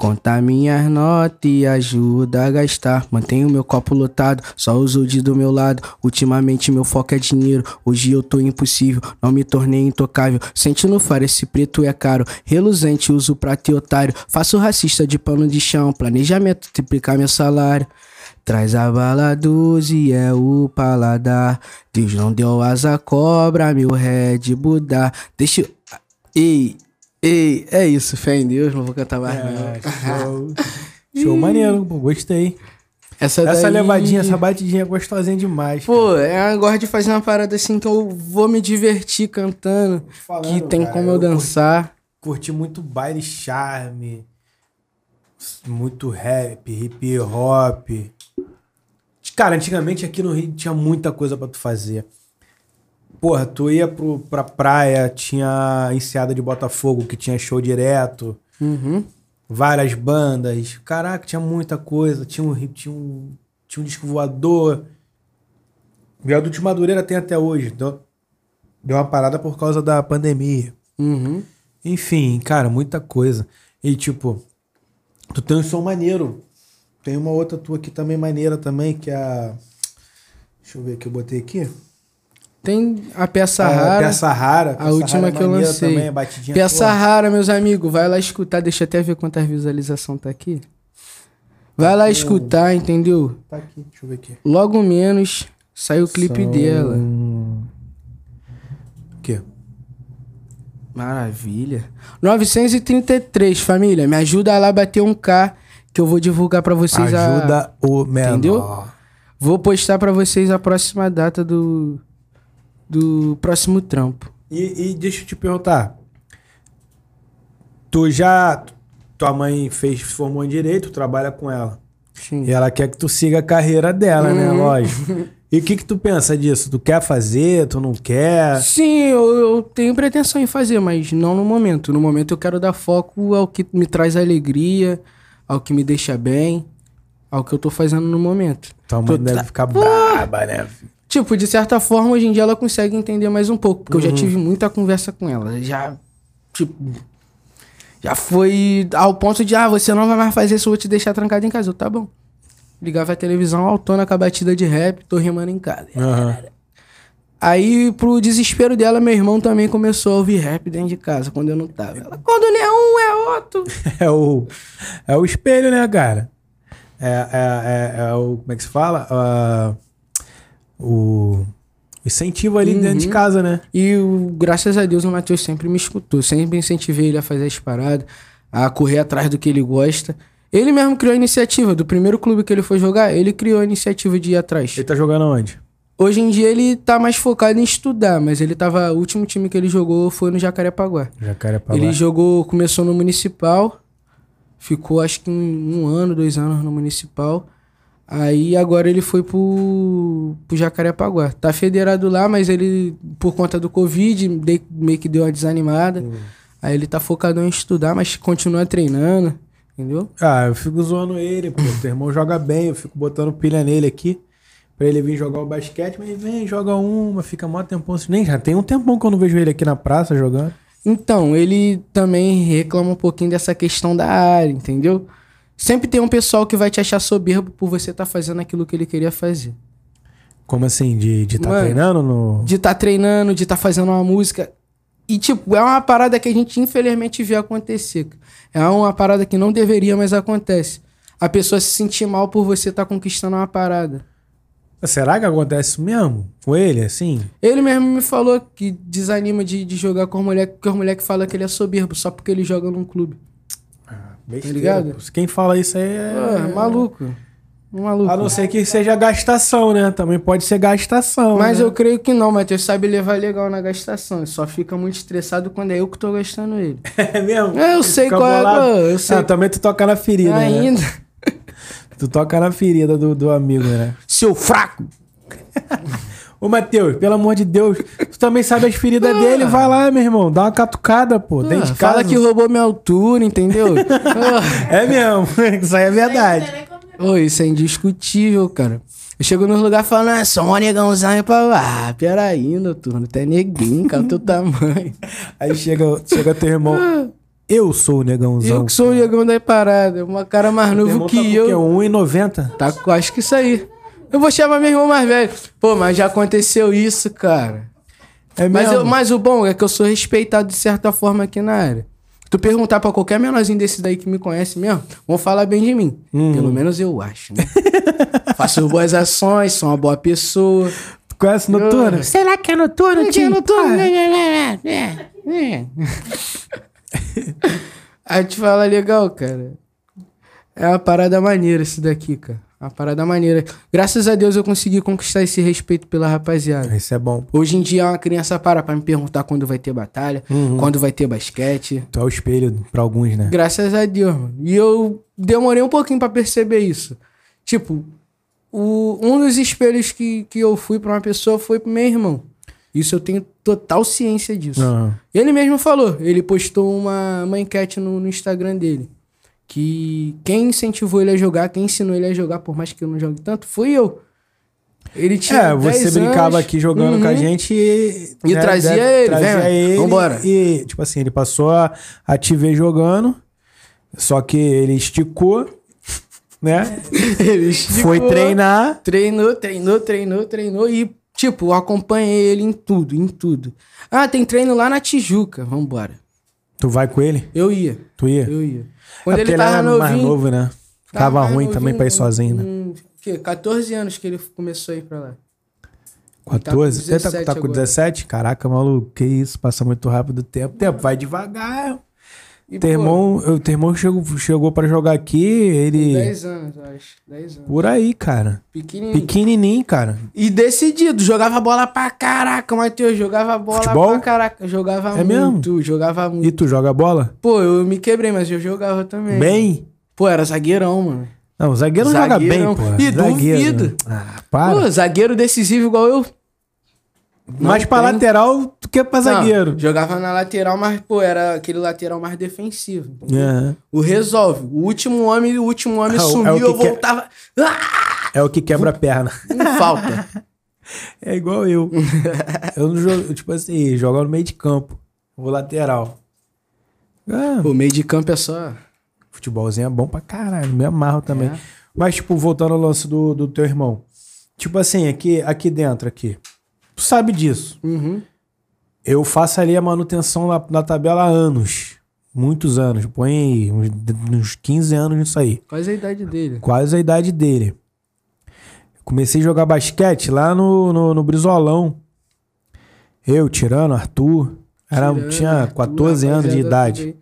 Conta minhas notas e ajuda a gastar. Mantenho meu copo lotado, só os olhos do meu lado. Ultimamente meu foco é dinheiro, hoje eu tô impossível. Não me tornei intocável. Sente no faro, esse preto é caro. Reluzente, uso prata e otário. Faço racista de pano de chão. Planejamento, triplicar meu salário. Traz a bala 12, é o paladar. Deus não deu asa cobra, meu Red Buda. Deixa. Ei, ei, é isso, fé em Deus, não vou cantar mais não. É, show. show maneiro, pô, gostei. Essa, Essa daí- levadinha, essa batidinha é gostosinha demais. Pô, é, eu gosto de fazer uma parada assim que eu vou me divertir cantando. Falando, que tem cara, como eu eu dançar. Curti muito baile charme, muito rap, hip hop. Cara, antigamente aqui no Rio tinha muita coisa pra tu fazer. Porra, tu ia pro, pra praia, tinha enseada de Botafogo, que tinha show direto, Uhum. várias bandas. Caraca, tinha muita coisa. Tinha um, tinha um, tinha um disco voador. Viaduto de Madureira tem até hoje. Deu, deu uma parada por causa da pandemia. Uhum. Enfim, cara, muita coisa. E tipo, tu tem um som maneiro. Tem uma outra tua aqui também maneira também, que é a. Deixa eu ver que eu botei aqui. Tem a peça a rara. peça rara. a Peça última Rara é que eu lancei. Também, a Peça rara, meus amigos. Vai lá escutar. Deixa eu até ver quantas visualizações tá aqui. Vai lá escutar, entendeu? Tá aqui, deixa eu ver aqui. Logo menos saiu o clipe São- dela. O quê? Maravilha. 933, família. Me ajuda lá a bater um K que eu vou divulgar pra vocês a- Ajuda o menor. Entendeu? Vou postar pra vocês a próxima data do do próximo trampo. E, e deixa eu te perguntar. Tu já. Tua mãe fez, formou em direito, trabalha com ela. Sim. E ela quer que tu siga a carreira dela, né? Uhum. Lógico. E o que que tu pensa disso? Tu quer fazer? Tu não quer? Sim, eu, eu tenho pretensão em fazer, mas não no momento. No momento eu quero dar foco ao que me traz alegria, ao que me deixa bem, ao que eu tô fazendo no momento. Tua Tu mãe deve tá- ficar braba, né? Tipo, de certa forma, hoje em dia ela consegue entender mais um pouco, porque eu Uhum. já tive muita conversa com ela. Já, tipo, já foi ao ponto de, ah, você não vai mais fazer isso, eu vou te deixar trancado em casa. Eu, tá bom. Ligava a televisão, autona com a batida de rap, tô rimando em casa. Aham. Aí, pro desespero dela, meu irmão também começou a ouvir rap dentro de casa, quando eu não tava. Ela, quando não é um, é outro. É o, é o espelho, né, cara? É, é, é, é o. Como é que se fala? Ah, o incentivo ali dentro de casa, né? E o- graças a Deus o Matheus sempre me escutou. Sempre incentivei ele a fazer as paradas, a correr atrás do que ele gosta. Ele mesmo criou a iniciativa. Do primeiro clube que ele foi jogar, ele criou a iniciativa de ir atrás. Ele tá jogando onde? Hoje em dia ele tá mais focado em estudar, mas ele tava. O último time que ele jogou foi no Jacarepaguá. Jacarepaguá. Ele jogou, começou no Municipal, ficou acho que um, um ano, dois anos no Municipal. Aí agora ele foi pro, pro Jacarepaguá. Tá federado lá, mas ele, por conta do Covid, meio que deu uma desanimada. Aí ele tá focado em estudar, mas continua treinando, entendeu? Ah, eu fico zoando ele, pô. Teu irmão joga bem, eu fico botando pilha nele aqui. Pra ele vir jogar o basquete, mas vem, joga uma, fica mó tempão. Nem já tem um tempão que eu não vejo ele aqui na praça jogando. Então, ele também reclama um pouquinho dessa questão da área, entendeu? Sempre tem um pessoal que vai te achar soberbo por você estar fazendo aquilo que ele queria fazer. Como assim? De estar tá Mano, treinando no. de estar treinando, de estar fazendo uma música. E, tipo, é uma parada que a gente infelizmente vê acontecer. É uma parada que não deveria, mas acontece. A pessoa se sentir mal por você estar conquistando uma parada. Será que acontece isso mesmo? Com ele, assim? Ele mesmo me falou que desanima de, de jogar com as moleques, porque as moleques falam que ele é soberbo só porque ele joga num clube. Besteira, ligado? pô. Quem fala isso aí é. Ah, maluco. Maluco. A não ser que seja gastação, né? Também pode ser gastação. Mas né? eu creio que não, Matheus sabe levar legal na gastação. Ele só fica muito estressado quando é eu que tô gastando ele. É mesmo? É, eu sei qual é, eu sei. Ah, também tu toca na ferida, né? Ainda. Tu toca na ferida do, do amigo, né? Seu fraco. Ô, Matheus, pelo amor de Deus, tu também sabe as feridas dele, vai lá, meu irmão, dá uma catucada, pô, dentro de Ah, fala casa. que roubou minha altura, entendeu? Ah, É mesmo, isso aí é verdade. Ô, isso é indiscutível, cara. Eu chego nos lugares falando, ah, sou um negãozão pra. Ah, peraí, noturno, tu é neguinho, cara, teu tamanho. Aí chega, chega teu irmão, eu sou o negãozão. Eu que sou o negão da parada, uma cara mais novo que tá eu. o quê? 1,90? Tá acho que isso aí. Eu vou chamar meu irmão mais velho. Pô, mas já aconteceu isso, cara. É Mas, eu- mas o bom é que eu sou respeitado de certa forma aqui na área. Tu perguntar pra qualquer menorzinho desse daí que me conhece mesmo, vão falar bem de mim. Hum. Pelo menos eu acho, né? Faço boas ações, sou uma boa pessoa. Tu conhece Noturno? Será que é noturno, tio? Aí te fala legal, cara. É uma parada maneira isso daqui, cara. Uma parada maneira. Graças a Deus eu consegui conquistar esse respeito pela rapaziada. Isso é bom. Hoje em dia uma criança para pra me perguntar quando vai ter batalha, Uhum. quando vai ter basquete. Tu é o espelho pra alguns, né? Graças a Deus, mano. E eu demorei um pouquinho pra perceber isso. Tipo, o, um dos espelhos que, que eu fui pra uma pessoa foi pro meu irmão. Isso eu tenho total ciência disso. Aham. Ele mesmo falou, ele postou uma, uma enquete no, no Instagram dele. Que quem incentivou ele a jogar, quem ensinou ele a jogar, por mais que eu não jogue tanto, fui eu. Ele tinha É, você 10 brincava anos. aqui jogando com a Uhum. gente e. E trazia ele, vem, vambora. E, tipo assim, ele passou a, a te ver jogando, só que ele esticou, né? Ele Foi esticou, treinar. Treinou, treinou, treinou, treinou e, tipo, acompanhei ele em tudo, em tudo. Ah, tem treino lá na Tijuca, vambora. Tu vai com ele? Eu ia, Tu ia? eu ia. Quando é ele tava era novinho... mais novo, né? tava Ficava mais ruim também pra ir sozinho, né? hum, que, 14 anos que ele começou a ir pra lá. tá com 14? Você tá, 17 tá com agora. 17? Caraca, maluco, que isso? Passa muito rápido o tempo. Tempo, vai devagar. E, Teu pô, irmão, eu- teu irmão chegou, chegou pra jogar aqui, ele. 10 anos, eu acho. 10 anos. Por aí, cara. Pequenininho. Pequenininho, cara. E decidido, jogava bola pra caraca, Matheus. Jogava bola Futebol? pra caraca. Jogava É mesmo? muito, jogava muito. E tu joga bola? Pô, eu me quebrei, mas eu jogava também. Bem? Pô, era zagueirão, mano. Não, zagueiro não joga bem, pô. Ih, Zagueiro. duvido. Ah, para. Pô, zagueiro decisivo igual eu. Mais não pra tem. lateral do que pra zagueiro. jogava na lateral, mas, pô, era aquele lateral mais defensivo. Aham. O resolve. O último homem, o último homem É o- sumiu, é o eu é- voltava. Ah! É o que quebra a perna. Não falta. É igual eu. eu não jogo, tipo assim, jogo no meio de campo. Vou lateral. Ah, Pô, meio de campo é só. futebolzinho é bom pra caralho, me amarro também. É. Mas, tipo, voltando ao lance do, do teu irmão. Tipo assim, aqui, aqui dentro, aqui. Tu sabe disso. Uhum. Eu faço ali a manutenção na, na tabela há anos. Muitos anos. Põe uns, uns 15 anos nisso aí. Quase a idade dele. Quase a idade dele. Comecei a jogar basquete lá no, no, no Brizolão. Eu, Tirano, Arthur. Era, tinha Arthur, 14 anos de idade.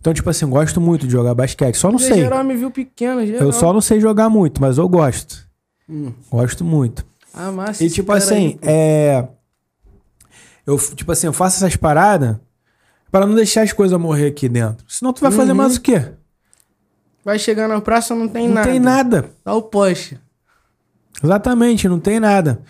Então, tipo assim, gosto muito de jogar basquete. Só não sei. Geral me viu pequeno, geral. Eu só não sei jogar muito, mas eu gosto. Hum. Gosto muito. Ah, massa. E tipo assim, aí, é. Eu, tipo assim, eu faço essas paradas para não deixar as coisas morrer aqui dentro. Senão tu vai fazer Uhum. mais o quê? Vai chegar na praça, não tem Não nada. tem nada. Tá o poste. Exatamente, não tem nada.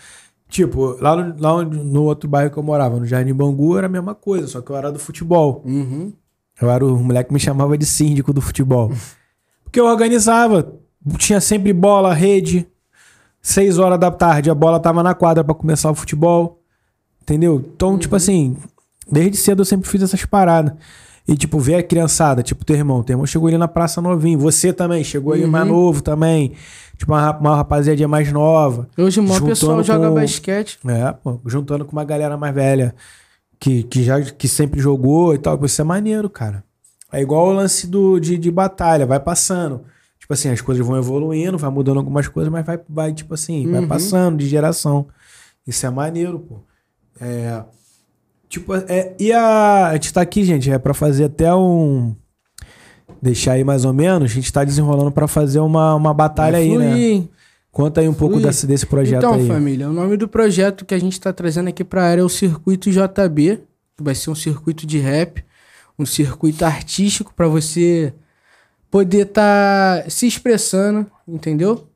Tipo, lá, no, lá onde- no outro bairro que eu morava, no Jardim Bangu, era a mesma coisa, só que eu era do futebol. Uhum. Eu era o moleque que me chamava de síndico do futebol. Porque eu organizava, tinha sempre bola, rede. Seis horas da tarde, a bola tava na quadra pra começar o futebol. Entendeu? Então, tipo assim, desde cedo eu sempre fiz essas paradas. E, tipo, ver a criançada, tipo, teu irmão. Teu irmão chegou ali na praça novinho. Você também, chegou ali mais novo também. Tipo, uma, uma rapaziadinha mais nova. Hoje o maior pessoal Juntando joga com- basquete. É, pô, juntando com uma galera mais velha que, que já que sempre jogou e tal. Isso é maneiro, cara. É igual o lance do, de, de batalha, vai passando. Tipo assim, as coisas vão evoluindo, vai mudando algumas coisas, mas vai, vai tipo assim, vai Uhum. passando de geração. Isso é maneiro, pô. É. Tipo, é, e a, a gente tá aqui, gente, é pra fazer até um. Deixar aí mais ou menos. A gente tá desenrolando pra fazer uma, uma batalha aí, Fluir, né? Conta aí um pouco desse, desse projeto então, aí. família, o nome do projeto que a gente tá trazendo aqui pra área é o Circuito JB, que vai ser um circuito de rap, um circuito artístico pra você poder tá se expressando, entendeu?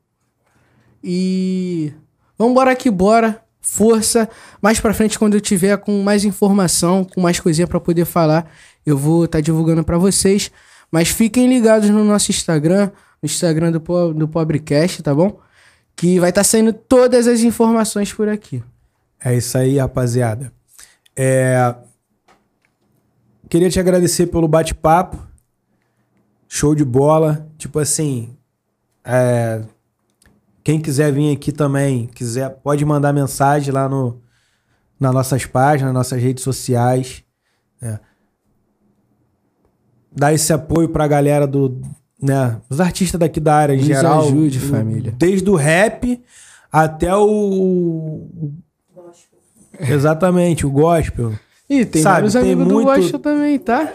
E vambora que bora, força. Mais pra frente, quando eu tiver com mais informação, com mais coisinha pra poder falar, eu vou estar divulgando pra vocês. Mas fiquem ligados no nosso Instagram, no Instagram do, do Pobrecast, tá bom? Que vai estar saindo todas as informações por aqui. É isso aí, rapaziada. É... Queria te agradecer pelo bate-papo. Show de bola. Tipo assim, é, quem quiser vir aqui também, quiser, pode mandar mensagem lá no, nas nossas páginas, nas nossas redes sociais. né? Dar esse apoio pra galera do. Né, os artistas daqui da área em Nos geral. ajude, o- família. Desde o rap até o. o- Exatamente, o gospel. E tem Sabe, vários tem amigos do muito- Gosto também, tá?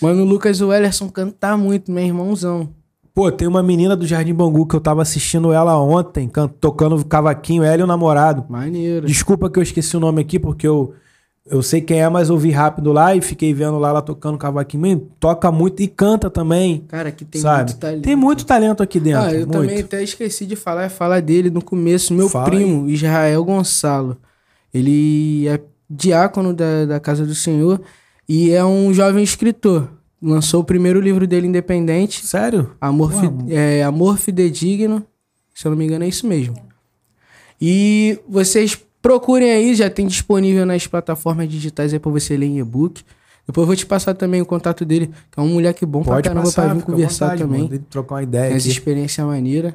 Mano, o Lucas Wellerson canta muito, meu irmãozão. Pô, tem uma menina do Jardim Bangu que eu tava assistindo ela ontem, can- tocando cavaquinho, ela e o namorado. Maneiro. Desculpa que eu esqueci o nome aqui, porque eu, Eu sei quem é, mas eu vi rápido lá e fiquei vendo lá ela tocando cavaquinho. Mano, toca muito e canta também. Cara, que tem sabe? muito talento. Tem muito talento aqui dentro. Ah, eu muito. também até esqueci de falar, falar dele no começo. Meu Fala primo, Israel Gonçalo. Ele é diácono da, da Casa do Senhor e é um jovem escritor. Lançou o primeiro livro dele independente, Sério? Amor, é, Amor Fidedigno. Se eu não me engano, é isso mesmo. E vocês procurem aí, já tem disponível nas plataformas digitais aí pra você ler em e-book. Depois eu vou te passar também o contato dele, que é um moleque bom Pode pra caramba passar, pra vir conversar vontade, também. mano, trocar uma ideia Tem essa experiência maneira.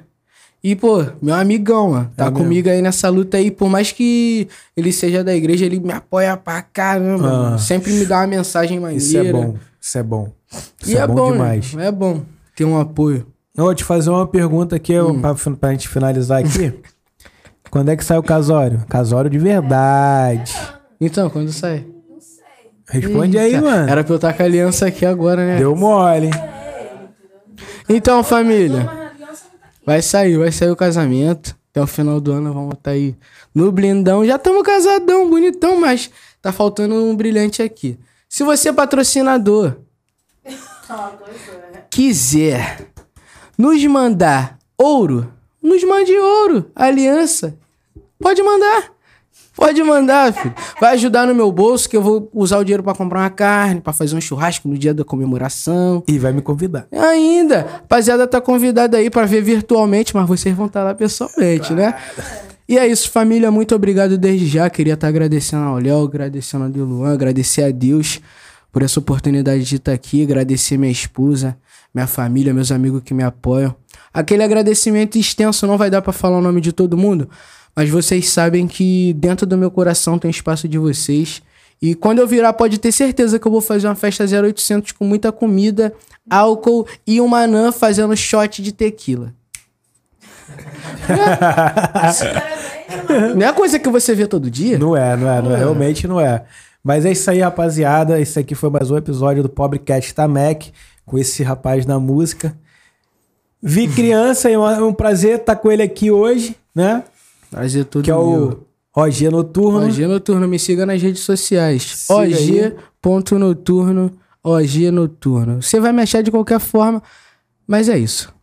E, pô, meu amigão, mano, tá É mesmo? comigo aí nessa luta aí. Por mais que ele seja da igreja, ele me apoia pra caramba. Ah. Sempre me dá uma mensagem maneira. Isso é bom. Isso é bom. Isso E é, bom, demais. Né? É bom ter um apoio. Eu vou te fazer uma pergunta aqui, Hum. pra, pra gente finalizar aqui. Quando é que sai o casório? Casório de verdade. Então, quando sai? Responde aí, Eita, mano. Era pra eu estar com a aliança aqui agora, né? Deu mole. hein? Então, família, vai sair, vai sair o casamento. Até o final do ano vamos estar aí no blindão. Já estamos casadão, bonitão, mas tá faltando um brilhante aqui. Se você é patrocinador, quiser nos mandar ouro, nos mande ouro, aliança. Pode mandar. Pode mandar, filho. Vai ajudar no meu bolso que eu vou usar o dinheiro pra comprar uma carne, pra fazer um churrasco no dia da comemoração. E vai me convidar. Ainda. Rapaziada, tá convidada aí pra ver virtualmente, mas vocês vão estar lá pessoalmente, né? E é isso, família. Muito obrigado desde já. Queria estar agradecendo ao Léo, agradecendo ao Luan, agradecer a Deus por essa oportunidade de estar aqui, agradecer minha esposa, minha família, meus amigos que me apoiam. Aquele agradecimento extenso, não vai dar pra falar o nome de todo mundo, mas vocês sabem que dentro do meu coração tem espaço de vocês. E quando eu virar, pode ter certeza que eu vou fazer uma festa 0800 com muita comida, álcool e uma anã fazendo shot de tequila. Não é coisa que você vê todo dia? Não é, não é, não é. Realmente não é. Mas é isso aí, rapaziada. Esse aqui foi mais um episódio do Pobrecast Tamek, com esse rapaz na música. Vi criança e é um prazer estar com ele aqui hoje, né? Prazer todo Que é meu. o OG Noturno. OG Noturno, me siga nas redes sociais. OG.noturno, OG Noturno. Você vai me achar de qualquer forma, mas é isso.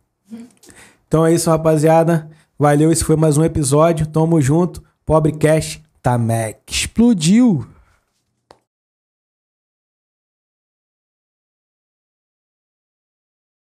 Então é isso, rapaziada. Valeu, esse foi mais um episódio. Tamo junto. Pobrecast Tamek. Explodiu!